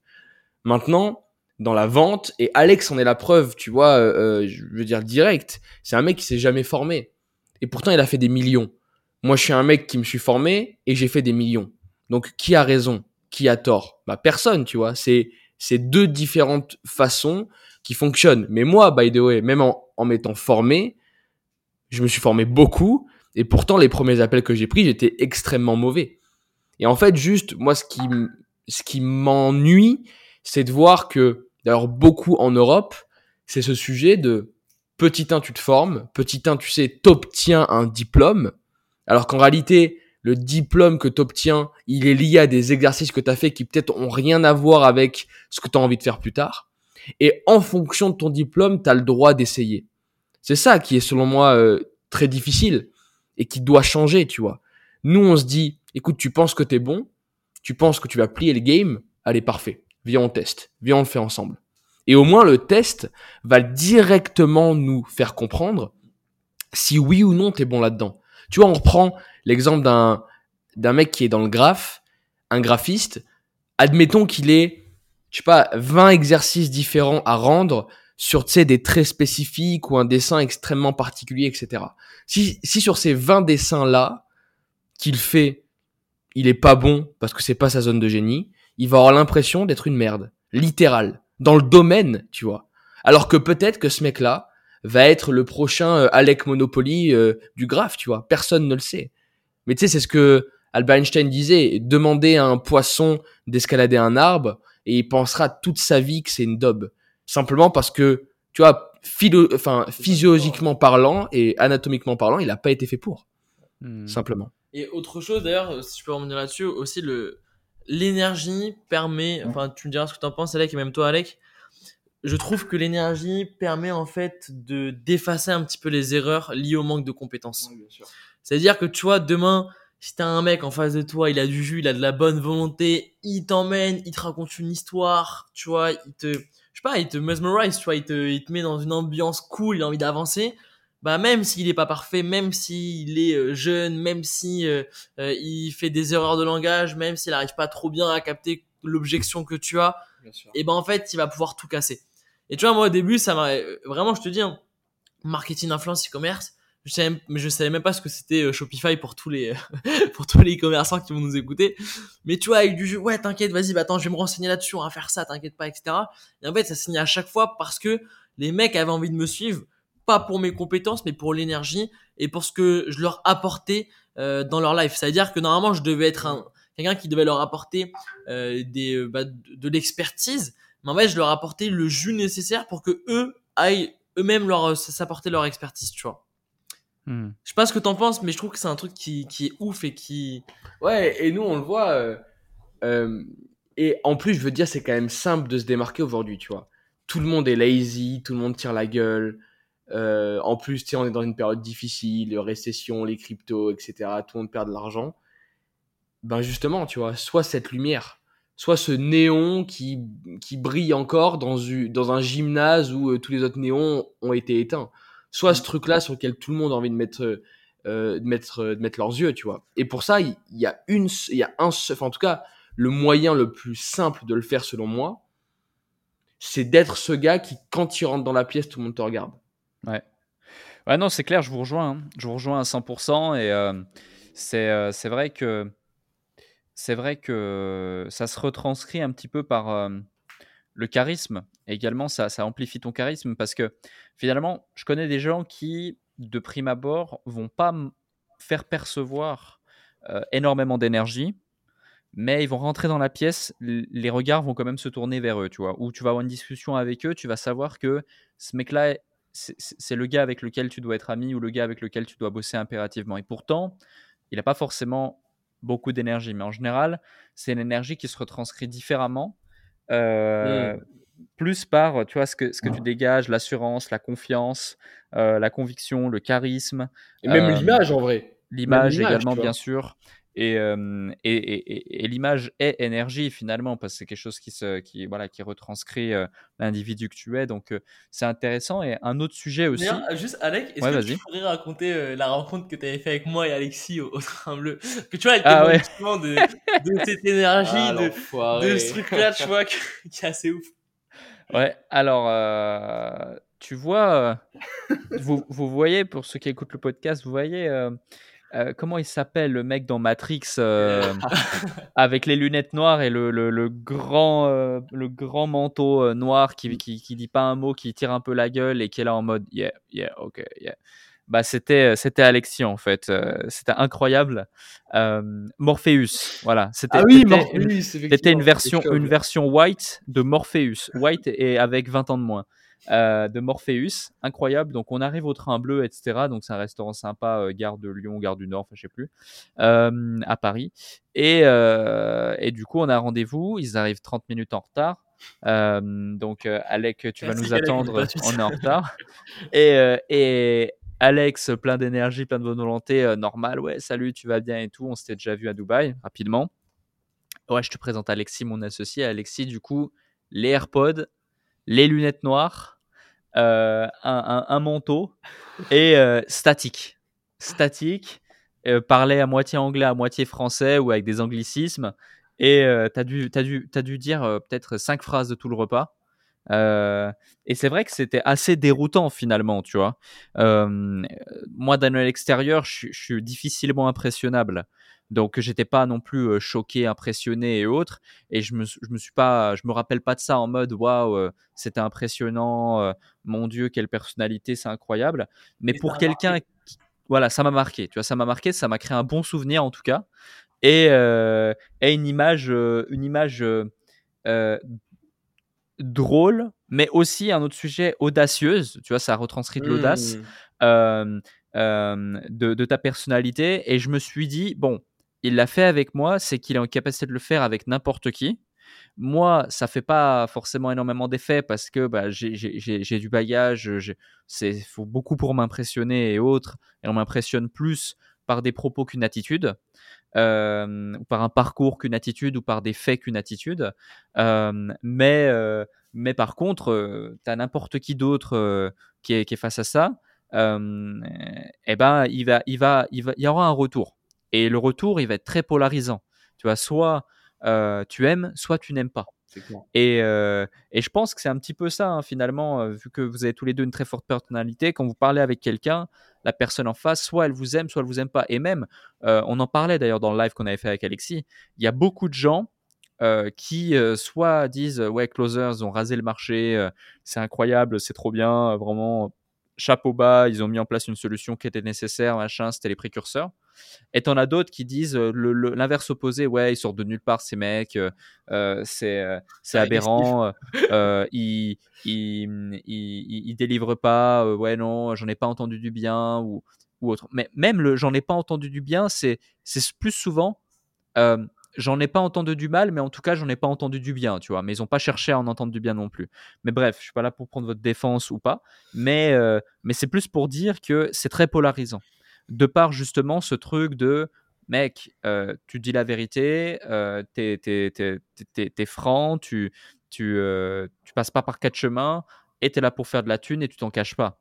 Maintenant, dans la vente, et Alex en est la preuve, tu vois, euh, euh, je veux dire direct, c'est un mec qui s'est jamais formé. Et pourtant, il a fait des millions. Moi, je suis un mec qui me suis formé et j'ai fait des millions. Donc, qui a raison? Qui a tort? Bah, personne, tu vois. C'est c'est deux différentes façons qui fonctionnent. Mais moi, by the way, même en, en m'étant formé, je me suis formé beaucoup. Et pourtant, les premiers appels que j'ai pris, j'étais extrêmement mauvais. Et en fait, juste, moi, ce qui, ce qui m'ennuie, c'est de voir que, d'ailleurs, beaucoup en Europe, c'est ce sujet de petit 1, tu te formes, petit 1, tu sais, t'obtiens un diplôme, alors qu'en réalité, le diplôme que t'obtiens, il est lié à des exercices que t'as fait qui peut-être ont rien à voir avec ce que t'as envie de faire plus tard. Et en fonction de ton diplôme, t'as le droit d'essayer. C'est ça qui est, selon moi, euh, très difficile et qui doit changer, tu vois. Nous, on se dit, écoute, tu penses que t'es bon, tu penses que tu vas plier le game, allez, parfait. Viens, on teste. Viens, on le fait ensemble. Et au moins, le test va directement nous faire comprendre si oui ou non t'es bon là-dedans. Tu vois, on reprend l'exemple d'un, d'un mec qui est dans le graphe, un graphiste. Admettons qu'il ait, je sais pas, 20 exercices différents à rendre sur, des traits spécifiques ou un dessin extrêmement particulier, etc. Si, si sur ces 20 dessins-là, qu'il fait, il est pas bon parce que c'est pas sa zone de génie, il va avoir l'impression d'être une merde. Littéral. Dans le domaine, tu vois. Alors que peut-être que ce mec-là va être le prochain euh, Alec Monopoly euh, du graphe, tu vois. Personne ne le sait. Mais tu sais, c'est ce que Albert Einstein disait. Demander à un poisson d'escalader un arbre et il pensera toute sa vie que c'est une daube. Simplement parce que, tu vois, philo- enfin, physiologiquement parlant et anatomiquement parlant, il n'a pas été fait pour. Hmm. Simplement. Et autre chose d'ailleurs, si je peux revenir là-dessus, aussi le l'énergie permet, enfin tu me diras ce que tu en penses Alec et même toi Alec, je trouve que l'énergie permet en fait de d'effacer un petit peu les erreurs liées au manque de compétences. C'est-à-dire que tu vois, demain, si t'as un mec en face de toi, il a du jus, il a de la bonne volonté, il t'emmène, il te raconte une histoire, tu vois, il te, je sais pas, il te mesmerise, tu vois, il te, il te met dans une ambiance cool, il a envie d'avancer. Bah même s'il est pas parfait, même s'il est euh, jeune, même si euh, euh, il fait des erreurs de langage, même s'il arrive pas trop bien à capter l'objection que tu as, et ben en fait il va pouvoir tout casser. Et tu vois moi au début ça m'a vraiment je te dis hein, marketing influence e-commerce je savais je savais même pas ce que c'était euh, Shopify pour tous les pour tous les e-commerçants qui vont nous écouter. Mais tu vois avec du jeu ouais t'inquiète vas-y bah attends je vais me renseigner là-dessus on va faire ça t'inquiète pas etc et en fait ça signe à chaque fois parce que les mecs avaient envie de me suivre pas pour mes compétences mais pour l'énergie et pour ce que je leur apportais euh, dans leur life. C'est à dire que normalement je devais être un quelqu'un qui devait leur apporter euh, des euh, bah, de, l'expertise mais en fait je leur apportais le jus nécessaire pour que eux aillent eux-mêmes leur euh, s'apporter leur expertise tu vois Hmm. je sais pas ce que t'en penses, mais je trouve que c'est un truc qui, qui est ouf et qui. Ouais, et nous, on le voit. euh, euh, et en plus, je veux dire, c'est quand même simple de se démarquer aujourd'hui, tu vois. Tout le monde est lazy, tout le monde tire la gueule. Euh, en plus, tu sais, on est dans une période difficile, récession, les cryptos, etc. Tout le monde perd de l'argent. Ben justement, tu vois, soit cette lumière, soit ce néon qui, qui brille encore dans, un gymnase où euh, tous les autres néons ont été éteints. Soit ce truc-là sur lequel tout le monde a envie de mettre, euh, de mettre, de mettre leurs yeux, tu vois. Et pour ça, il y, a une, il y a un, seul- enfin en tout cas, le moyen le plus simple de le faire selon moi, c'est d'être ce gars qui, quand il rentre dans la pièce, tout le monde te regarde. Ouais, non, c'est clair, je vous rejoins. hein. Je vous rejoins à 100%. Et euh, c'est euh, c'est vrai que c'est vrai que ça se retranscrit un petit peu par le charisme. Également, ça, amplifie ton charisme parce que finalement, je connais des gens qui, de prime abord, vont pas faire percevoir euh, énormément d'énergie, mais ils vont rentrer dans la pièce, les regards vont quand même se tourner vers eux, tu vois. Ou tu vas avoir une discussion avec eux, tu vas savoir que ce mec-là, c'est le gars avec lequel tu dois être ami ou le gars avec lequel tu dois bosser impérativement. Et pourtant, il n'a pas forcément beaucoup d'énergie, mais en général, c'est une énergie qui se retranscrit différemment. Euh, Plus par, tu vois, ce que, ce que tu dégages, l'assurance, la confiance, euh, la conviction, le charisme, Et même Euh, l'image, en vrai. l'image également, bien sûr. Et, euh, et, et, et l'image est énergie finalement, parce que c'est quelque chose qui, se, qui, voilà, qui retranscrit euh, l'individu que tu es. Donc euh, c'est intéressant. Et un autre sujet aussi. D'ailleurs, juste Alec, est-ce Ouais, que vas-y. tu pourrais raconter euh, la rencontre que tu avais fait avec moi et Alexis au, au train bleu? Que tu vois, elle Ah ouais. justement de, de cette énergie, Ah, de, ce truc-là, tu vois, que- qui est assez ouf. Ouais, alors, euh, tu vois, euh, vous, vous voyez, pour ceux qui écoutent le podcast, vous voyez euh, comment il s'appelle le mec dans Matrix euh, avec les lunettes noires et le, le, le grand, euh, le grand manteau noir qui, qui, qui dit pas un mot, qui tire un peu la gueule et qui est là en mode yeah, yeah, ok, yeah. Bah, c'était, c'était Alexis en fait, c'était incroyable. Morpheus, voilà, c'était, Ah oui, c'était Morpheus, une- version, une version white de Morpheus. White et avec 20 ans de moins. Euh, de Morpheus. Incroyable. Donc, on arrive au train bleu, etc. Donc, c'est un restaurant sympa, euh, gare de Lyon, gare du Nord, enfin, je sais plus, euh, à Paris. Et, et du coup, on a rendez-vous. Ils arrivent 30 minutes en retard. Donc, Alec, tu vas nous attendre. On est en retard. Et, et Alex, plein d'énergie, plein de bonne volonté, normal. Ouais, salut, tu vas bien et tout. On s'était déjà vu à Dubaï, rapidement. Ouais, je te présente Alexis, mon associé. Alexis, du coup, les AirPods, les lunettes noires, euh, un, manteau et euh, statique. Statique, euh, à moitié anglais, à moitié français ou avec des anglicismes. Et euh, tu as, dû, t'as dû, t'as dû dire peut-être cinq phrases de tout le repas. Et c'est vrai que c'était assez déroutant finalement, tu vois. Moi, d'un œil extérieur, je, je suis difficilement impressionnable. Donc, j'étais pas non plus choqué, impressionné et autres. Et je me, je me suis pas, je me rappelle pas de ça en mode waouh, c'était impressionnant, mon Dieu, quelle personnalité, c'est incroyable. Mais Mais pour quelqu'un, voilà, ça m'a marqué. Tu vois, ça m'a marqué, ça m'a créé un bon souvenir en tout cas. Et, euh, et une image, une image euh, drôle, mais aussi un autre sujet audacieuse. Tu vois, ça retranscrit de l'audace Mmh. euh, de, de ta personnalité. Et je me suis dit, bon, il l'a fait avec moi, c'est qu'il est en capacité de le faire avec n'importe qui. Moi, ça fait pas forcément énormément d'effet parce que bah, j'ai- du bagage, j'ai- c'est faut beaucoup pour m'impressionner et autres, et on m'impressionne plus par des propos qu'une attitude, euh, ou par un parcours qu'une attitude, ou par des faits qu'une attitude. Euh, mais, euh, mais par contre, tu as n'importe qui d'autre euh, qui, est, qui est face à ça, euh, eh ben, il, va, il, va, il, va, il y aura un retour. Et le retour, il va être très polarisant. Tu vois, soit euh, tu aimes, soit tu n'aimes pas. Et, euh, et je pense que c'est un petit peu ça, hein, finalement, euh, vu que vous avez tous les deux une très forte personnalité. Quand vous parlez avec quelqu'un, la personne en face, soit elle vous aime, soit elle vous aime pas. Et même, euh, on en parlait d'ailleurs dans le live qu'on avait fait avec Alexis, il y a beaucoup de gens euh, qui soit disent ouais closers ont rasé le marché c'est incroyable c'est trop bien vraiment chapeau bas ils ont mis en place une solution qui était nécessaire machin c'était les précurseurs et t'en as d'autres qui disent euh, l'inverse opposé ouais ils sortent de nulle part ces mecs euh, euh, c'est aberrant euh, ils, ils, ils, délivrent pas euh, ouais non j'en ai pas entendu du bien ou, ou autre mais même le j'en ai pas entendu du bien c'est c'est plus souvent j'en ai pas entendu du mal, mais en tout cas, j'en ai pas entendu du bien, tu vois. Mais ils ont pas cherché à en entendre du bien non plus. Mais bref, je suis pas là pour prendre votre défense ou pas, mais, euh, mais c'est plus pour dire que c'est très polarisant. De par justement ce truc de mec, euh, tu dis la vérité, euh, t'es, t'es, t'es, franc, tu, tu, euh, tu passes pas par quatre chemins et t'es là pour faire de la thune et tu t'en caches pas.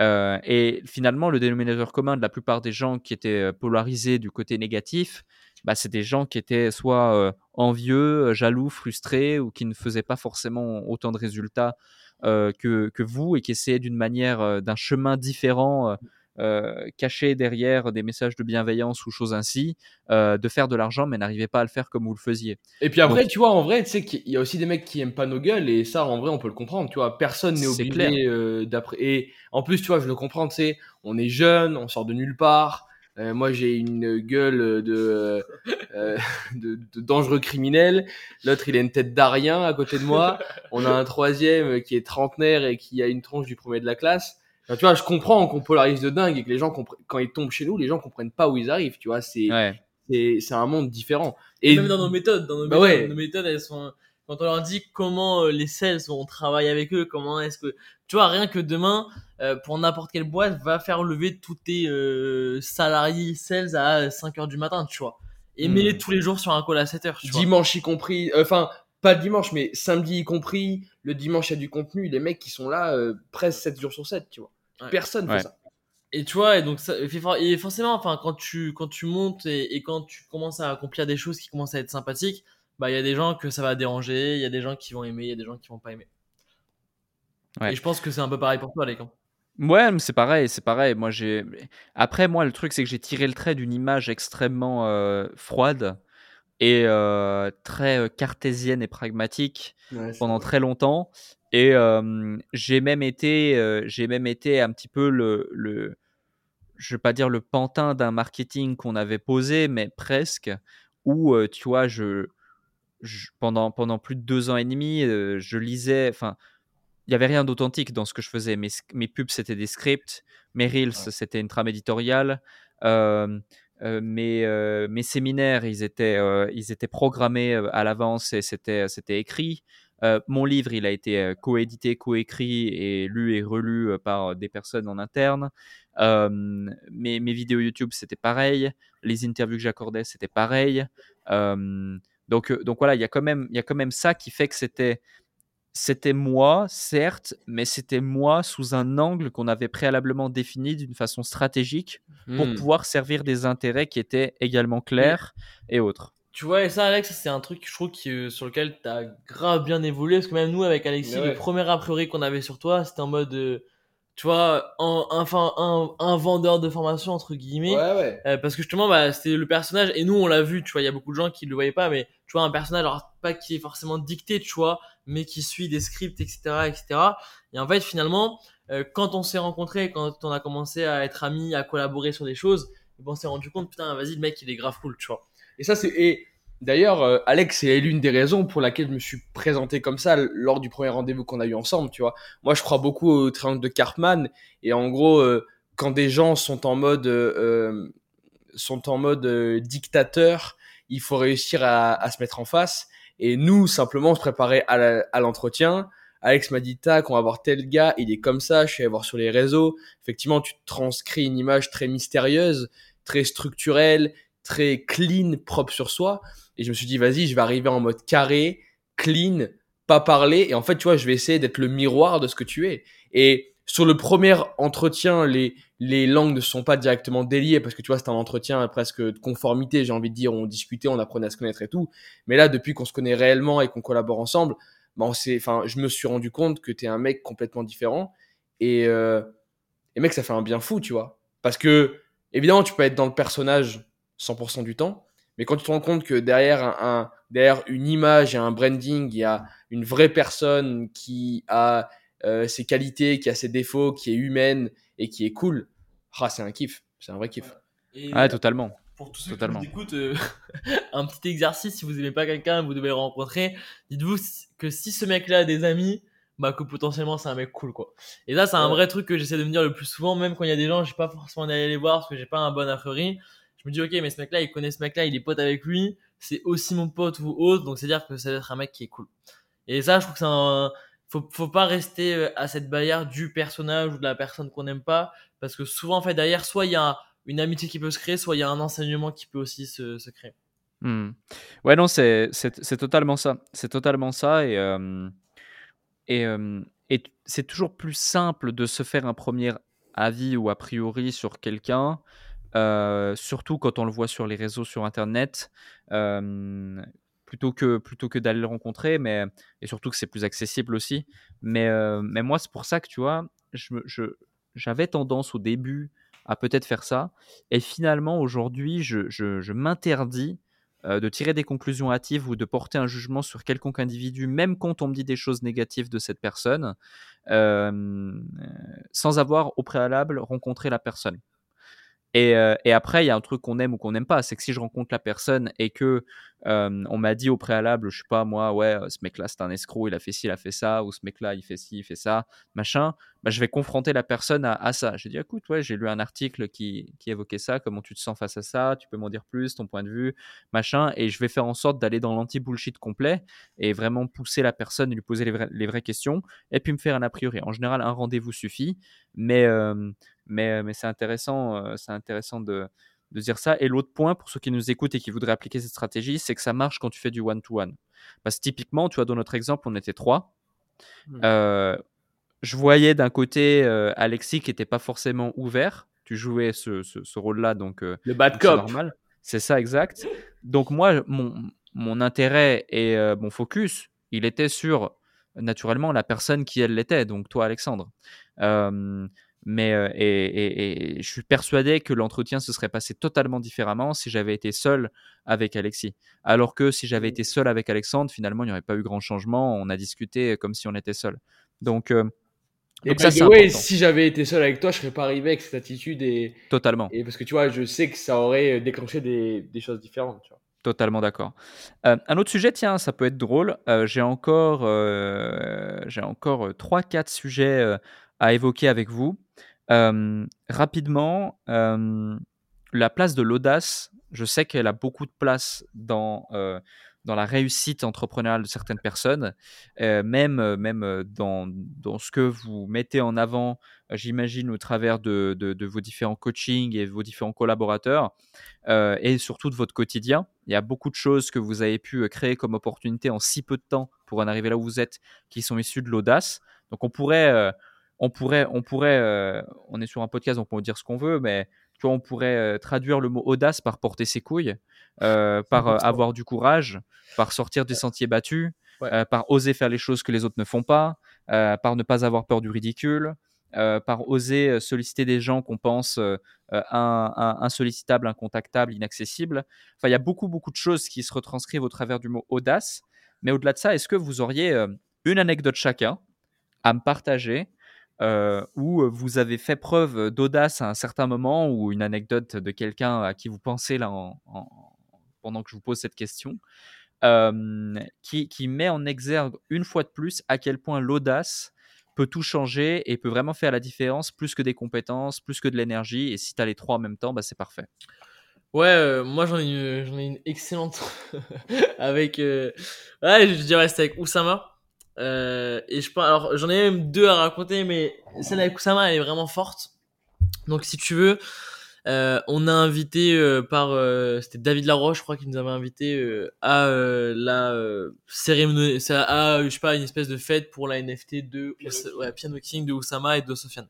Euh, et finalement, le dénominateur commun de la plupart des gens qui étaient polarisés du côté négatif, bah, c'est des gens qui étaient soit envieux, jaloux, frustrés ou qui ne faisaient pas forcément autant de résultats que, que vous et qui essayaient d'une manière, d'un chemin différent, euh, euh, caché derrière des messages de bienveillance ou choses ainsi, euh, de faire de l'argent mais n'arrivaient pas à le faire comme vous le faisiez. Et puis après, Donc- tu vois, en vrai, tu sais qu'il y a aussi des mecs qui aiment pas nos gueules, et ça, en vrai, on peut le comprendre, tu vois. Personne n'est obligé euh, d'après. Et en plus, tu vois, je le comprends, tu sais, on est jeune, on sort de nulle part. Euh, moi, j'ai une gueule de, euh, de, de dangereux criminel. L'autre, il a une tête d'arien à côté de moi. On a un troisième qui est trentenaire et qui a une tronche du premier de la classe. Enfin, tu vois, je comprends qu'on polarise de dingue et que les gens, quand ils tombent chez nous, les gens comprennent pas où ils arrivent, tu vois. C'est Ouais. c'est c'est un monde différent. Et Et même dans nos méthodes, dans nos Bah méthodes, ouais. nos méthodes, elles sont. Quand on leur dit comment euh, les sales, on travaille avec eux, comment est-ce que. Tu vois, rien que demain, euh, pour n'importe quelle boîte, va faire lever tous tes euh, salariés sales à 5 heures du matin, tu vois. et Hmm. mets-les tous les jours sur un call à 7 heures. Tu vois. Dimanche y compris, euh, pas dimanche, mais samedi y compris. Le dimanche, il y a du contenu. Les mecs qui sont là euh, presque 7 jours sur 7, tu vois. Ouais. Personne fait Ouais. ça. Et tu vois, et donc ça, et for- et forcément, enfin, quand tu, quand tu montes et, et quand tu commences à accomplir des choses qui commencent à être sympathiques, bah, il y a des gens que ça va déranger, il y a des gens qui vont aimer, il y a des gens qui vont pas aimer. Ouais. Et je pense que c'est un peu pareil pour toi, les gars. Ouais, mais c'est pareil, c'est pareil. Moi, j'ai. Après, moi, le truc, c'est que j'ai tiré le trait d'une image extrêmement euh, froide et euh, très euh, cartésienne et pragmatique pendant très longtemps. Et euh, j'ai même été, euh, j'ai même été un petit peu le, le je vais pas dire le pantin d'un marketing qu'on avait posé, mais presque. Où tu vois, je, je- pendant pendant plus de deux ans et demi, je lisais, enfin, il y avait rien d'authentique dans ce que je faisais. Mes, mes pubs c'était des scripts, mes reels c'était une trame éditoriale. euh, mes, euh, mes séminaires, ils étaient, euh, ils étaient programmés euh, à l'avance et c'était, c'était écrit. Euh, mon livre, il a été euh, coédité, coécrit et lu et relu euh, par des personnes en interne. Euh, mes, vidéos YouTube, c'était pareil. Les interviews que j'accordais, c'était pareil. Euh, donc, euh, donc voilà, il y il y a quand même ça qui fait que c'était, c'était moi, certes, mais c'était moi sous un angle qu'on avait préalablement défini d'une façon stratégique pour Hmm. pouvoir servir des intérêts qui étaient également clairs et autres. Tu vois, et ça, Alex, c'est un truc, je trouve, qui, euh, sur lequel t'as grave bien évolué. Parce que même nous, avec Alexis, ouais. le premier a priori qu'on avait sur toi, c'était en mode, euh, tu vois, un, enfin, un, un vendeur de formation, entre guillemets. Ouais, ouais. Euh, parce que justement, bah, c'était le personnage, et nous, on l'a vu, tu vois, il y a beaucoup de gens qui le voyaient pas, mais tu vois, un personnage, alors pas qui est forcément dicté, tu vois, mais qui suit des scripts, etc., etc. Et en fait, finalement, euh, quand on s'est rencontrés, quand on a commencé à être amis, à collaborer sur des choses, on s'est rendu compte, putain, vas-y, le mec, il est grave cool, tu vois. Et ça, c'est. Et d'ailleurs, euh, Alex, c'est l'une des raisons pour laquelle je me suis présenté comme ça lors du premier rendez-vous qu'on a eu ensemble, tu vois. Moi, je crois beaucoup au triangle de Cartman. Et en gros, euh, quand des gens sont en mode. euh, euh, sont en mode euh, dictateur, il faut réussir à, à se mettre en face. Et nous, simplement, on se préparait à l'entretien. Alex m'a dit, tac, on va voir tel gars, il est comme ça, je suis allé voir sur les réseaux. Effectivement, tu transcris une image très mystérieuse, très structurelle, très clean, propre sur soi. Et je me suis dit, vas-y, je vais arriver en mode carré, clean, pas parler. Et en fait, tu vois, je vais essayer d'être le miroir de ce que tu es. Et sur le premier entretien, les, les langues ne sont pas directement déliées parce que tu vois, c'est un entretien presque de conformité, j'ai envie de dire. On discutait, on apprenait à se connaître et tout. Mais là, depuis qu'on se connaît réellement et qu'on collabore ensemble, bah, on enfin, je me suis rendu compte que t'es un mec complètement différent. Et, euh, et mec, ça fait un bien fou, tu vois. Parce que, évidemment, tu peux être dans le personnage 100% du temps. Mais quand tu te rends compte que derrière, un, un- derrière une image et un branding, il y a une vraie personne qui a euh, ses qualités, qui a ses défauts, qui est humaine et qui est cool, ah, c'est un kiff. C'est un vrai kiff. Et Ouais, totalement. pour tous ceux Totalement. qui nous écoutent, euh, un petit exercice, si vous aimez pas quelqu'un, vous devez le rencontrer, dites-vous que si ce mec-là a des amis, bah que potentiellement c'est un mec cool quoi. Et là c'est un Ouais. vrai truc que j'essaie de me dire le plus souvent, même quand il y a des gens, j'ai pas forcément d'aller les voir parce que j'ai pas un bon a priori. Je me dis ok mais ce mec-là il connaît ce mec-là, il est pote avec lui, c'est aussi mon pote ou autre, donc c'est à dire que ça va être un mec qui est cool. Et ça je trouve que c'est un faut, faut pas rester euh, à cette barrière du personnage ou de la personne qu'on n'aime pas parce que souvent en fait derrière soit il y a une amitié qui peut se créer, soit il y a un enseignement qui peut aussi se, créer. Hmm. Ouais, non, c'est totalement ça. C'est totalement ça. Et, euh, et, euh, et c'est toujours plus simple de se faire un premier avis ou a priori sur quelqu'un, surtout quand on le voit sur les réseaux, sur Internet, plutôt que, plutôt que d'aller le rencontrer, mais, et surtout que c'est plus accessible aussi. Mais, mais moi, c'est pour ça que, tu vois, j'avais tendance au début à peut-être faire ça. Et finalement, aujourd'hui, je, m'interdis de tirer des conclusions hâtives ou de porter un jugement sur quelconque individu, même quand on me dit des choses négatives de cette personne, sans avoir au préalable rencontré la personne. Et, euh, et après, il y a un truc qu'on aime ou qu'on n'aime pas, c'est que si je rencontre la personne et que on m'a dit au préalable, je sais pas moi, ouais, ce mec-là c'est un escroc, il a fait ci, il a fait ça, ou ce mec-là il fait ci, il fait ça, machin, bah, je vais confronter la personne à, ça. J'ai dit, écoute, ouais, j'ai lu un article qui, qui évoquait ça, comment tu te sens face à ça, tu peux m'en dire plus, ton point de vue, machin, et je vais faire en sorte d'aller dans l'anti-bullshit complet et vraiment pousser la personne lui poser les, vraies questions, et puis me faire un a priori. En général, un rendez-vous suffit, mais, mais, mais c'est intéressant, c'est intéressant de, de dire ça. Et l'autre point, pour ceux qui nous écoutent et qui voudraient appliquer cette stratégie, c'est que ça marche quand tu fais du one-to-one. Parce que typiquement, tu vois, dans notre exemple, on était trois. Hmm. Euh, je voyais d'un côté euh, Alexis qui n'était pas forcément ouvert. Tu jouais ce, ce- ce rôle-là, donc euh, Le bad donc cop. normal. C'est ça, exact. Donc moi, mon, mon intérêt et mon focus, il était sur naturellement la personne qui elle l'était, donc toi, Alexandre. Euh, mais euh, et, et- et je suis persuadé que l'entretien se serait passé totalement différemment si j'avais été seul avec Alexis. Alors que si j'avais été seul avec Alexandre, finalement, il n'y aurait pas eu grand changement. On a discuté comme si on était seul. Donc, euh, Et donc by ça, important. si j'avais été seul avec toi, je serais pas arrivé avec cette attitude et, Totalement. et parce que tu vois, je sais que ça aurait déclenché des, des choses différentes. Tu vois. Totalement d'accord. Euh, un autre sujet, tiens, ça peut être drôle. Euh, j'ai encore, euh, j'ai encore euh, trois, quatre sujets euh, à évoquer avec vous. Euh, rapidement, euh, la place de l'audace. Je sais qu'elle a beaucoup de place dans euh, dans la réussite entrepreneuriale de certaines personnes, même même dans dans ce que vous mettez en avant. J'imagine au travers de, de, de vos différents coachings et vos différents collaborateurs et surtout de votre quotidien. Il y a beaucoup de choses que vous avez pu créer comme opportunité en si peu de temps pour en arriver là où vous êtes, qui sont issues de l'audace. Donc on pourrait, on pourrait, on pourrait, euh, on est sur un podcast, donc on peut dire ce qu'on veut, mais tu vois, on pourrait euh, traduire le mot audace par porter ses couilles, euh, par 100%. avoir du courage, par sortir des sentiers battus, Ouais. par oser faire les choses que les autres ne font pas, par ne pas avoir peur du ridicule, par oser solliciter des gens qu'on pense insollicitables, incontactables, inaccessibles. Enfin, il y a beaucoup, beaucoup de choses qui se retranscrivent au travers du mot audace. Mais au-delà de ça, est-ce que vous auriez une anecdote chacun à me partager euh, où vous avez fait preuve d'audace à un certain moment ou une anecdote de quelqu'un à qui vous pensez là en- en- pendant que je vous pose cette question euh, qui, met en exergue une fois de plus à quel point l'audace peut tout changer et peut vraiment faire la différence plus que des compétences, plus que de l'énergie. Et si tu as les trois en même temps, bah, c'est parfait. Ouais, euh, moi j'en ai ai une excellente avec. euh, Ouais, je dirais c'était avec Oussama. Euh, et je pense, alors j'en ai même deux à raconter, mais celle avec Oussama elle est vraiment forte. Donc si tu veux, euh, on a invité euh, par, euh, c'était David Laroche, je crois qu'il nous avait invité euh, à euh, la euh, cérémonie, ça, à je sais pas une espèce de fête pour la NFT de Piano ouais, Piano King de Oussama et de Sofiane.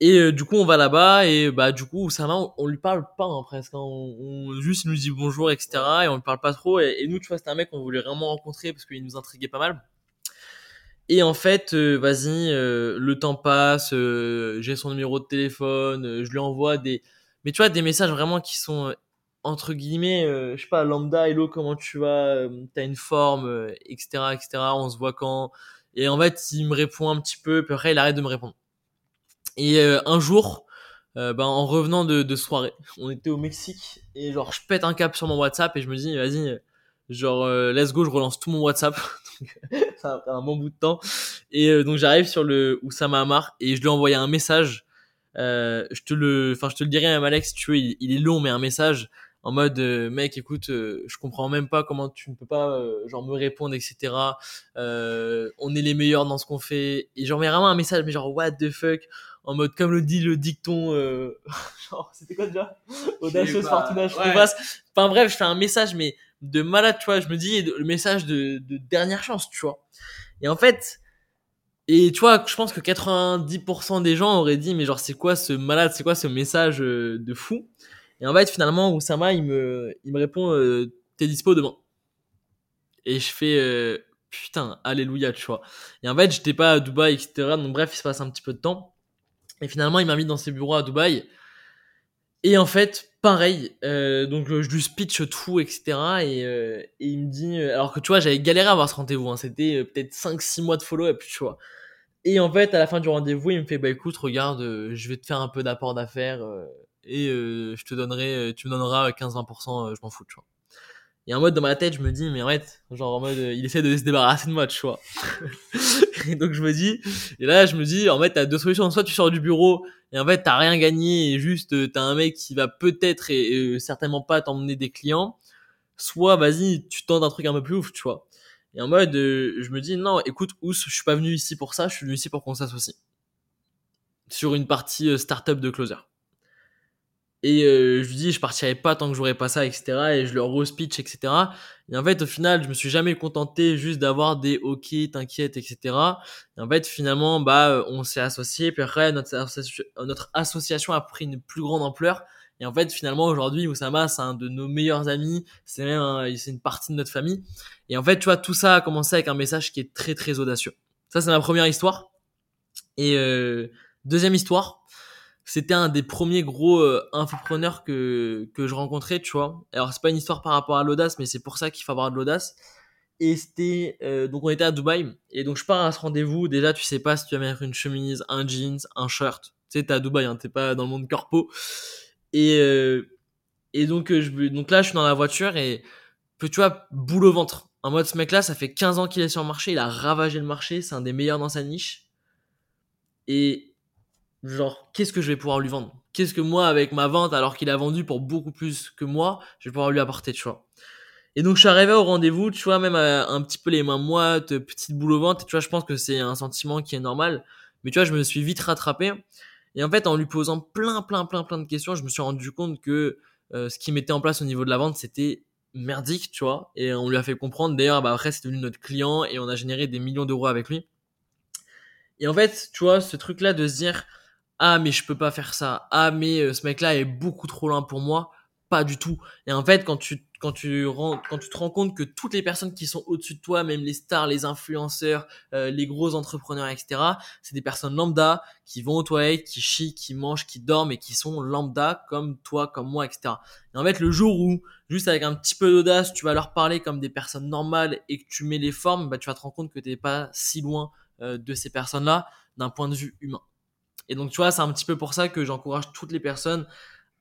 Et euh, du coup, on va là-bas et bah du coup, Oussama, on, on lui parle pas hein, presque. hein. On, on- juste il nous dit bonjour, etc. Et on lui parle pas trop. Et, et nous, tu vois, c'était un mec qu'on voulait vraiment rencontrer parce qu'il nous intriguait pas mal. Et en fait, euh, vas-y, euh, le temps passe. euh, J'ai son numéro de téléphone. euh, je lui envoie des, mais tu vois, des messages vraiment qui sont euh, entre guillemets, euh, je sais pas, lambda, hello, comment tu vas, t'as une forme, etc., etc. On se voit quand. Et en fait, il me répond un petit peu, puis après, il arrête de me répondre. Et un jour, ben, en revenant de, de soirée, on était au Mexique et genre je pète un cap sur mon WhatsApp et je me dis vas-y, genre let's go, je relance tout mon WhatsApp. Ça a un bon bout de temps. Et euh, donc j'arrive sur le Oussama Amar et je lui ai envoyé un message. Euh, je te le, enfin je te le dirai même Alex, tu veux, il, il est long mais un message en mode euh, mec écoute, euh, je comprends même pas comment tu ne peux pas euh, genre me répondre etc. Euh, on est les meilleurs dans ce qu'on fait et genre mais vraiment un message mais genre what the fuck? En mode comme le dit le dicton euh, genre c'était quoi déjà? Audacieuse pas, fortuna ouais. fugace enfin bref je fais un message mais de malade tu vois. Je me dis le message de, de dernière chance tu vois. Et en fait et tu vois je pense que 90% des gens auraient dit mais genre c'est quoi ce malade? C'est quoi ce message euh, de fou? Et en fait finalement Oussama il me il me répond euh, t'es dispo demain et je fais euh, putain alléluia tu vois. Et en fait j'étais pas à Dubaï etc donc bref il se passe un petit peu de temps. Et finalement, il m'invite dans ses bureaux à Dubaï. Et en fait, pareil, euh, donc euh, je lui pitch tout, etc. Et, euh, et il me dit, euh, alors que tu vois, j'avais galéré à avoir ce rendez-vous, hein, c'était euh, peut-être 5-6 mois de follow-up, tu vois. Et en fait, à la fin du rendez-vous, il me fait, bah écoute, regarde, je vais te faire un peu d'apport d'affaires et je te donnerai, tu me donneras 15-20%, euh, je m'en fous, tu vois. Et en mode, dans ma tête, je me dis, mais en fait, genre en mode, il essaie de se débarrasser de moi, tu vois. et donc je me dis, et là, je me dis, en fait, t'as deux solutions. Soit tu sors du bureau et en fait, t'as rien gagné et juste euh, t'as un mec qui va peut-être et, euh, certainement pas t'emmener des clients. Soit, vas-y, tu tentes un truc un peu plus ouf, tu vois. Et en mode, euh, je me dis, non, écoute, Ous, je suis pas venu ici pour ça, je suis venu ici pour qu'on s'associe. Sur une partie startup de Closer. Et euh, je lui dis, je partirai pas tant que j'aurai pas ça, etc. Et je leur re-speech, etc. Et en fait, au final, je me suis jamais contenté juste d'avoir des OK, t'inquiète, etc. Et en fait, finalement, bah, on s'est associés. Puis après, notre, associ- notre association a pris une plus grande ampleur. Et en fait, finalement, aujourd'hui, Oussama, c'est un de nos meilleurs amis. C'est même, c'est une partie de notre famille. Et en fait, tu vois, tout ça a commencé avec un message qui est très, très audacieux. Ça, c'est ma première histoire. Et euh, deuxième histoire, c'était un des premiers gros euh, infopreneurs que, que je rencontrais, tu vois. Alors, c'est pas une histoire par rapport à l'audace, mais c'est pour ça qu'il faut avoir de l'audace. Et c'était. euh, donc, on était à Dubaï. Et donc, je pars à ce rendez-vous. Déjà, tu sais pas si tu vas mettre une chemise, un jeans, un shirt. Tu sais, t'es à Dubaï, hein, t'es pas dans le monde corpo. Et, euh, et donc, euh, je, donc là, je suis dans la voiture et tu vois, boule au ventre. En mode, ce mec-là, ça fait 15 ans qu'il est sur le marché. Il a ravagé le marché. C'est un des meilleurs dans sa niche. Et genre, qu'est-ce que je vais pouvoir lui vendre? Qu'est-ce que moi, avec ma vente, alors qu'il a vendu pour beaucoup plus que moi, je vais pouvoir lui apporter, tu vois? Et donc, je suis arrivé au rendez-vous, tu vois, même euh, un petit peu les mains moites, petite boule au ventre. Tu vois, je pense que c'est un sentiment qui est normal. Mais tu vois, je me suis vite rattrapé. Et en fait, en lui posant plein, plein, plein, plein de questions, je me suis rendu compte que euh, ce qu'il mettait en place au niveau de la vente, c'était merdique, tu vois? Et on lui a fait comprendre. D'ailleurs, bah, après, c'est devenu notre client et on a généré des millions d'euros avec lui. Et en fait, tu vois, ce truc-là de se dire, ah, mais je peux pas faire ça. Ah, mais euh, ce mec-là est beaucoup trop loin pour moi. Pas du tout. Et en fait, quand tu, quand tu, rends, quand tu te rends compte que toutes les personnes qui sont au-dessus de toi, même les stars, les influenceurs, euh, les gros entrepreneurs, etc., c'est des personnes lambda qui vont aux toilettes, qui chient, qui mangent, qui dorment et qui sont lambda comme toi, comme moi, etc. Et en fait, le jour où, juste avec un petit peu d'audace, tu vas leur parler comme des personnes normales et que tu mets les formes, bah, tu vas te rendre compte que t'es pas si loin euh, de ces personnes-là d'un point de vue humain. Et donc, tu vois, c'est un petit peu pour ça que j'encourage toutes les personnes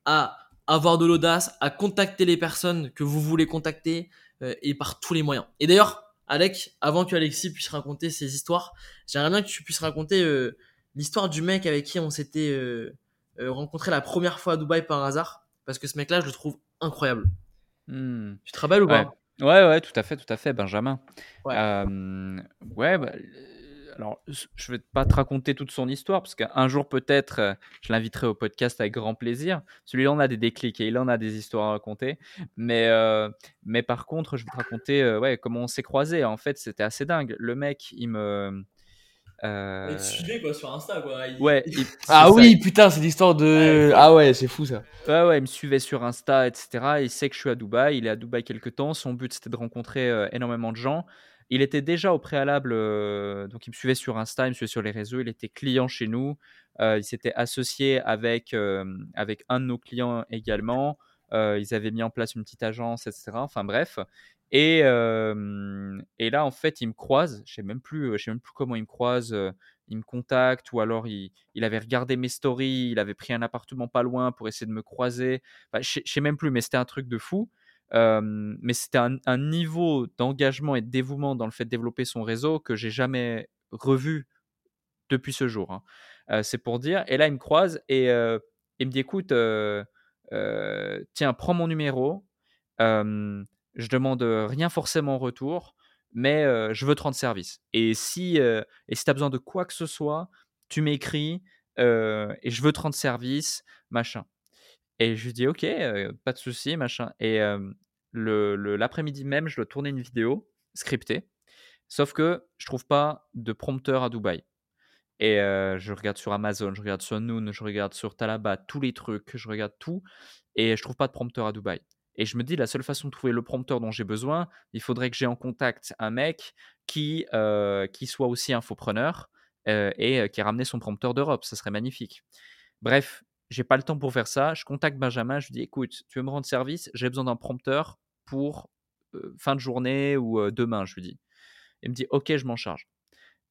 à avoir de l'audace, à contacter les personnes que vous voulez contacter euh, et par tous les moyens. Et d'ailleurs, Alec, avant que Alexis puisse raconter ses histoires, j'aimerais bien que tu puisses raconter euh, l'histoire du mec avec qui on s'était euh, rencontré la première fois à Dubaï par hasard. Parce que ce mec-là, je le trouve incroyable. Hmm. Tu te rappelles ou Ouais. pas? Ouais, ouais, tout à fait, tout à fait, Benjamin. Ouais. Ouais, bah, alors je- je vais pas te raconter toute son histoire parce qu'un jour peut-être euh, je l'inviterai au podcast avec grand plaisir. Celui-là, on a des déclics et il en a des histoires à raconter. Mais, euh, mais par contre, je vais te raconter euh, ouais, comment on s'est croisés. En fait, c'était assez dingue. Le mec, il me. euh, Il te suivait quoi sur Insta quoi. Il- Ouais, il- Ah ça, oui, putain, c'est l'histoire de. Ouais. Ah ouais, c'est fou ça. Ouais, ouais, il me suivait sur Insta, etc. Il sait que je suis à Dubaï. Il est à Dubaï quelque temps. Son but, c'était de rencontrer euh, énormément de gens. Il était déjà au préalable, euh, donc il me suivait sur Insta, il me suivait sur les réseaux. Il était client chez nous. Euh, il s'était associé avec, euh, avec un de nos clients également. Ils avaient mis en place une petite agence, etc. Enfin bref. Et, et là, en fait, il me croise. Je sais plus, je sais même plus comment il me croise. il me contacte ou alors il, il avait regardé mes stories, il avait pris un appartement pas loin pour essayer de me croiser. Je sais- je sais même plus, mais c'était un truc de fou. Mais c'était un, niveau d'engagement et de dévouement dans le fait de développer son réseau que j'ai jamais revu depuis ce jour. hein. C'est pour dire. Et là, il me croise et il me dit écoute, tiens, prends mon numéro. Je demande rien forcément en retour, mais je veux te rendre service. Et si, et si tu as besoin de quoi que ce soit, tu m'écris et je veux te rendre service, machin. Et je lui dis ok, pas de souci, machin. Et le- l'après-midi même, je dois tourner une vidéo scriptée. Sauf que je trouve pas de prompteur à Dubaï. Et je regarde sur Amazon, je regarde sur Noon, je regarde sur Talabat, tous les trucs, je regarde tout. Et je trouve pas de prompteur à Dubaï. Et je me dis, la seule façon de trouver le prompteur dont j'ai besoin, il faudrait que j'ai en contact un mec qui, qui soit aussi infopreneur euh, et qui a ramené son prompteur d'Europe. Ça serait magnifique. Bref, j'ai pas le temps pour faire ça. Je contacte Benjamin, je lui dis, écoute, tu veux me rendre service J'ai besoin d'un prompteur pour fin de journée ou demain, je lui dis. Il me dit, ok, je m'en charge.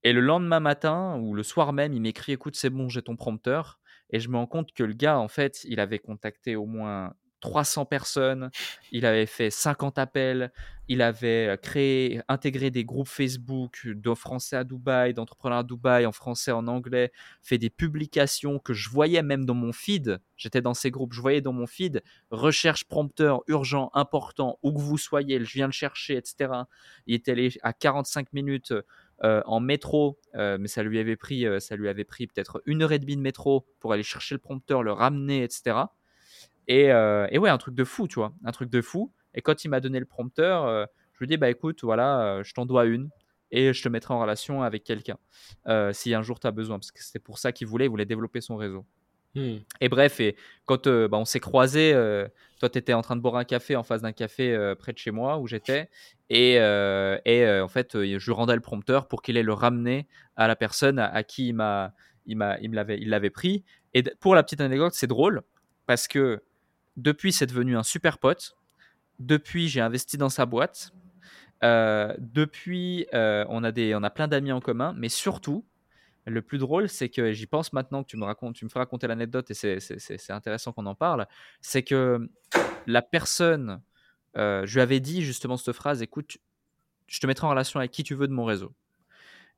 Et le lendemain matin ou le soir même, il m'écrit Écoute, c'est bon, j'ai ton prompteur. Et je me rends compte que le gars, en fait, il avait contacté au moins 300 personnes, il avait fait 50 appels, il avait euh, créé, intégré des groupes Facebook de Français à Dubaï, d'entrepreneurs à Dubaï, en français, en anglais, fait des publications que je voyais même dans mon feed. J'étais dans ces groupes, je voyais dans mon feed recherche prompteur urgent, important, où que vous soyez, je viens le chercher, etc. Il était allé à 45 minutes euh, en métro, euh, mais ça lui avait pris, ça lui avait pris peut-être une heure et demie de métro pour aller chercher le prompteur, le ramener, etc. Et, euh, et ouais, un truc de fou, tu vois, un truc de fou. Et quand il m'a donné le prompteur, euh, je lui ai dit, bah écoute, voilà, euh, je t'en dois une et je te mettrai en relation avec quelqu'un si un jour tu as besoin. Parce que c'était pour ça qu'il voulait, il voulait développer son réseau. Hmm. Et bref, et quand bah, on s'est croisés, toi tu étais en train de boire un café en face d'un café près de chez moi où j'étais, et, et en fait je lui rendais le prompteur pour qu'il ait le ramené à la personne à, à qui il m'a, il m'a, il me l'avait, il l'avait pris. Et pour la petite anecdote, c'est drôle parce que depuis c'est devenu un super pote. Depuis j'ai investi dans sa boîte. Euh, depuis euh, on a des, on a plein d'amis en commun, mais surtout le plus drôle, c'est que j'y pense maintenant que tu me racontes, tu me fais raconter l'anecdote et c'est, intéressant qu'on en parle. C'est que la personne, euh, je lui avais dit justement cette phrase écoute, je te mettrai en relation avec qui tu veux de mon réseau.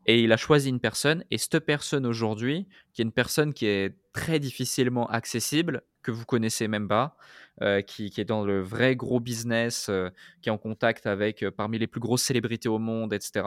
Et il a choisi une personne, et cette personne aujourd'hui, qui est une personne qui est très difficilement accessible, que vous connaissez même pas, euh, qui, est dans le vrai gros business, euh, qui est en contact avec euh, parmi les plus grosses célébrités au monde, etc.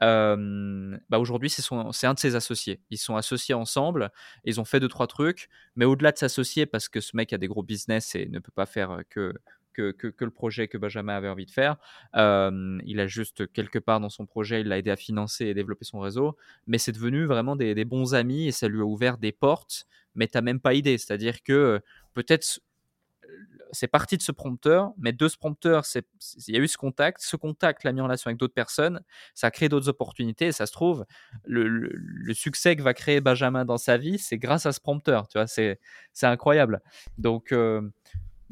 Bah aujourd'hui, c'est un de ses associés. Ils sont associés ensemble, ils ont fait deux, trois trucs, mais au-delà de s'associer, parce que ce mec a des gros business et ne peut pas faire que, que, le projet que Benjamin avait envie de faire, il a juste quelque part dans son projet, il l'a aidé à financer et développer son réseau, mais c'est devenu vraiment des, bons amis et ça lui a ouvert des portes, mais t'as même pas idée. C'est-à-dire que peut-être c'est parti de ce prompteur, mais de ce prompteur, il y a eu ce contact. Ce contact l'a mis en relation avec d'autres personnes. Ça a créé d'autres opportunités. Et ça se trouve, le, succès que va créer Benjamin dans sa vie, c'est grâce à ce prompteur. Tu vois, c'est incroyable. Donc, euh,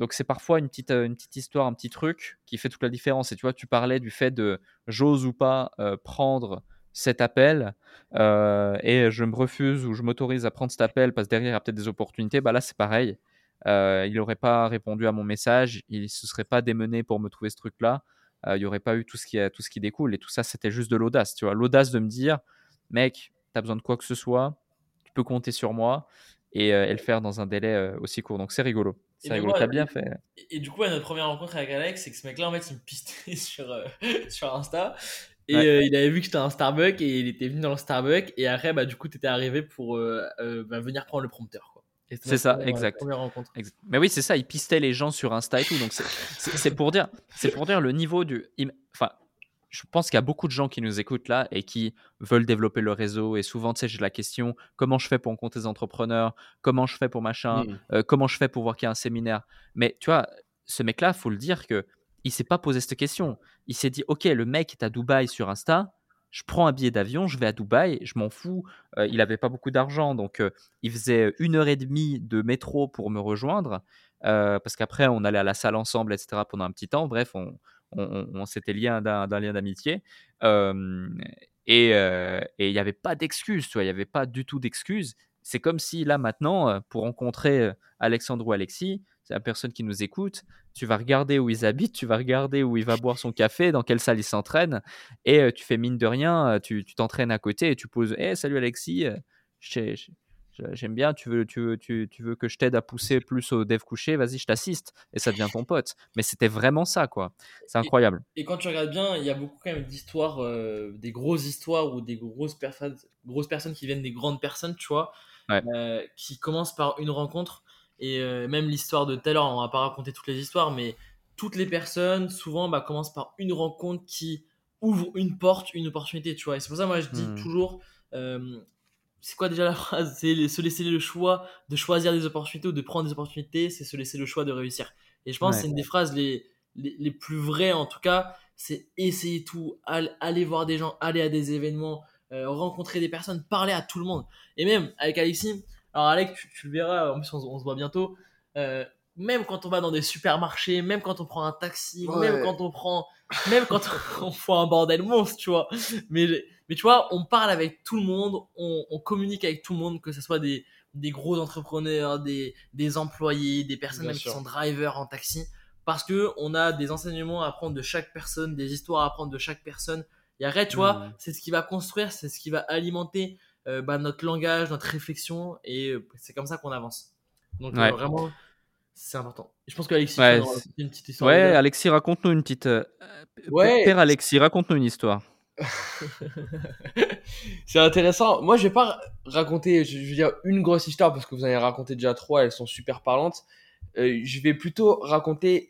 donc c'est parfois une petite, euh, une petite histoire, un petit truc qui fait toute la différence. Et tu vois, tu parlais du fait de j'ose ou pas euh, prendre cet appel euh, et je me refuse ou je m'autorise à prendre cet appel parce que derrière il y a peut-être des opportunités. Bah là, c'est pareil. Il n'aurait pas répondu à mon message, il ne se serait pas démené pour me trouver ce truc-là. Il n'y aurait pas eu tout ce, qui, découle. Et tout ça, c'était juste de l'audace. Tu vois, l'audace de me dire, mec, tu as besoin de quoi que ce soit, tu peux compter sur moi et, le faire dans un délai aussi court. Donc c'est rigolo. C'est rigolo. moi, T'as bien fait. Et, et du coup, ouais, notre première rencontre avec Alex, c'est que ce mec-là, en fait, il me pistait sur, euh, sur Insta. Et Ouais. euh, il avait vu que j'étais un Starbucks et il était venu dans le Starbucks. Et après, bah, du coup, t'étais arrivé pour euh, euh, bah, venir prendre le prompteur. C'est ça, première- exact. Première rencontre. Ex- Mais oui, c'est ça, il pistait les gens sur Insta et tout. Donc c'est- pour dire, c'est pour dire le niveau du. Enfin, je pense qu'il y a beaucoup de gens qui nous écoutent là et qui veulent développer leur réseau. Et souvent, tu sais, j'ai la question comment je fais pour rencontrer des entrepreneurs? Comment je fais pour machin? Hmm. Euh, Comment je fais pour voir qu'il y a un séminaire? Mais tu vois, ce mec-là, faut le dire que il s'est pas posé cette question. Il s'est dit ok, le mec est à Dubaï sur Insta. Je prends un billet d'avion, je vais à Dubaï, je m'en fous. Euh, il avait pas beaucoup d'argent, donc euh, il faisait une heure et demie de métro pour me rejoindre, euh, parce qu'après on allait à la salle ensemble, etc. pendant un petit temps. Bref, on, on, s'était lié d'un lien d'amitié. Et il n'y avait pas d'excuses, tu vois, il n'y avait pas du tout d'excuses. C'est comme si là maintenant, euh, pour rencontrer Alexandre ou Alexis, c'est la personne qui nous écoute, tu vas regarder où ils habitent, tu vas regarder où il va boire son café, dans quelle salle il s'entraîne, et tu fais mine de rien, tu t'entraînes à côté et tu poses hey, salut Alexis, euh, j'aime bien, tu veux, tu, veux, tu, tu veux que je t'aide à pousser plus au dev couché, vas-y, je t'assiste, et ça devient ton pote. Mais c'était vraiment ça, quoi. C'est incroyable. Et quand tu regardes bien, il y a beaucoup quand même d'histoires, euh, des grosses histoires ou des grosses, personnes grosses personnes qui viennent des grandes personnes, tu vois, Ouais. euh, qui commencent par une rencontre. Et euh, même l'histoire de l'heure, on va pas raconter toutes les histoires, mais toutes les personnes, souvent, bah, commencent par une rencontre qui ouvre une porte, une opportunité, tu vois. Et c'est pour ça, moi, je dis Hmm. toujours, euh, c'est quoi déjà la phrase? C'est se laisser le choix de choisir des opportunités ou de prendre des opportunités, c'est se laisser le choix de réussir. Et je pense que c'est une des phrases les, les, les plus vraies, en tout cas, c'est essayer tout, al- aller voir des gens, aller à des événements, euh, rencontrer des personnes, parler à tout le monde. Et même avec Alexis, alors Alex, tu, tu le verras, en plus on, se- on se voit bientôt, euh, même quand on va dans des supermarchés, même quand on prend un taxi, Ouais. même quand on prend, même quand on, on fait un bordel monstre, tu vois. Mais, mais tu vois, on parle avec tout le monde, on, on communique avec tout le monde, que ce soit des, des gros entrepreneurs, des, des employés, des personnes même qui sont drivers en taxi, parce que on a des enseignements à prendre de chaque personne, des histoires à prendre de chaque personne. Et arrête, tu vois, Mhm. c'est ce qui va construire, c'est ce qui va alimenter euh, bah, notre langage, notre réflexion, et euh, c'est comme ça qu'on avance. Donc euh, vraiment, c'est important. Je pense qu'Alexis, Ouais, une petite histoire. Ouais, Alexis, raconte-nous une petite. euh, Ouais. Père Alexis, raconte-nous une histoire. C'est intéressant. Moi, je vais pas raconter, je veux dire, une grosse histoire parce que vous en avez raconté déjà trois, elles sont super parlantes. Euh, je vais plutôt raconter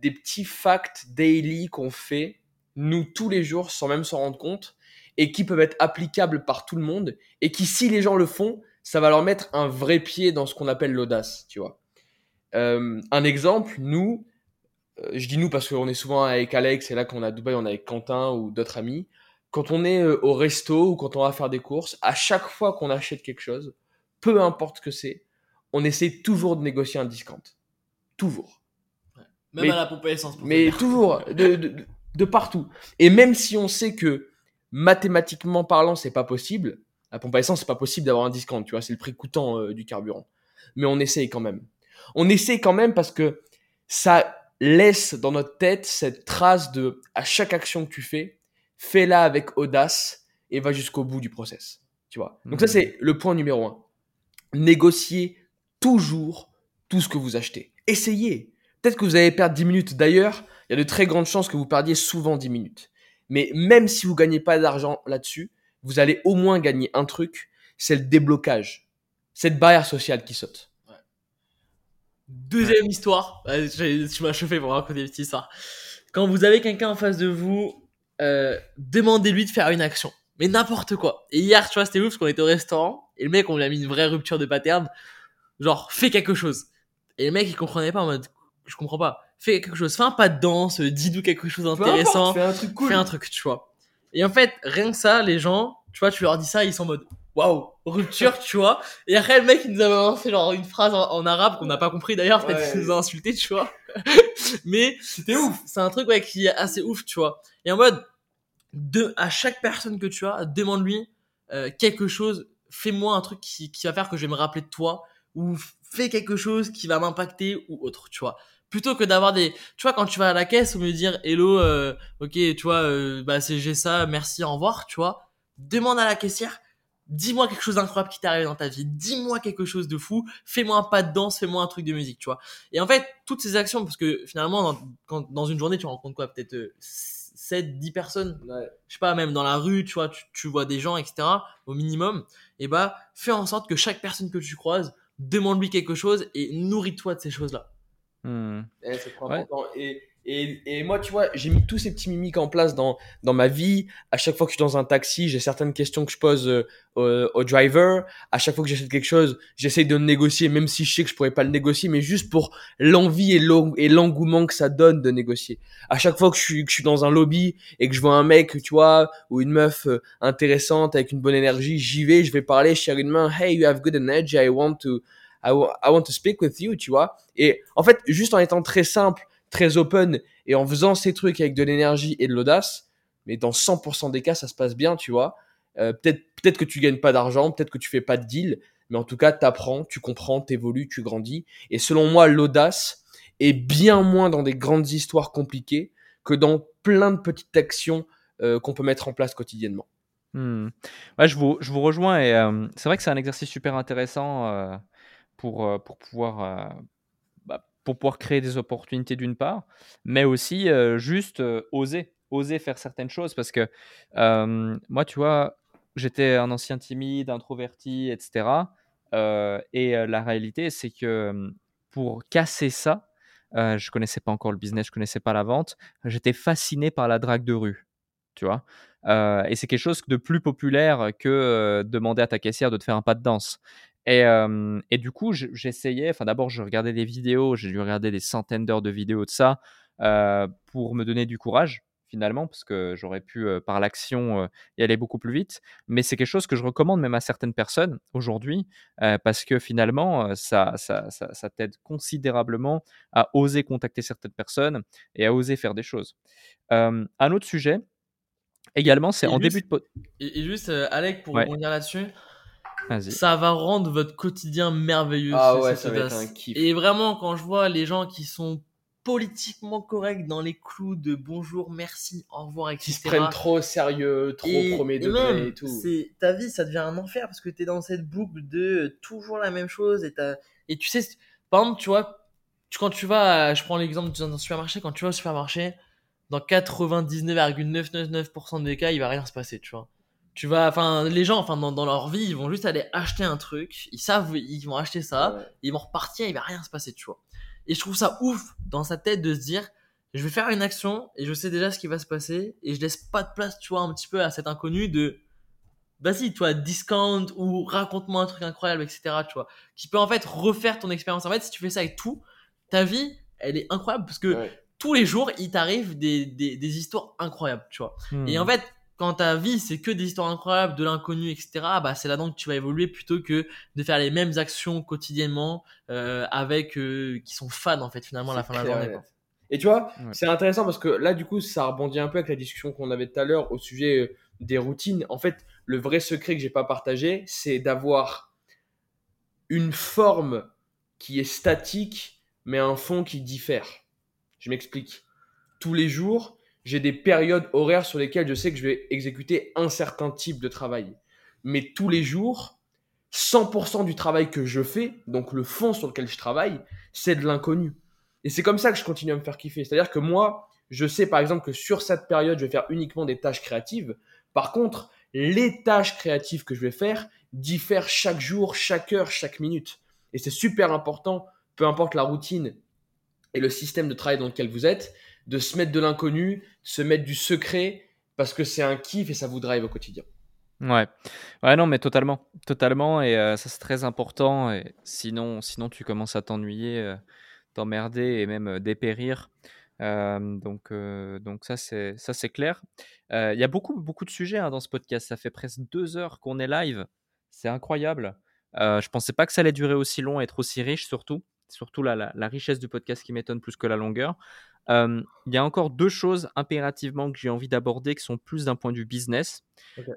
des petits facts daily qu'on fait, nous, tous les jours, sans même s'en rendre compte, et qui peuvent être applicables par tout le monde, et qui, si les gens le font, ça va leur mettre un vrai pied dans ce qu'on appelle l'audace, tu vois. Euh, un exemple, nous, euh, je dis nous parce qu'on est souvent avec Alex, et là qu'on à Dubaï, on est avec Quentin ou d'autres amis. Quand on est euh, au resto ou quand on va faire des courses, à chaque fois qu'on achète quelque chose, peu importe ce que c'est, on essaie toujours de négocier un discount. Toujours. Même Mais- à la pompe à essence. pour Mais toujours, de, de, de partout. Et même si on sait que mathématiquement parlant, c'est pas possible, à pompe à essence, c'est pas possible d'avoir un discount, tu vois, c'est le prix coûtant euh, du carburant. Mais on essaye quand même. On essaye quand même parce que ça laisse dans notre tête cette trace de à chaque action que tu fais, fais-la avec audace et va jusqu'au bout du process. Tu vois? Donc ça, Mhm. c'est le point numéro un. Négociez toujours tout ce que vous achetez. Essayez. Peut-être que vous allez perdre 10 minutes. D'ailleurs, il y a de très grandes chances que vous perdiez souvent 10 minutes. Mais même si vous gagnez pas d'argent là-dessus, vous allez au moins gagner un truc, c'est le déblocage. Cette barrière sociale qui saute. Deuxième histoire. Ouais, tu m'as chauffé pour raconter une petite histoire. Quand vous avez quelqu'un en face de vous, euh, demandez-lui de faire une action. Mais n'importe quoi. Et hier, tu vois, c'était ouf parce qu'on était au restaurant et le mec, on lui a mis une vraie rupture de pattern. Genre, fais quelque chose. Et le mec, il comprenait pas en mode, je comprends pas. Fais quelque chose. Fais un pas de danse, euh, dis-nous quelque chose d'intéressant. fais un truc cool. Fais un truc, tu vois. Et en fait, rien que ça, les gens, tu vois, tu leur dis ça, ils sont en mode, waouh, rupture, tu vois. Et après, le mec, il nous a balancé genre une phrase en, en arabe qu'on n'a pas compris d'ailleurs, peut-être Ouais. qu'il nous a insulté, tu vois. Mais C'était ouf. c'est un truc ouais, qui est assez ouf, tu vois. Et en mode, de, à chaque personne que tu as, demande-lui euh, quelque chose, fais-moi un truc qui, qui va faire que je vais me rappeler de toi, ou fais quelque chose qui va m'impacter, ou autre, tu vois. Plutôt que d'avoir des... Tu vois, quand tu vas à la caisse, lieu de dire, hello, euh, ok, tu vois, euh, bah, c'est j'ai ça, merci, au revoir, tu vois. Demande à la caissière, dis-moi quelque chose d'incroyable qui t'est arrivé dans ta vie, dis-moi quelque chose de fou, fais-moi un pas de danse, fais-moi un truc de musique, tu vois. Et en fait, toutes ces actions, parce que finalement, dans, quand, dans une journée, tu rencontres quoi Peut-être euh, 7, 10 personnes, je sais pas, même dans la rue, tu vois, tu, tu vois des gens, etc., au minimum. Et bah, fais en sorte que chaque personne que tu croises, demande-lui quelque chose et nourris-toi de ces choses-là. Hmm. Eh, Ouais. Et, et, et moi, tu vois, j'ai mis tous ces petits mimiques en place dans, dans ma vie. À chaque fois que je suis dans un taxi, j'ai certaines questions que je pose euh, au, driver. À chaque fois que j'achète quelque chose, j'essaye de le négocier, même si je sais que je pourrais pas le négocier, mais juste pour l'envie et l'en- et l'engouement que ça donne de négocier. À chaque fois que je suis, que je suis dans un lobby et que je vois un mec, tu vois, ou une meuf euh, intéressante avec une bonne énergie, j'y vais, je vais parler, je tire une main, hey, you have good energy, I want to, I want to speak with you, tu vois. Et en fait, juste en étant très simple, très open et en faisant ces trucs avec de l'énergie et de l'audace, mais dans 100% des cas, ça se passe bien, tu vois. Euh, peut-être, que tu gagnes pas d'argent, peut-être que tu fais pas de deal, mais en tout cas, t'apprends, tu comprends, t'évolues, tu grandis. Et selon moi, l'audace est bien moins dans des grandes histoires compliquées que dans plein de petites actions euh, qu'on peut mettre en place quotidiennement. Hmm. Je, vous, rejoins et euh, c'est vrai que c'est un exercice super intéressant pour, pour, pouvoir, pour pouvoir créer des opportunités d'une part, mais aussi euh, juste euh, oser, oser faire certaines choses parce que euh, moi, tu vois, j'étais un ancien timide, introverti, etc. Et la réalité, c'est que pour casser ça, euh, je connaissais pas encore le business, je connaissais pas la vente, j'étais fasciné par la drague de rue, tu vois. Et c'est quelque chose de plus populaire que demander à ta caissière de te faire un pas de danse. Et, euh, et du coup, je- j'essayais, enfin d'abord, je regardais des vidéos, j'ai dû regarder des centaines d'heures de vidéos de ça euh, pour me donner du courage, finalement, parce que j'aurais pu, euh, par l'action, y aller beaucoup plus vite. Mais c'est quelque chose que je recommande même à certaines personnes aujourd'hui, parce que finalement, ça, ça, ça, ça t'aide considérablement à oser contacter certaines personnes et à oser faire des choses. Un autre sujet, également, c'est en juste- début de... Et, juste, euh, Alec, pour Ouais. rebondir là-dessus. Ça va rendre votre quotidien merveilleux. Ah ouais, ça va être un kiff. Et vraiment, quand je vois les gens qui sont politiquement corrects dans les clous de bonjour, merci, au revoir, etc. Qui se prennent trop au sérieux, trop Et- premier et degré même, et tout. C'est ta vie, ça devient un enfer parce que t'es dans cette boucle de euh, toujours la même chose et tu sais, par exemple, tu vois, tu, quand tu vas, à- je prends l'exemple d'un supermarché, quand tu vas au supermarché, dans 99,999% des cas, il va rien se passer, tu vois. Tu vas, enfin, les gens, enfin, dans, dans leur vie, ils vont juste aller acheter un truc, ils savent, ils vont acheter ça, Ouais. ils vont repartir, il va rien se passer, tu vois. Et je trouve ça ouf dans sa tête de se dire, je vais faire une action et je sais déjà ce qui va se passer et je laisse pas de place, tu vois, un petit peu à cet inconnu de, vas-y, tu vois, discount ou raconte-moi un truc incroyable, etc., tu vois, qui peut en fait refaire ton expérience. En fait, si tu fais ça avec tout, ta vie, elle est incroyable parce que Ouais. tous les jours, il t'arrive des, des, des histoires incroyables, tu vois. Et Hmm. en fait, quand ta vie, c'est que des histoires incroyables, de l'inconnu, etc., bah, c'est là-dedans que tu vas évoluer plutôt que de faire les mêmes actions quotidiennement euh, avec euh, qui sont fans, en fait, finalement, à la fin de la journée. quoi. Et tu vois, Ouais. c'est intéressant parce que là, du coup, ça rebondit un peu avec la discussion qu'on avait tout à l'heure au sujet euh, des routines. En fait, le vrai secret que j'ai pas partagé, c'est d'avoir une forme qui est statique, mais un fond qui diffère. Je m'explique. Tous les jours, j'ai des périodes horaires sur lesquelles je sais que je vais exécuter un certain type de travail. Mais tous les jours, 100% du travail que je fais, donc le fond sur lequel je travaille, c'est de l'inconnu. Et c'est comme ça que je continue à me faire kiffer. C'est-à-dire que moi, je sais par exemple que sur cette période, je vais faire uniquement des tâches créatives. Par contre, les tâches créatives que je vais faire diffèrent chaque jour, chaque heure, chaque minute. Et c'est super important, peu importe la routine et le système de travail dans lequel vous êtes, de se mettre de l'inconnu, de se mettre du secret, parce que c'est un kiff et ça vous drive au quotidien. Ouais. Ouais, non, mais totalement. Totalement. Et euh, ça, c'est très important. Sinon, sinon, tu commences à t'ennuyer, euh, t'emmerder et même euh, dépérir. Donc, donc ça, c'est, ça, c'est clair. Il y a beaucoup, beaucoup de sujets hein, dans ce podcast. Ça fait presque deux heures qu'on est live. C'est incroyable. Je pensais pas que ça allait durer aussi long être aussi riche, surtout. Surtout la, la richesse du podcast qui m'étonne plus que la longueur. Euh, Il y a encore deux choses impérativement que j'ai envie d'aborder qui sont plus d'un point de vue business.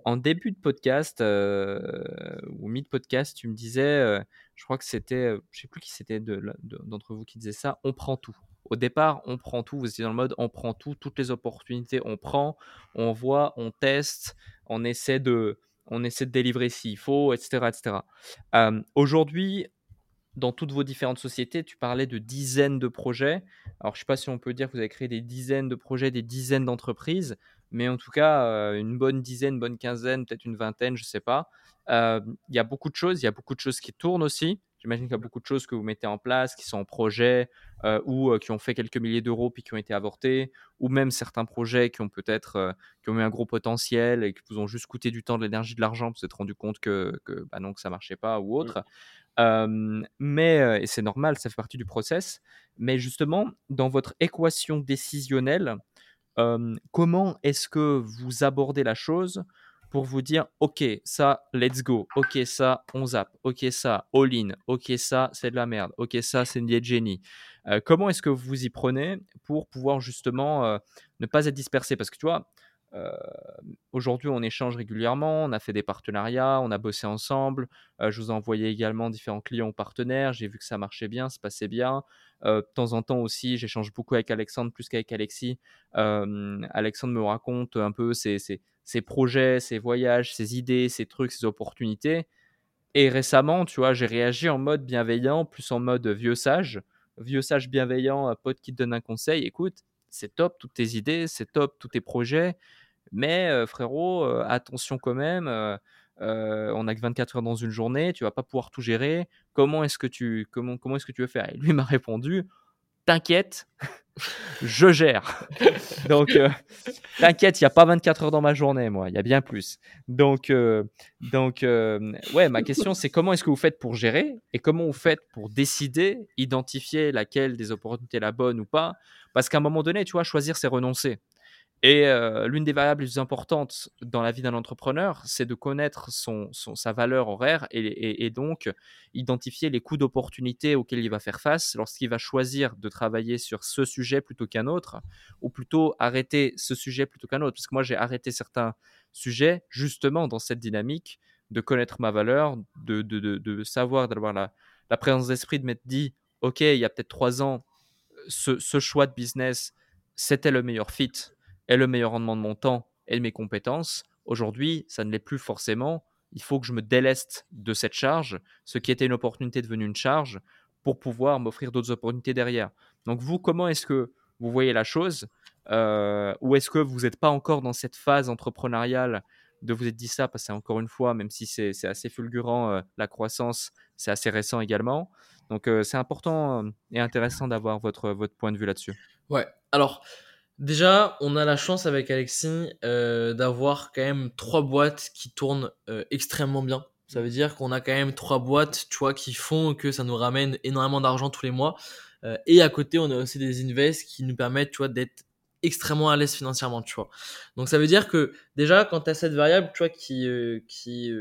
En début de podcast euh, ou mid-podcast, tu me disais, euh, je crois que c'était, euh, je sais plus qui c'était de la- de- d'entre vous qui disait ça, on prend tout. Au départ, on prend tout. Vous étiez dans le mode, on prend tout, toutes les opportunités, on prend, on voit, on teste, on essaie de, on essaie de délivrer s'il faut, etc., etc. Euh, Aujourd'hui, dans toutes vos différentes sociétés, tu parlais de dizaines de projets. Alors, je ne sais pas si on peut dire que vous avez créé des dizaines de projets, des dizaines d'entreprises, mais en tout cas, euh, une bonne dizaine, bonne quinzaine, peut-être une vingtaine, je ne sais pas. Euh, Il y a beaucoup de choses, il y a beaucoup de choses qui tournent aussi. J'imagine qu'il y a beaucoup de choses que vous mettez en place, qui sont en projet euh, ou qui ont fait quelques milliers d'euros puis qui ont été avortés, ou même certains projets qui ont peut-être qui ont eu un gros potentiel et qui vous ont juste coûté du temps, de l'énergie, de l'argent, vous vous êtes rendu compte que, que, bah non, que ça marchait pas ou autre. Mais, et c'est normal, ça fait partie du process. Mais justement, dans votre équation décisionnelle, comment est-ce que vous abordez la chose pour vous dire, OK, ça, let's go. OK, ça, on zappe. OK, ça, all-in. OK, ça, c'est de la merde. OK, ça, c'est une génie. Comment est-ce que vous y prenez pour pouvoir justement ne pas être dispersé? Parce que tu vois, euh, aujourd'hui, on échange régulièrement, on a fait des partenariats, on a bossé ensemble. Euh, je vous ai envoyé également différents clients ou partenaires. J'ai vu que ça marchait bien, ça passait bien. Euh, de temps en temps aussi, j'échange beaucoup avec Alexandre plus qu'avec Alexis. Euh, Alexandre me raconte un peu ses, projets, ses voyages, ses idées, ses trucs, ses opportunités. Et récemment, tu vois, j'ai réagi en mode bienveillant, plus en mode vieux sage. Vieux sage bienveillant, un pote qui te donne un conseil. Écoute, c'est top toutes tes idées, c'est top tous tes projets. Mais frérot, attention quand même. On n'a que 24 heures dans une journée, tu vas pas pouvoir tout gérer. Comment est-ce que tu comment comment est-ce que tu veux faire? Et lui m'a répondu T'inquiète, je gère. Donc t'inquiète, il y a pas 24 heures dans ma journée, moi, il y a bien plus. Donc donc ouais, ma question c'est comment est-ce que vous faites pour gérer et comment vous faites pour décider, identifier laquelle des opportunités est la bonne ou pas? Parce qu'à un moment donné, tu vois, choisir c'est renoncer. Et euh, l'une des variables les plus importantes dans la vie d'un entrepreneur, c'est de connaître son, sa valeur horaire et, donc identifier les coûts d'opportunité auxquels il va faire face lorsqu'il va choisir de travailler sur ce sujet plutôt qu'un autre, ou plutôt arrêter ce sujet plutôt qu'un autre. Parce que moi, j'ai arrêté certains sujets justement dans cette dynamique de connaître ma valeur, de, de, de, savoir, d'avoir la, présence d'esprit, de m'être dit, OK, il y a peut-être trois ans, ce choix de business, c'était le meilleur fit est le meilleur rendement de mon temps et de mes compétences. Aujourd'hui, ça ne l'est plus forcément. Il faut que je me déleste de cette charge, ce qui était une opportunité devenue une charge, pour pouvoir m'offrir d'autres opportunités derrière. Donc vous, comment est-ce que vous voyez la chose euh, Ou est-ce que vous n'êtes pas encore dans cette phase entrepreneuriale de vous être dit ça, parce que encore une fois, même si c'est assez fulgurant, euh, la croissance, c'est assez récent également. Donc euh, c'est important et intéressant d'avoir votre, votre point de vue là-dessus. Ouais. Alors, déjà, on a la chance avec Alexis euh, d'avoir quand même trois boîtes qui tournent euh, extrêmement bien. Ça veut dire qu'on a quand même trois boîtes, tu vois, qui font que ça nous ramène énormément d'argent tous les mois. Euh, et à côté, on a aussi des invests qui nous permettent, tu vois, d'être extrêmement à l'aise financièrement, tu vois. Donc ça veut dire que déjà, quand tu as cette variable, tu vois, qui, euh, qui,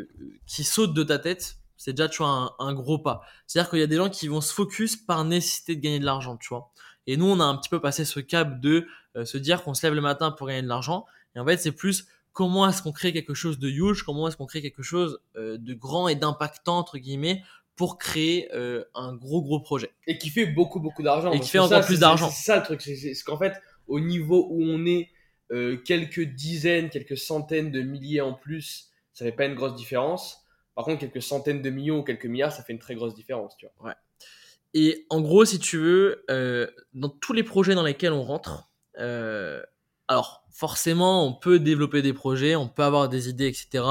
qui saute de ta tête, c'est déjà, tu vois, un, un gros pas. C'est-à-dire qu'il y a des gens qui vont se focus par nécessité de gagner de l'argent, tu vois. Et nous, on a un petit peu passé ce cap de se dire qu'on se lève le matin pour gagner de l'argent. Et en fait, c'est plus comment est-ce qu'on crée quelque chose de huge, comment est-ce qu'on crée quelque chose euh, de grand et d'impactant, entre guillemets, pour créer euh, un gros, gros projet. Et qui fait beaucoup, beaucoup d'argent. Et qui fait encore ça, plus d'argent. C'est ça le truc. C'est qu'en fait, au niveau où on est, euh, quelques dizaines, quelques centaines de milliers en plus, ça fait pas une grosse différence. Par contre, quelques centaines de millions ou quelques milliards, ça fait une très grosse différence. Tu vois. Et en gros, si tu veux, euh, dans tous les projets dans lesquels on rentre, euh, alors forcément, on peut développer des projets, on peut avoir des idées, etc.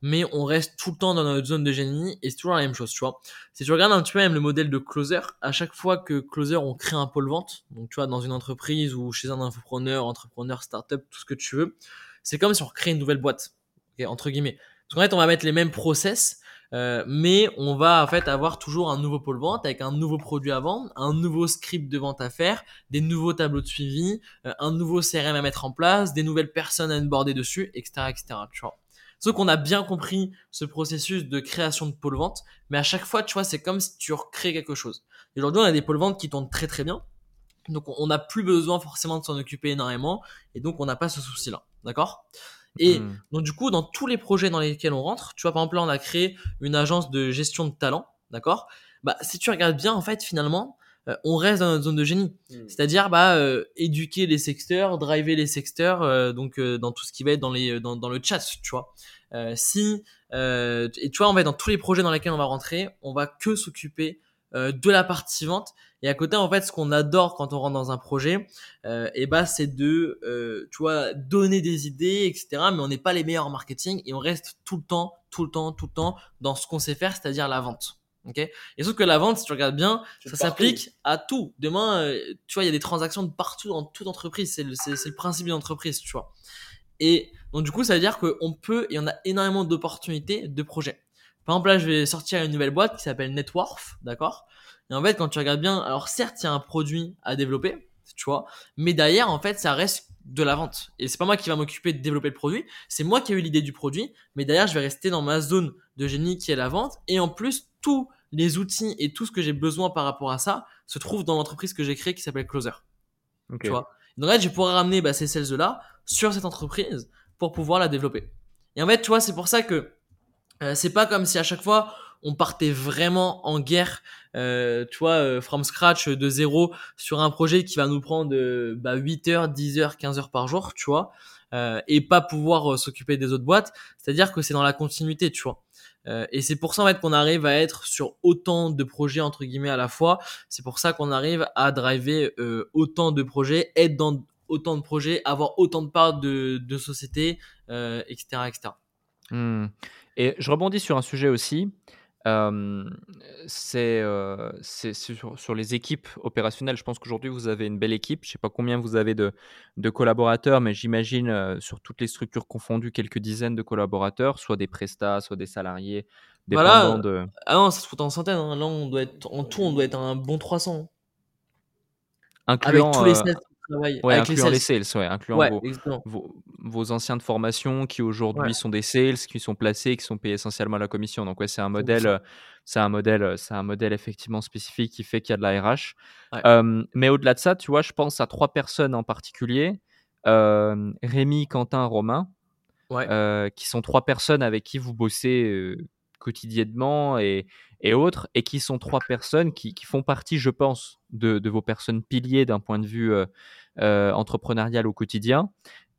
Mais on reste tout le temps dans notre zone de génie et c'est toujours la même chose, tu vois. Si tu regardes un petit peu même le modèle de Closer, à chaque fois que Closer, on crée un pôle vente, donc tu vois, dans une entreprise ou chez un infopreneur, entrepreneur, startup, tout ce que tu veux, c'est comme si on recrée une nouvelle boîte, ok, entre guillemets. Parce qu'en fait, on va mettre les mêmes process, euh, mais on va en fait avoir toujours un nouveau pôle vente avec un nouveau produit à vendre, un nouveau script de vente à faire, des nouveaux tableaux de suivi, euh, un nouveau CRM à mettre en place, des nouvelles personnes à onboarder dessus, etc., etc. Tu vois. Sauf qu'on a bien compris ce processus de création de pôle vente, mais à chaque fois, tu vois, c'est comme si tu recrées quelque chose. Et Aujourd'hui, on a des pôles vente qui tournent très très bien, donc on- on n'a plus besoin forcément de s'en occuper énormément, et donc on n'a pas ce souci-là, d'accord? Et Hmm. donc du coup, dans tous les projets dans lesquels on rentre, tu vois, par exemple là, on a créé une agence de gestion de talent, d'accord? Bah, si tu regardes bien, en fait, finalement, euh, on reste dans notre zone de génie. C'est-à-dire, bah, euh, éduquer les sexteurs, driver les sexteurs, euh, donc euh, dans tout ce qui va être dans les, dans, dans le chat, tu vois. Euh, si, euh, et tu vois, en fait, dans tous les projets dans lesquels on va rentrer, on va que s'occuper euh, de la partie vente. Et à côté, en fait, ce qu'on adore quand on rentre dans un projet, euh, et bah, c'est de, euh, tu vois, donner des idées, etc. Mais on n'est pas les meilleurs en marketing et on reste tout le temps, tout le temps, tout le temps dans ce qu'on sait faire, c'est-à-dire la vente. Ok? Et sauf que la vente, si tu regardes bien, ça s'applique à tout. Demain, euh, tu vois, il y a des transactions de partout dans toute entreprise. C'est le, le principe d'une entreprise, tu vois. Et donc, du coup, ça veut dire qu'on peut, et on a énormément d'opportunités de projets. Par exemple, là, je vais sortir une nouvelle boîte qui s'appelle Networth, d'accord? Et en fait, quand tu regardes bien, alors certes, il y a un produit à développer, tu vois, mais derrière, en fait, ça reste de la vente. Et c'est pas moi qui va m'occuper de développer le produit, c'est moi qui ai eu l'idée du produit, mais derrière, je vais rester dans ma zone de génie qui est la vente. Et en plus, tous les outils et tout ce que j'ai besoin par rapport à ça se trouve dans l'entreprise que j'ai créée qui s'appelle Closer. Ok. Tu vois. Donc là, je vais pouvoir ramener bah, ces sales-là sur cette entreprise pour pouvoir la développer. Et en fait, tu vois, c'est pour ça que euh, c'est pas comme si à chaque fois on partait vraiment en guerre, euh, tu vois, euh, from scratch, euh, de zéro, sur un projet qui va nous prendre euh, bah, 8 heures, 10 heures, 15 heures par jour, tu vois, et pas pouvoir s'occuper des autres boîtes. C'est-à-dire que c'est dans la continuité, tu vois. Et c'est pour ça en fait qu'on arrive à être sur autant de projets entre guillemets à la fois. C'est pour ça qu'on arrive à driver autant de projets, être dans autant de projets, avoir autant de parts de, de sociétés, etc., etc. Hmm. Et je rebondis sur un sujet aussi. Euh, c'est euh, c'est sur, sur les équipes opérationnelles. Je pense qu'aujourd'hui, vous avez une belle équipe. Je ne sais pas combien vous avez de, de collaborateurs, mais j'imagine euh, sur toutes les structures confondues, quelques dizaines de collaborateurs, soit des prestats, soit des salariés, Voilà. dépendant de. Ah non, ça se fout en centaines. Hein. Là, on doit être en tout, on doit être un bon 300 avec Incluant, tous les euh, sales qui travaillent, ouais, avec les incluant sales. les sales, ouais, incluant Ouais, vos, exactement. vos, vos anciens de formation qui aujourd'hui Ouais. sont des sales, qui sont placés, qui sont payés essentiellement à la commission. Donc ouais, c'est un 100%. modèle, euh, c'est un modèle, euh, c'est un modèle effectivement spécifique qui fait qu'il y a de la RH. Ouais. Euh, mais au-delà de ça, tu vois, je pense à trois personnes en particulier euh, Rémi, Quentin, Romain, Ouais. euh, qui sont trois personnes avec qui vous bossez quotidiennement et, et autres, et qui sont trois personnes qui, qui font partie, je pense, de, de vos personnes piliers d'un point de vue euh, euh, entrepreneurial au quotidien.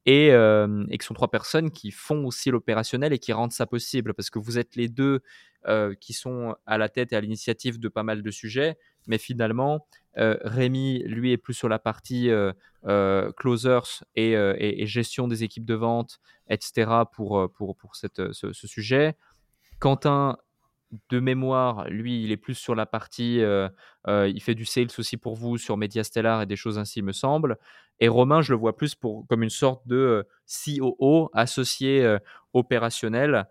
Et, euh, qui sont trois personnes qui font aussi l'opérationnel et qui rendent ça possible, parce que vous êtes les deux euh, qui sont à la tête et à l'initiative de pas mal de sujets, mais finalement, euh, Rémi, lui, est plus sur la partie euh, euh, closers et, gestion des équipes de vente, etc. pour, pour, pour cette, ce, ce sujet. Quentin de mémoire, lui, il est plus sur la partie, il fait du sales aussi pour vous sur Mediastellar et des choses ainsi, il me semble. Et Romain, je le vois plus pour, comme une sorte de euh, COO, associé opérationnel,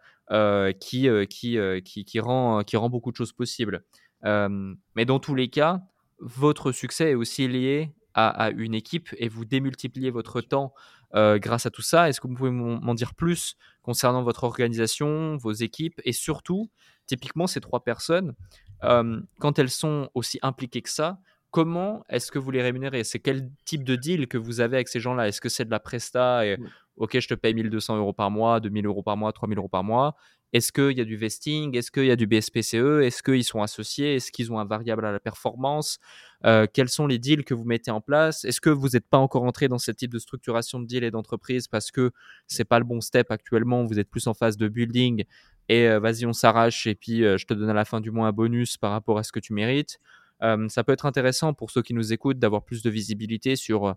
qui, qui, qui, qui, rend, qui rend beaucoup de choses possibles. mais dans tous les cas, votre succès est aussi lié à, une équipe et vous démultipliez votre temps grâce à tout ça. Est-ce que vous pouvez m'en dire plus concernant votre organisation, vos équipes et surtout, typiquement, ces trois personnes, quand elles sont aussi impliquées que ça, comment est-ce que vous les rémunérez? C'est quel type de deal que vous avez avec ces gens-là? Est-ce que c'est de la presta et OK, je te paye 1200 euros par mois, 2000 euros par mois, 3000 euros par mois. Est-ce qu'il y a du vesting? Est-ce qu'il y a du BSPCE Est-ce qu'ils sont associés? Est-ce qu'ils ont un variable à la performance? Euh, Quels sont les deals que vous mettez en place? Est-ce que vous n'êtes pas encore entré dans ce type de structuration de deal et d'entreprise parce que c'est pas le bon step actuellement? Vous êtes plus en phase de building et euh, vas-y, on s'arrache et puis euh, je te donne à la fin du mois un bonus par rapport à ce que tu mérites. Ça peut être intéressant pour ceux qui nous écoutent d'avoir plus de visibilité sur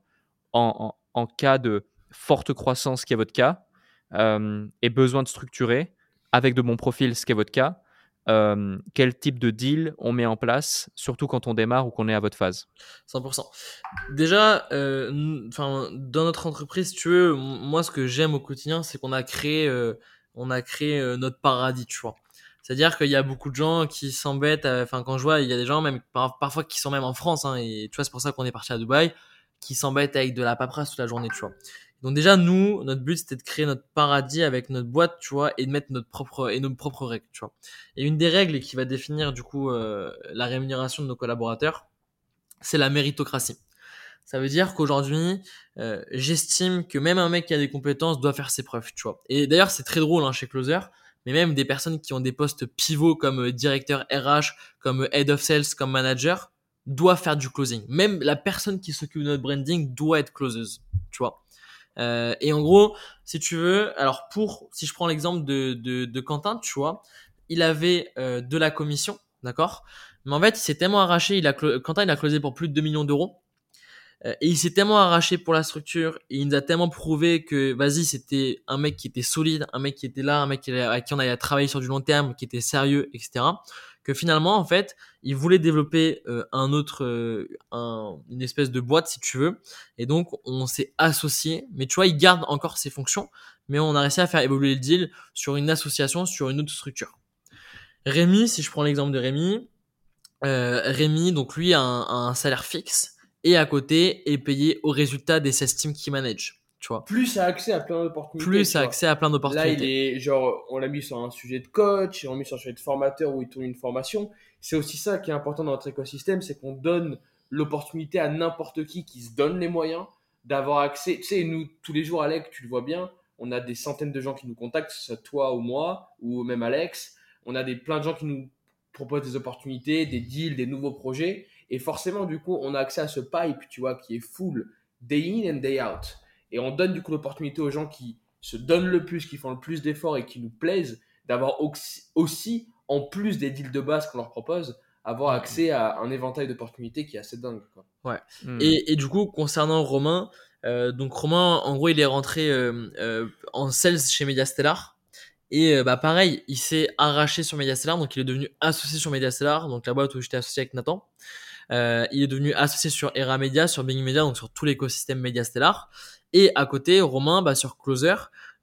en, cas de forte croissance qui est votre cas et besoin de structurer avec de bons profils, ce qui est votre cas, quel type de deal on met en place, surtout quand on démarre ou qu'on est à votre phase? 100%. Déjà, euh, dans notre entreprise, tu veux, moi, ce que j'aime au quotidien, c'est qu'on a créé, on a créé notre paradis, tu vois? C'est-à-dire qu'il y a beaucoup de gens qui s'embêtent. Enfin, quand je vois, il y a des gens même parfois qui sont même en France, hein, et tu vois, c'est pour ça qu'on est parti à Dubaï, qui s'embêtent avec de la paperasse toute la journée, tu vois. Donc déjà, nous, notre but, c'était de créer notre paradis avec notre boîte, tu vois, et de mettre notre propre et nos propres règles, tu vois. Et une des règles qui va définir du coup euh, la rémunération de nos collaborateurs, c'est la méritocratie. Ça veut dire qu'aujourd'hui, euh, j'estime que même un mec qui a des compétences doit faire ses preuves, tu vois. Et d'ailleurs, c'est très drôle hein, chez Closer, mais même des personnes qui ont des postes pivots comme euh, directeur RH, comme head of sales, comme manager, doivent faire du closing. Même la personne qui s'occupe de notre branding doit être closeuse, tu vois. Euh, et en gros, si tu veux, alors pour, si je prends l'exemple de, de, de, Quentin, tu vois, il avait euh, de la commission, d'accord? Mais en fait, il s'est tellement arraché, il a, Quentin, il a closé pour plus de 2 millions d'euros. Euh, et il s'est tellement arraché pour la structure, et il nous a tellement prouvé que, vas-y, c'était un mec qui était solide, un mec qui était là, un mec qui, avec qui on allait travailler sur du long terme, qui était sérieux, etc que finalement, en fait, il voulait développer euh, un autre, euh, un, une espèce de boîte, si tu veux. Et donc, on s'est associé. Mais tu vois, il garde encore ses fonctions, mais on a réussi à faire évoluer le deal sur une association, sur une autre structure. Rémi, si je prends l'exemple de Rémi, euh, Rémi, donc lui, a un, salaire fixe et à côté est payé au résultat des 16 teams qu'il manage tu vois. Plus à accès à plein d'opportunités. Plus à accès à plein d'opportunités. Là, il est genre, on l'a mis sur un sujet de coach, on l'a mis sur un sujet de formateur où il tourne une formation. C'est aussi ça qui est important dans notre écosystème, c'est qu'on donne l'opportunité à n'importe qui qui se donne les moyens d'avoir accès. Tu sais, nous, tous les jours, Alex, tu le vois bien, on a des centaines de gens qui nous contactent, que ce soit toi ou moi, ou même Alex. On a des, plein de gens qui nous proposent des opportunités, des deals, des nouveaux projets. Et forcément, du coup, on a accès à ce pipe, tu vois, qui est full day in and day out et on donne du coup l'opportunité aux gens qui se donnent le plus, qui font le plus d'efforts et qui nous plaisent, d'avoir aussi, en plus des deals de base qu'on leur propose, avoir accès à un éventail d'opportunités qui est assez dingue. Quoi. Ouais. Hmm. Et, et, du coup, concernant Romain, euh, donc Romain, en gros, il est rentré euh, euh, en sales chez Mediastellar. Et bah pareil, il s'est arraché sur Mediastellar, donc il est devenu associé sur Mediastellar, donc la boîte où j'étais associé avec Nathan. Il est devenu associé sur Era Media, sur Bing Media, donc sur tout l'écosystème Mediastellar. Et à côté, Romain, bah, sur Closer,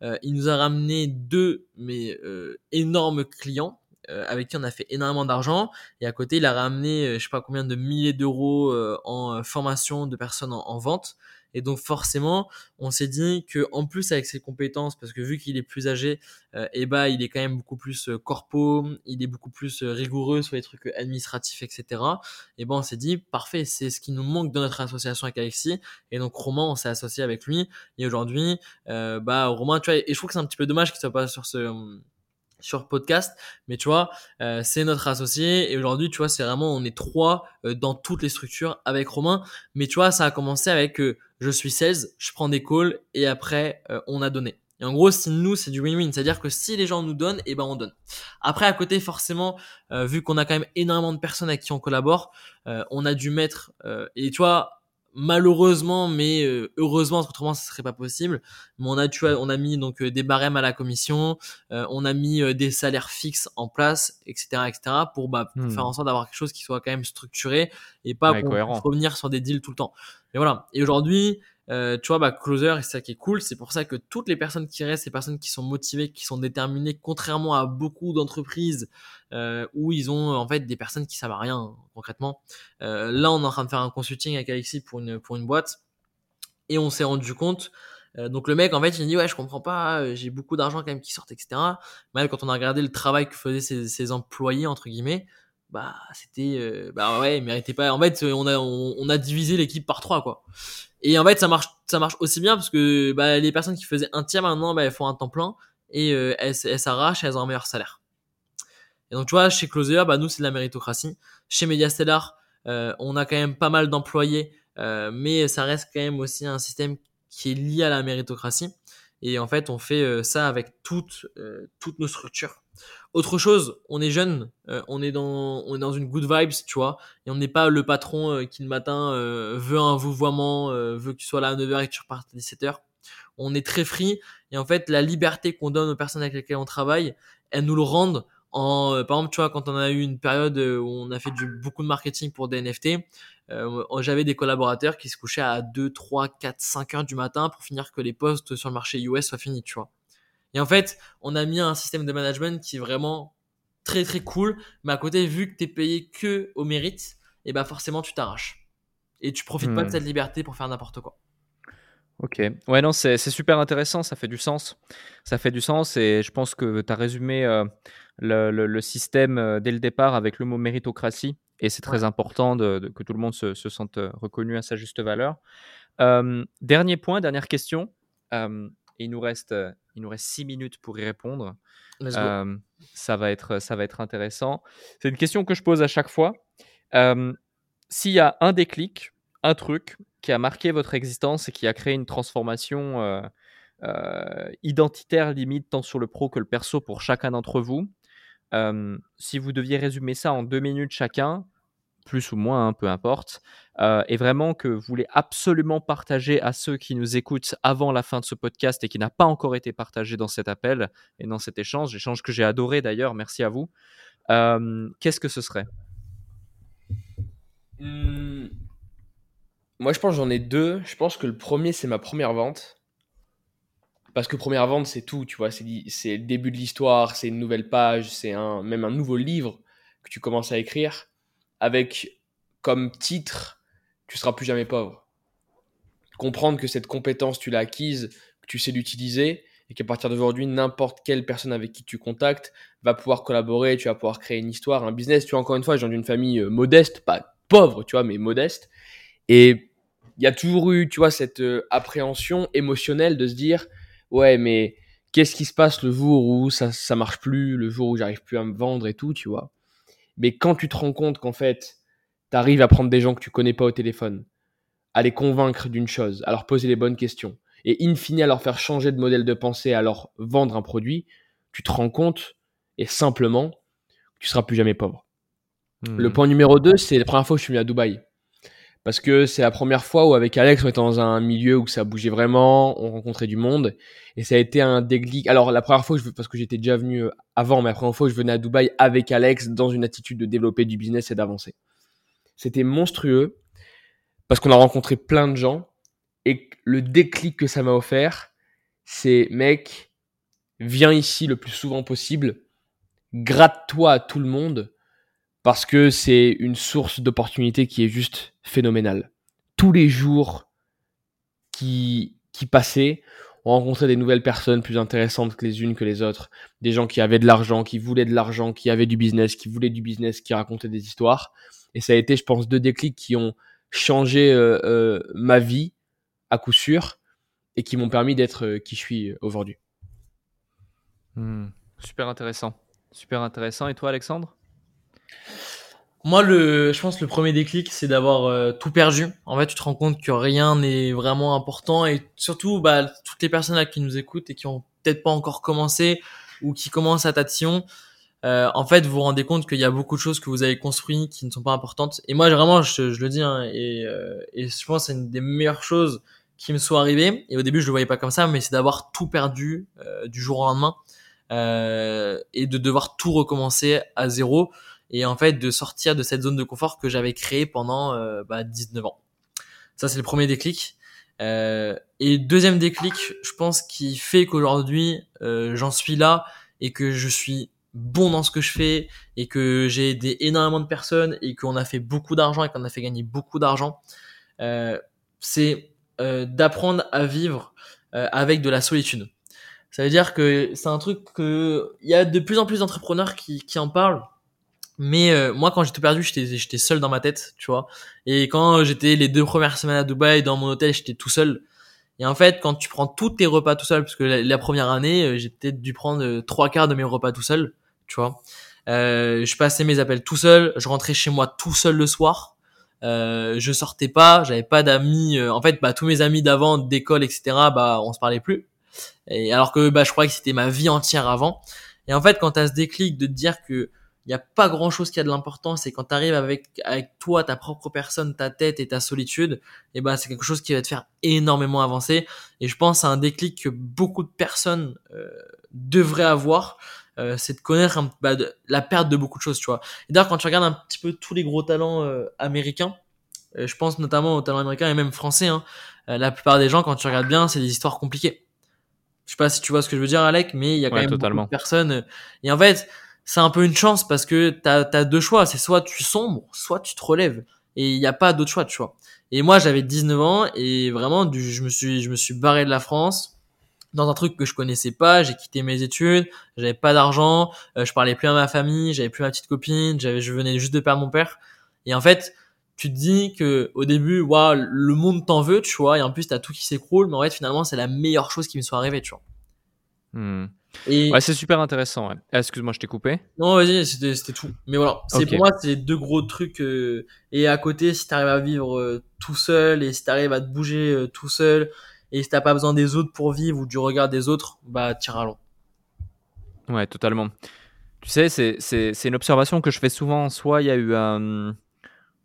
euh, il nous a ramené deux mais euh, énormes clients euh, avec qui on a fait énormément d'argent. Et à côté, il a ramené je sais pas combien de milliers d'euros en formation de personnes en vente. Et donc forcément, on s'est dit que en plus avec ses compétences, parce que vu qu'il est plus âgé, euh, et bah il est quand même beaucoup plus euh, corpo, il est beaucoup plus euh, rigoureux sur les trucs administratifs, etc. Et ben on s'est dit parfait, c'est ce qui nous manque dans notre association avec Alexis. Et donc Romain, on s'est associé avec lui. Et aujourd'hui, euh, bah Romain, tu vois, et je trouve que c'est un petit peu dommage qu'il soit pas sur ce sur podcast mais tu vois euh, c'est notre associé et aujourd'hui tu vois c'est vraiment on est trois euh, dans toutes les structures avec Romain. Mais tu vois ça a commencé avec euh, je suis 16 je prends des calls et après on a donné. Et en gros si nous c'est du win-win. C'est à dire que si les gens nous donnent et eh ben on donne. Après à côté forcément vu qu'on a quand même énormément de personnes avec qui on collabore on a dû mettre et tu vois malheureusement, mais euh, heureusement, parce qu'autrement, ce serait pas possible. Mais on a, tu vois, on a mis donc euh, des barèmes à la commission, euh, on a mis euh, des salaires fixes en place, etc., etc., pour, bah, pour Hmm. faire en sorte d'avoir quelque chose qui soit quand même structuré et pas Ouais, puisse revenir sur des deals tout le temps. Mais voilà. Et aujourd'hui, euh, tu vois, bah, Closer, c'est ça qui est cool. C'est pour ça que toutes les personnes qui restent, ces personnes qui sont motivées, qui sont déterminées, contrairement à beaucoup d'entreprises où ils ont en fait des personnes qui savent à rien concrètement. Euh, là, on est en train de faire un consulting avec Alexis pour une pour une boîte et on s'est rendu compte. euh, donc le mec, en fait, il dit ouais, je comprends pas, euh, j'ai beaucoup d'argent quand même qui sortent, etc. Mais quand on a regardé le travail que faisaient ses, ses employés entre guillemets, bah c'était, euh, bah ouais, il méritait pas. En fait, on a on, a divisé l'équipe par trois quoi. Et en fait, ça marche ça marche aussi bien parce que bah, les personnes qui faisaient un tiers maintenant, bah, elles font un temps plein et euh, elles elles s'arrachent, elles ont un meilleur salaire. Et donc tu vois, chez Closer, bah nous c'est de la méritocratie. Chez Mediastellar, euh, on a quand même pas mal d'employés, euh, mais ça reste quand même aussi un système qui est lié à la méritocratie. Et en fait, on fait euh, ça avec toutes euh, toutes nos structures. Autre chose, on est jeune, on est dans on est dans une good vibes, tu vois, et on n'est pas le patron qui le matin veut un vouvoiement, veut que tu sois là à 9h et que tu repartes à 17h. On est très free et en fait, la liberté qu'on donne aux personnes avec lesquelles on travaille, elles nous le rendent en euh, par exemple tu vois quand on a eu une période euh, où on a fait du beaucoup de marketing pour des NFT euh, j'avais des collaborateurs qui se couchaient à 2 3 4 5 heures du matin pour finir que les postes sur le marché US soient finis tu vois et en fait on a mis un système de management qui est vraiment très très cool mais à côté vu que t'es payé que au mérite et ben forcément tu t'arraches et tu profites pas Hmm. de cette liberté pour faire n'importe quoi Ok. Ouais, non, c'est c'est super intéressant, ça fait du sens. Ça fait du sens et je pense que tu as résumé euh, le, le- le système euh, dès le départ avec le mot méritocratie et c'est très Ouais. important de, de- que tout le monde se, se sente euh, reconnu à sa juste valeur. Euh, dernier point, dernière question. Euh, il, nous reste, il nous reste six minutes pour y répondre. Euh, ça, va être, ça va être intéressant. C'est une question que je pose à chaque fois. S'il y a un déclic, un truc qui a marqué votre existence et qui a créé une transformation identitaire limite tant sur le pro que le perso pour chacun d'entre vous, si vous deviez résumer ça en deux minutes chacun, plus ou moins, hein, peu importe, et vraiment que vous voulez absolument partager à ceux qui nous écoutent avant la fin de ce podcast et qui n'a pas encore été partagé dans cet appel et dans cet échange, échange que j'ai adoré d'ailleurs, merci à vous, qu'est-ce que ce serait? Hmm. Moi, je pense j'en ai deux. Je pense que le premier, c'est ma première vente. Parce que première vente, c'est tout, tu vois. C'est le début de l'histoire, c'est une nouvelle page, c'est même un nouveau livre que tu commences à écrire. Avec comme titre, tu seras plus jamais pauvre. Comprendre que cette compétence, tu l'as acquise, que tu sais l'utiliser, et qu'à partir d'aujourd'hui, n'importe quelle personne avec qui tu contactes va pouvoir collaborer, tu vas pouvoir créer une histoire, un business. Tu vois, encore une fois, je viens d'une famille euh, modeste, pas pauvre, tu vois, mais modeste. Et il y a toujours eu, tu vois, cette euh, appréhension émotionnelle de se dire, ouais, mais qu'est-ce qui se passe le jour où ça, ça marche plus, le jour où j'arrive plus à me vendre et tout, tu vois? Mais quand tu te rends compte qu'en fait, tu arrives à prendre des gens que tu connais pas au téléphone, à les convaincre d'une chose, à leur poser les bonnes questions, et in fine à leur faire changer de modèle de pensée, à leur vendre un produit, tu te rends compte, et simplement, que tu seras plus jamais pauvre. Le Hmm. point numéro 2, c'est la première fois que je suis venu à Dubaï. Parce que c'est la première fois où avec Alex, on était dans un milieu où ça bougeait vraiment, on rencontrait du monde. Et ça a été un déclic. Alors la première fois, je, parce que j'étais déjà venu euh, avant, mais la première fois, je venais à Dubaï avec Alex dans une attitude de développer du business et d'avancer. C'était monstrueux parce qu'on a rencontré plein de gens. Et le déclic que ça m'a offert, c'est mec, viens ici le plus souvent possible, gratte-toi à tout le monde parce que c'est une source d'opportunité qui est juste phénoménale. Tous les jours qui, qui passaient, on rencontrait des nouvelles personnes plus intéressantes que les unes que les autres, des gens qui avaient de l'argent, qui voulaient de l'argent, qui avaient du business, qui voulaient du business, qui racontaient des histoires. Et ça a été, je pense, deux déclics qui ont changé euh, euh, ma vie à coup sûr et qui m'ont permis d'être euh, qui je suis aujourd'hui. Hmm. Super intéressant. Super intéressant. Et toi, Alexandre? Moi, le, je pense le premier déclic, c'est d'avoir euh, tout perdu. En fait, tu te rends compte que rien n'est vraiment important et surtout, bah, toutes les personnes là qui nous écoutent et qui ont peut-être pas encore commencé ou qui commencent à tatillon, euh, en fait, vous vous rendez compte qu'il y a beaucoup de choses que vous avez construites qui ne sont pas importantes. Et moi, vraiment, je, je le dis, hein, et, euh, et je pense que c'est une des meilleures choses qui me soit arrivées. Et au début, je le voyais pas comme ça, mais c'est d'avoir tout perdu euh, du jour au lendemain euh, et de devoir tout recommencer à zéro. Et en fait, de sortir de cette zone de confort que j'avais créée pendant euh, bah, 19 ans. Ça, c'est le premier déclic. Euh, et deuxième déclic, je pense, qui fait qu'aujourd'hui, euh, j'en suis là et que je suis bon dans ce que je fais et que j'ai aidé énormément de personnes et qu'on a fait beaucoup d'argent et qu'on a fait gagner beaucoup d'argent, euh, c'est euh, d'apprendre à vivre euh, avec de la solitude. Ça veut dire que c'est un truc que il y a de plus en plus d'entrepreneurs qui, qui en parlent. Mais euh, moi, quand j'ai tout perdu, j'étais j'étais seul dans ma tête, tu vois. Et quand j'étais les deux premières semaines à Dubaï dans mon hôtel, j'étais tout seul. Et en fait, quand tu prends tous tes repas tout seul, parce que la, première année, euh, j'ai peut-être dû prendre euh, trois quarts de mes repas tout seul, tu vois. Euh, je passais mes appels tout seul, je rentrais chez moi tout seul le soir. Euh, je sortais pas, j'avais pas d'amis. euh, en fait, bah tous mes amis d'avant, d'école, etc. Bah on se parlait plus. Et alors que bah je croyais que c'était ma vie entière avant. Et en fait, quand t'as ce déclic de te dire que il y a pas grand chose qui a de l'importance et quand tu arrives avec avec toi ta propre personne ta tête et ta solitude et ben c'est quelque chose qui va te faire énormément avancer. Et je pense à un déclic que beaucoup de personnes euh, devraient avoir euh, c'est de connaître un- bah, de- la perte de beaucoup de choses tu vois. Et d'ailleurs quand tu regardes un petit peu tous les gros talents euh, américains euh, je pense notamment aux talents américains et même français hein, euh, la plupart des gens quand tu regardes bien c'est des histoires compliquées. Je sais pas si tu vois ce que je veux dire Alec mais il y a quand Ouais, même totalement. beaucoup de personnes euh, et en fait c'est un peu une chance parce que t'as as deux choix. C'est soit tu sombres, soit tu te relèves. Et il n'y a pas d'autre choix, tu vois. Et moi, j'avais 19 ans et vraiment, du, je me suis, je me suis barré de la France dans un truc que je connaissais pas. J'ai quitté mes études, j'avais pas d'argent, euh, je parlais plus à ma famille, j'avais plus ma petite copine, j'avais, je venais juste de perdre mon père. Et en fait, tu te dis que au début, waouh, le monde t'en veut, tu vois. Et en plus, t'as tout qui s'écroule. Mais en fait, finalement, c'est la meilleure chose qui me soit arrivée, tu vois. Hmm. Et Ouais, c'est super intéressant. ouais. Ah, Excuse-moi, je t'ai coupé. Non, vas-y, c'était tout. Mais voilà, c'est pour moi, c'est deux gros trucs. euh, et à côté, si t'arrives à vivre euh, tout seul et si t'arrives à te bouger euh, tout seul et si t'as pas besoin des autres pour vivre ou du regard des autres, bah t'iras loin. Ouais, totalement. Tu sais, c'est, une observation que je fais souvent. Soit il y a eu un.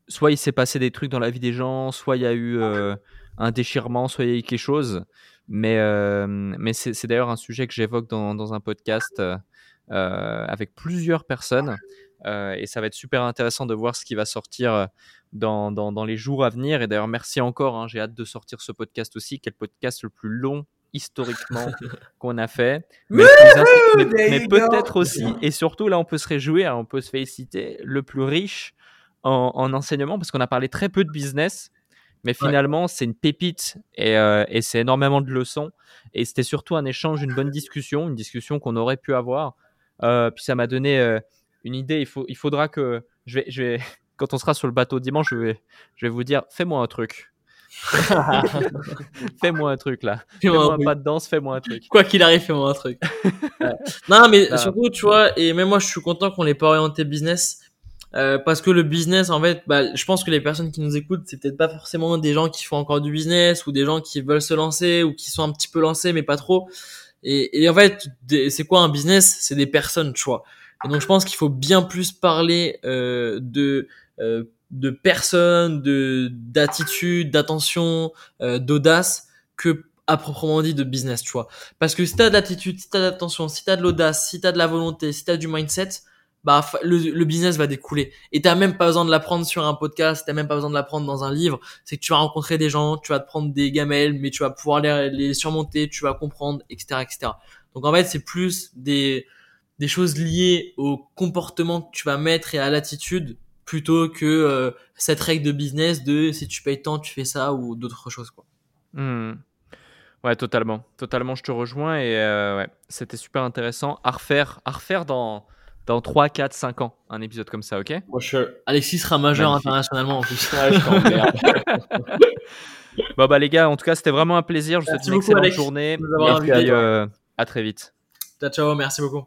Soit il s'est passé des trucs dans la vie des gens, soit il y a eu un déchirement, soit il y a eu quelque chose. Mais, euh, mais c'est, d'ailleurs un sujet que j'évoque dans, dans un podcast euh, euh, avec plusieurs personnes. Euh, et ça va être super intéressant de voir ce qui va sortir dans, dans, dans les jours à venir. Et d'ailleurs, merci encore. hein, j'ai hâte de sortir ce podcast aussi, qui est le podcast le plus long historiquement qu'on a fait. Mais, mais- peut-être aussi, et surtout là, on peut se réjouir, on peut se féliciter, le plus riche en, en enseignement, parce qu'on a parlé très peu de business. Mais finalement, c'est une pépite et, euh, et c'est énormément de leçons. Et c'était surtout un échange, une bonne discussion, une discussion qu'on aurait pu avoir. Euh, puis ça m'a donné euh, une idée. Il, faut, il faudra que je vais, je vais, quand on sera sur le bateau dimanche, je vais, je vais vous dire, fais-moi un truc. fais-moi un truc là. Fais-moi un pas de danse, fais-moi un truc. Quoi qu'il arrive, fais-moi un truc. Ouais. Non, mais surtout, tu vois, et même moi, je suis content qu'on l'ait pas orienté business. Euh, parce que le business, en fait, bah, je pense que les personnes qui nous écoutent, c'est peut-être pas forcément des gens qui font encore du business ou des gens qui veulent se lancer ou qui sont un petit peu lancés mais pas trop. Et, et en fait, c'est quoi un business? C'est des personnes, tu vois. Et donc, je pense qu'il faut bien plus parler euh, de euh, de personnes, de d'attitude, d'attention, euh, d'audace que à proprement dit de business, tu vois. Parce que si t'as de l'attitude, si t'as de l'attention, si t'as de l'audace, si t'as de la volonté, si t'as du mindset, bah le, le business va découler. Et t'as même pas besoin de l'apprendre sur un podcast, t'as même pas besoin de l'apprendre dans un livre. C'est que tu vas rencontrer des gens, tu vas te prendre des gamelles, mais tu vas pouvoir les, surmonter, tu vas comprendre, etc., etc. Donc en fait, c'est plus des des choses liées au comportement que tu vas mettre et à l'attitude plutôt que euh, cette règle de business de si tu payes tant, tu fais ça ou d'autres choses quoi. Hmm. Ouais, totalement. Totalement, je te rejoins. Et euh, ouais, c'était super intéressant. À refaire, à refaire dans, dans 3, 4, 5 ans, un épisode comme ça, ok? Moi, je... Alexis sera majeur Magnifique. internationalement en plus. Ouais, je. Bon, bah, les gars, en tout cas, c'était vraiment un plaisir. Je vous souhaite Merci une excellente Alex, journée. de nous avoir Et puis, euh, à très vite. ciao ciao, merci beaucoup.